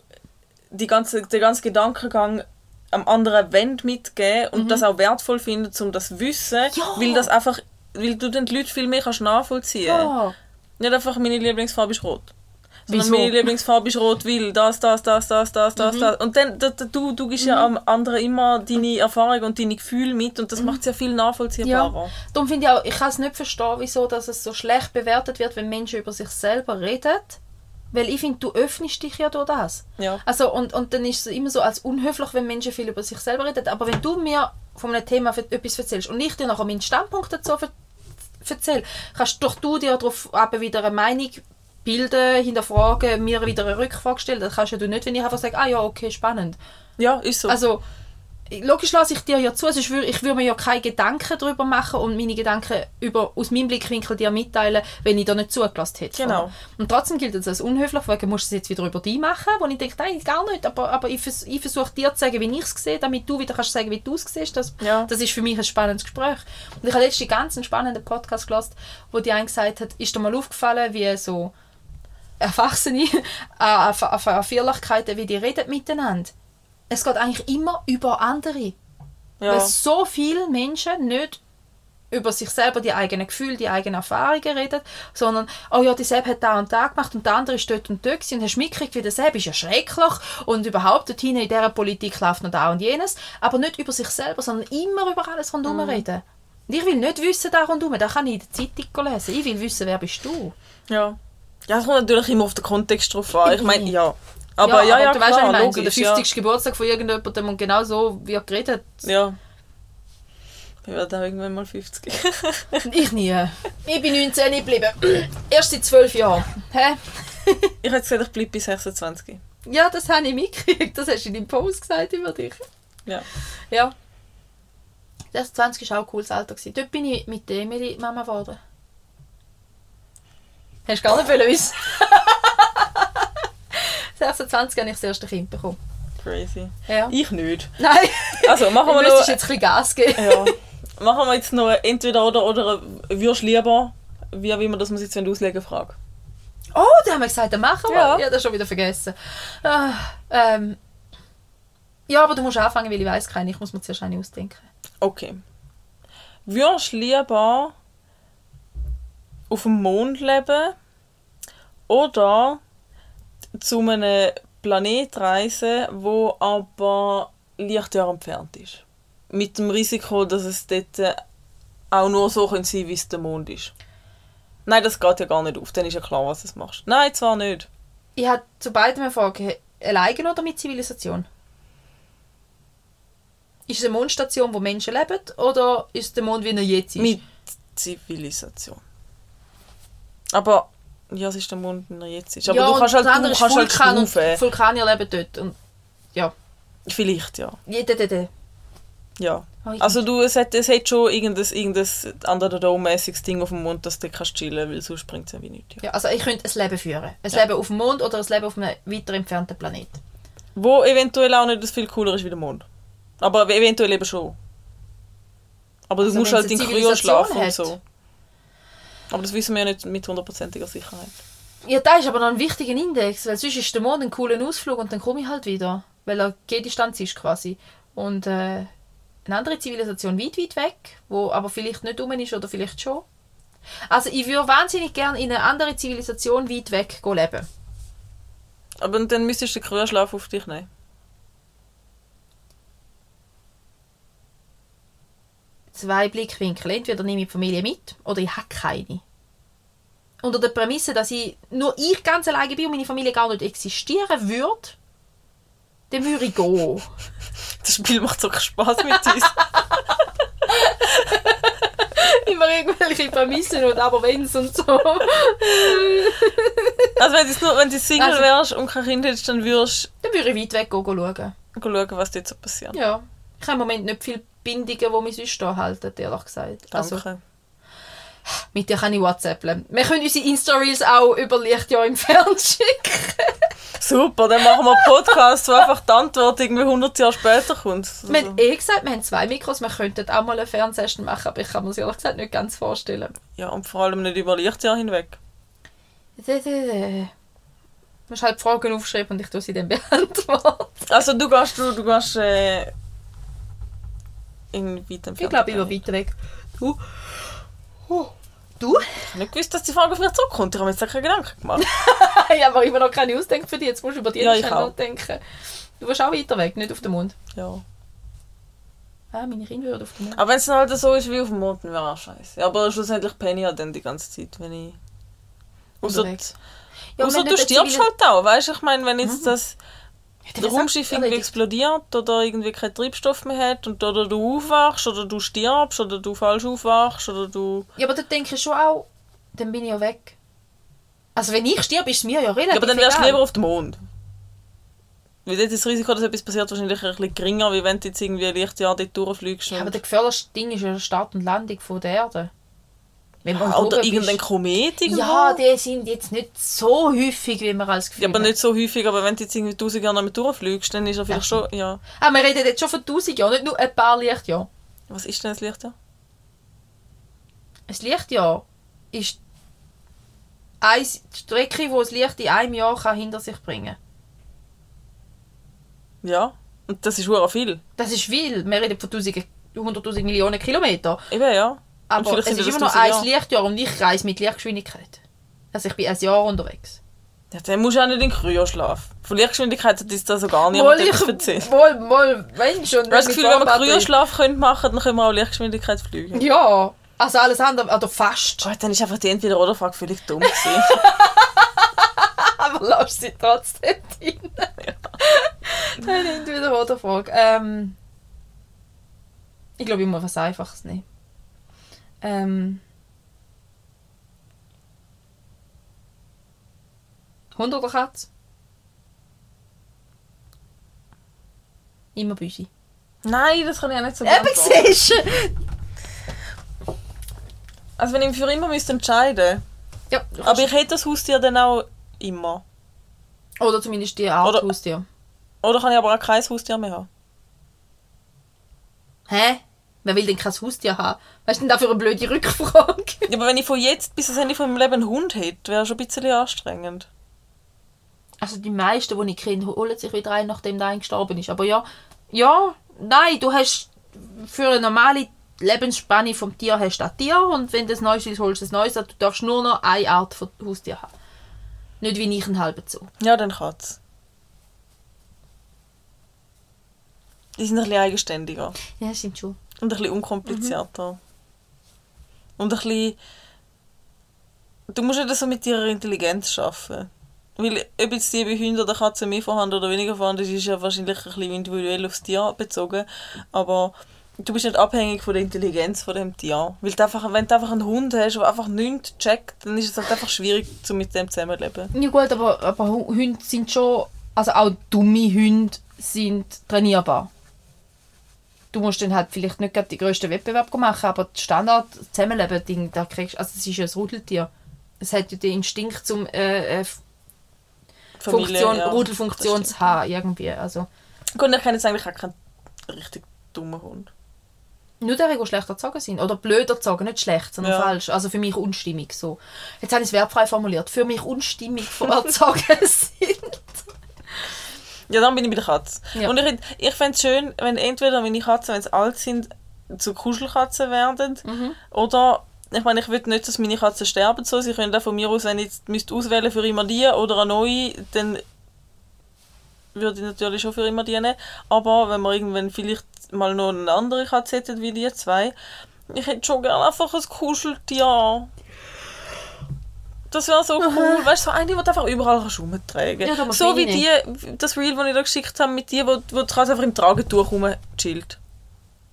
die ganze, den ganzen Gedankengang am anderen Wend mitgeben und das auch wertvoll finden, um das zu wissen, Mhm. Ja. weil das einfach, weil du den Leuten viel mehr kannst nachvollziehen. ja. Nicht einfach, meine Lieblingsfarbe ist rot. Sondern Wieso? meine Lieblingsfarbe ist rot, weil das, das, das, das, das, das, Mhm. das. Und dann, da, da, du, du gibst ja am anderen immer deine Erfahrung und deine Gefühle mit und das macht es ja viel nachvollziehbarer. Mhm. Ja. Darum finde ich auch, ich kann es nicht verstehen, wieso dass es so schlecht bewertet wird, wenn Menschen über sich selber reden. Weil ich finde, du öffnest dich ja durch das. Ja. Also, und, und dann ist es immer so als unhöflich, wenn Menschen viel über sich selber reden. Aber wenn du mir von einem Thema für- etwas erzählst und ich dir nachher meinen Standpunkt dazu erzähle, kannst doch du dir darauf wieder eine Meinung bilden, hinterfragen, mir wieder eine Rückfrage stellen. Das kannst ja du nicht, wenn ich einfach sage, ah ja, okay, spannend. Ja, ist so. Also, logisch lasse ich dir ja zu, sonst würde ich würde mir ja keine Gedanken darüber machen und meine Gedanken über, aus meinem Blickwinkel dir mitteilen, wenn ich dir nicht zugelassen hätte. Genau. Und trotzdem gilt es als unhöflich, weil musst du es jetzt wieder über dich machen, wo ich denke, nein, gar nicht, aber, aber ich, vers ich versuche dir zu sagen, wie ich es sehe, damit du wieder kannst sagen, wie du es siehst. Das, Ja. das ist für mich ein spannendes Gespräch. Und ich habe letztens einen ganz spannenden Podcast gehört, wo die eine gesagt hat, ist dir mal aufgefallen, wie so Erwachsene an, an, an, an Feierlichkeiten, wie die reden miteinander. Es geht eigentlich immer über andere. Weil ja. so viele Menschen nicht über sich selber, die eigenen Gefühle, die eigenen Erfahrungen reden, sondern, oh ja, die Seb hat da und da gemacht und der andere ist dort und dort gewesen und hast mitgekriegt, wie der Seb ist ja schrecklich und überhaupt dort hinten in dieser Politik läuft noch da und jenes, aber nicht über sich selber, sondern immer über alles rundherum reden. Und ich will nicht wissen, da rundherum, da kann ich in der Zeitung lesen. Ich will wissen, wer bist du. ja. Ja, es kommt natürlich immer auf den Kontext drauf an. Ich meine, ja. Aber ja, aber ja, du weißt, was klar, ich meine, so der logisch, 50. Geburtstag von irgendjemandem und genau so wird geredet. ja. ja. Ich werde auch irgendwann mal 50. Ich nie. Ich bin 19 geblieben. Erst seit 12 Jahren. Hä? ich hätte gesagt, ich bleibe bis 26. Ja, das habe ich mitgekriegt. Das hast du in deinem Post gesagt über dich. Ja. Ja. Das 20 war auch ein cooles Alter. Dort bin ich mit der Emily Mama geworden. Hast du gar nicht wollen wissen? 26 habe ich das erste Kind bekommen. Crazy. Ja. Ich nicht. Nein, Also machen wir noch... jetzt ein bisschen Gas geben. Ja. Machen wir jetzt noch entweder oder oder würdest lieber, wie, wie man das muss jetzt wenn auslegen frage. Oh, da haben wir gesagt, dann machen wir. Ja. Ja, das schon wieder vergessen. Ah, ähm. Ja, aber du musst anfangen, weil ich weiß keine. Ich muss mir zuerst eine ausdenken. Okay. Würdest lieber auf dem Mond leben oder zu einem Planet reisen, wo aber Lichtjahre entfernt ist? Mit dem Risiko, dass es dort äh, auch nur so sein könnte, wie es der Mond ist. Nein, das geht ja gar nicht auf. Dann ist ja klar, was du machst. Nein, zwar nicht. Ich habe zu beiden eine Frage. Alleine oder mit Zivilisation? Ist es eine Mondstation, wo Menschen leben? Oder ist der Mond, wie er jetzt ist? Mit Zivilisation. Aber ja, es ist der Mond, wie er jetzt ist. Aber ja, du kannst halt, du kannst halt stufen. Vulkanier leben dort. Und ja, Vielleicht, ja. jeder, der, der. ja. Oh, Also du, es hat, es hat schon irgendein, irgendein under the dome-mäßiges Ding auf dem Mond, dass du kannst chillen weil sonst bringt es ja wie nichts. Ja. Ja, also ich könnte ein Leben führen. Ein Ja. Leben auf dem Mond oder ein Leben auf einem weiter entfernten Planet. Wo eventuell auch nicht das viel cooler ist wie der Mond. Aber eventuell eben schon. Aber du Also musst halt in Kryo schlafen Zivilisation und so. Aber das wissen wir ja nicht mit hundertprozentiger Sicherheit. Ja, das ist aber noch ein wichtiger Index, weil sonst ist der Mond ein cooler Ausflug und dann komme ich halt wieder. Weil er G-Distanz ist quasi. Und äh, eine andere Zivilisation weit, weit weg, wo aber vielleicht nicht rum ist oder vielleicht schon. Also ich würde wahnsinnig gerne in eine andere Zivilisation weit weg leben. Aber dann müsstest du den Kryoschlaf auf dich nehmen. Zwei Blickwinkel. Entweder nehme ich die Familie mit oder ich habe keine. Unter der Prämisse, dass ich nur ich ganz alleine bin und meine Familie gar nicht existieren würde, dann würde ich gehen. Das Spiel macht so Spaß mit uns. Immer irgendwelche Prämissen und aber wenn's und so. also wenn du nur, wenn du Single Also- wärst und kein Kind hättest, dann würdest Dann würde ich weit weg gehen, gehen schauen. schauen, was dort so passiert. Ja. Ich habe im Moment nicht viele Bindungen, die mich sonst da halten, ehrlich gesagt. Also, Danke. Mit dir kann ich WhatsApplen. Wir können unsere Insta-Reels auch über Lichtjahr entfernt schicken. Super, dann machen wir einen Podcast, wo einfach die Antwort irgendwie 100 Jahre später kommt. Also, Wir haben eh gesagt, wir haben zwei Mikros, wir könnten auch mal eine Fernsehsession machen, aber ich kann mir das ehrlich gesagt nicht ganz vorstellen. ja, und vor allem nicht über Lichtjahr hinweg. Du musst halt Fragen aufschreiben und ich tue sie dann beantworten. Also du gehst, du, du gehst äh, in weit entfernt. Ich glaube, ich war weiter weg. Du? Oh. Du? Ich habe nicht gewusst, dass die Frage vielleicht zurückkommt. Ich habe mir jetzt keine Gedanken gemacht. ich habe immer noch keine Ausdenken für dich. Jetzt musst du über die Ja, nachdenken. Du warst auch weiter weg, nicht auf dem Mond. Ja. Ah, meine Kinder würden auf dem Mond. Aber wenn es dann halt so ist wie auf dem Mond, dann wäre auch scheiße. Aber schlussendlich penne ich ja dann die ganze Zeit, wenn ich... Außer. Ja, außer du stirbst halt auch, weißt du? Ich meine, wenn jetzt Ja, das dann Raumschiff irgendwie explodiert oder irgendwie keinen Treibstoff mehr hat und oder du aufwachst oder du stirbst oder du falsch aufwachst oder du... Ja, aber da denke ich schon auch, dann bin ich ja weg. Also wenn ich sterbe, ist es mir ja relativ Ja, aber dann wärst du lieber auf dem Mond. Weil dort ist das Risiko, dass etwas passiert, wahrscheinlich ein bisschen geringer, wie wenn du jetzt irgendwie ein Lichtjahr dort durchfliegst. Ja, aber der gefährlichste Ding ist ja die Start und Landung von der Erde. Oder irgendein Komet irgendwo. Ja, die sind jetzt nicht so häufig, wie man als Gefühl Ja, aber nicht so häufig, aber wenn du jetzt irgendwie 1000 Jahre mehr durchfliegst, dann ist er vielleicht schon, ja. Ah, wir reden jetzt schon von 1000 Jahren, nicht nur ein paar Lichtjahre. Was ist denn das Lichtjahr? Ein Lichtjahr ist eine Strecke, die das Licht in einem Jahr kann hinter sich bringen kann. Ja. Und das ist schon viel. Das ist viel. Wir reden von 1000 100'000 Millionen Kilometer. Eben, ja. Aber es ist das immer noch 1000 ein. Lichtjahr und ich reise mit Lichtgeschwindigkeit. Also ich bin ein Jahr unterwegs. ja dann musst du auch nicht in den Kryoschlaf. Von Lichtgeschwindigkeit hat uns da so gar niemand etwas erzählt. mal, mal. Ich habe das Gefühl, wenn wir. Kryoschlaf können machen dann können wir auch Lichtgeschwindigkeit fliegen. Ja, also alles andere, oder fast. Gott, dann ist einfach die Entweder-Oder-Frage völlig dumm gewesen. Aber lass sie trotzdem drin. Eine entweder oder Frage. Ähm, ich glaube, ich muss was Einfaches nehmen. Ähm, Hund oder Katz? Immer Büsi. Nein, das kann ich auch nicht so Eben, beantworten. siehst du? Also wenn ich mich für immer müsste entscheiden Ja, Aber ich hätte das Haustier dann auch immer. Oder zumindest die Art Oder- Haustier. Oder kann ich aber auch kein Haustier mehr haben? Hä? Wer will denn kein Haustier haben? Was ist denn da für eine blöde Rückfrage? Ja, aber wenn ich von jetzt bis ans Ende von meinem Leben einen Hund hätte, wäre schon ein bisschen anstrengend. Also die meisten, die ich kenne, holen sich wieder ein, nachdem der eine gestorben ist. Aber ja, ja, nein, du hast für eine normale Lebensspanne vom Tier hast du ein Tier und wenn das Neues ist, holst du das Neues. Du darfst nur noch eine Art von Haustier haben. Nicht wie ich einen halben Zoo. Ja, dann Katz. Die sind ein bisschen eigenständiger. Ja, stimmt schon. Und ein bisschen unkomplizierter. Und ein bisschen... Du musst nicht so mit ihrer Intelligenz arbeiten. Weil ob jetzt die oder Katzen mehr vorhanden oder weniger vorhanden ist, ist ja wahrscheinlich ein bisschen individuell aufs Tier bezogen. Aber du bist nicht abhängig von der Intelligenz von dem Tier. Weil einfach, wenn du einfach einen Hund hast, der einfach nichts checkt, dann ist es halt einfach schwierig, zu mit dem zusammenleben. Ja gut, aber, aber Hu- Hunde sind schon... Also auch dumme Hunde sind trainierbar. Du musst dann halt vielleicht nicht gerade die grössten Wettbewerb machen, aber das Standard Zusammenleben, Ding, da kriegst also es ist ja ein Rudeltier. Es hat ja den Instinkt zum äh, äh, Funktion, ja, Rudelfunktion zu haben, irgendwie. Also. Gut, ich kenne jetzt eigentlich auch keinen richtig dummen Hund. nur der, die schlecht erzogen sind. Oder blöd erzogen, nicht schlecht, sondern Ja. falsch. Also für mich unstimmig so. Jetzt habe ich es wertfrei formuliert. Für mich unstimmig erzogen sind. Ja, dann bin ich bei der Katze. Ja. Und ich, ich fände es schön, wenn entweder meine Katzen, wenn sie alt sind, zu Kuschelkatzen werden. Mhm. Oder, ich meine, ich will nicht, dass meine Katzen sterben. So. Sie können auch von mir aus, wenn ich jetzt müsste auswählen für immer die oder eine neue, dann würde ich natürlich schon für immer die nehmen. Aber wenn wir irgendwann vielleicht mal noch eine andere Katze hätten wie die zwei, ich hätte schon gerne einfach ein Kuscheltier. Das wäre so cool. Weißt du, so eine, die du einfach überall kannst rumtragen Ja, kannst. muss So wie die, das Reel, das ich da geschickt habe, mit dir, wo, wo du einfach im Tragetuch rumchillt.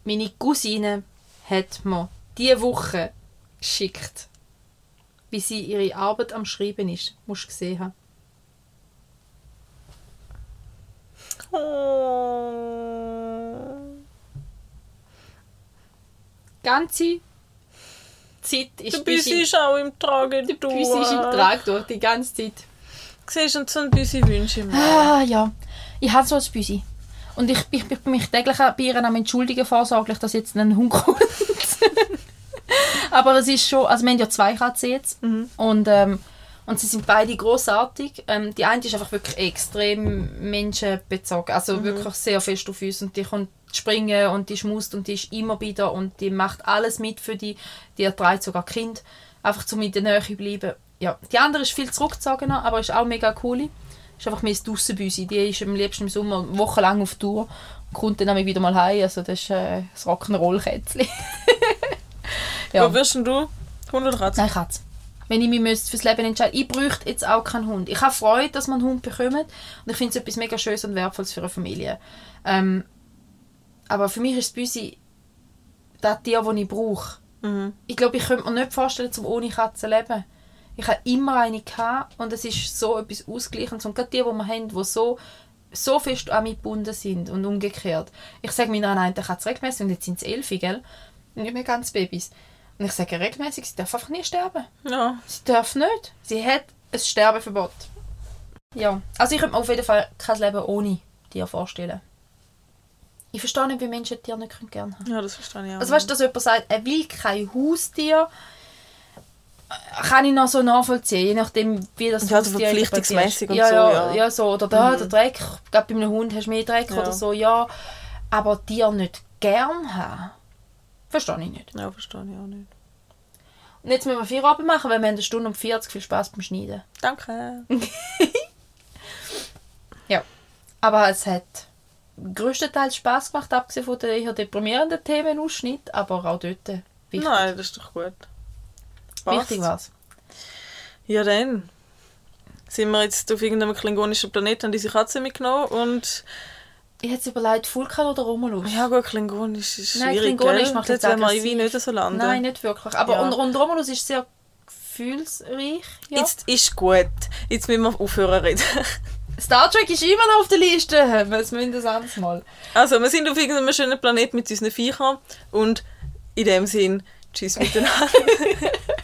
Meine Cousine hat mir diese Woche geschickt, wie sie ihre Arbeit am Schreiben ist. Musst du gesehen haben. Oh. ganze Zeit ist Der Büsi ist auch im Tragetuch. der Büsi ist im Tragtuch, die ganze Zeit. Siehst du, und so ein Büsi wünsche ich mir. Ah, ja. Ich habe so ein Büsi. Und ich, ich, ich bin mich täglich bei ihr am entschuldigen, vorsorglich, dass jetzt ein Hund kommt. Aber es ist schon, also wir haben ja zwei Katzen jetzt. Und, ähm, und sie sind beide großartig. Ähm, die eine ist einfach wirklich extrem menschenbezogen. Also wirklich sehr fest auf uns. Und die kommt springen und die schmust und die ist immer wieder und die macht alles mit für die. Die erträgt sogar Kind. Einfach zum in der Nähe bleiben. Ja. Die andere ist viel zurückgezogener, aber ist auch mega cool. Ist einfach mehr das Dussenbüsi. Die ist am liebsten im Sommer wochenlang auf Tour und kommt dann wieder mal heim. Also das ist äh, das Rock'n'Roll-Kätzchen. ja. Wo wirst du? Hund oder Katze? Nein, Katze. Wenn ich mich müsste fürs Leben entscheiden ich bräuchte jetzt auch keinen Hund. Ich habe Freude, dass man einen Hund bekommt und ich finde es etwas mega Schönes und Wertvolles für eine Familie. Ähm, aber für mich ist das Büsi das Tier, das ich brauche. Mhm. Ich glaube, ich könnte mir nicht vorstellen, zum ohne Katze zu leben. Ich habe immer eine gehabt und es ist so etwas Ausgleichendes. Und gerade die, die wir haben, die so, so fest an mich gebunden sind und umgekehrt. Ich sage meiner einen Katze regelmäßig, und jetzt sind es elf, gell? Nicht mehr ganz Babys. Und ich sage regelmäßig, sie darf einfach nie sterben. Ja. Sie darf nicht. Sie hat ein Sterbeverbot. Ja. Also ich könnte mir auf jeden Fall kein Leben ohne Tier vorstellen. Ich verstehe nicht, wie Menschen Tiere nicht gerne haben ja, das verstehe ich auch. Also weißt du, dass jemand sagt, er will kein Haustier, kann ich noch so nachvollziehen, je nachdem, wie das Ja, also interpretiert. und ja, so, ja. ja. So. Oder da, der Dreck, gerade bei einem Hund hast du mehr Dreck Ja. oder so, ja. Aber Tier nicht gern haben, verstehe ich nicht. Ja, verstehe ich auch nicht. Und jetzt müssen wir vier Abend machen, weil wir haben eine Stunde und 40 viel Spaß beim Schneiden. Danke. Ja. Aber es hat größtenteils Spaß gemacht, abgesehen von den eher deprimierenden Themenausschnitt, aber auch dort wichtig. Nein, das ist doch gut. Wichtig war's. Ja, dann sind wir jetzt auf irgendeinem klingonischen Planeten, haben diese Katze mitgenommen und Ich hätte überlegt, Vulkan oder Romulus? ja gut, klingonisch ist Nein, schwierig, Klingonisch gell? macht jetzt wollen wir irgendwie nicht so landen. Nein, nicht wirklich. Aber Ja. und, und Romulus ist sehr gefühlsreich. Ja. Jetzt ist gut. Jetzt müssen wir aufhören reden. Star Trek ist immer noch auf der Liste. Was müssen das anderes Mal? Also, wir sind auf irgendeinem schönen Planet mit unseren Viechern und in dem Sinn, tschüss miteinander.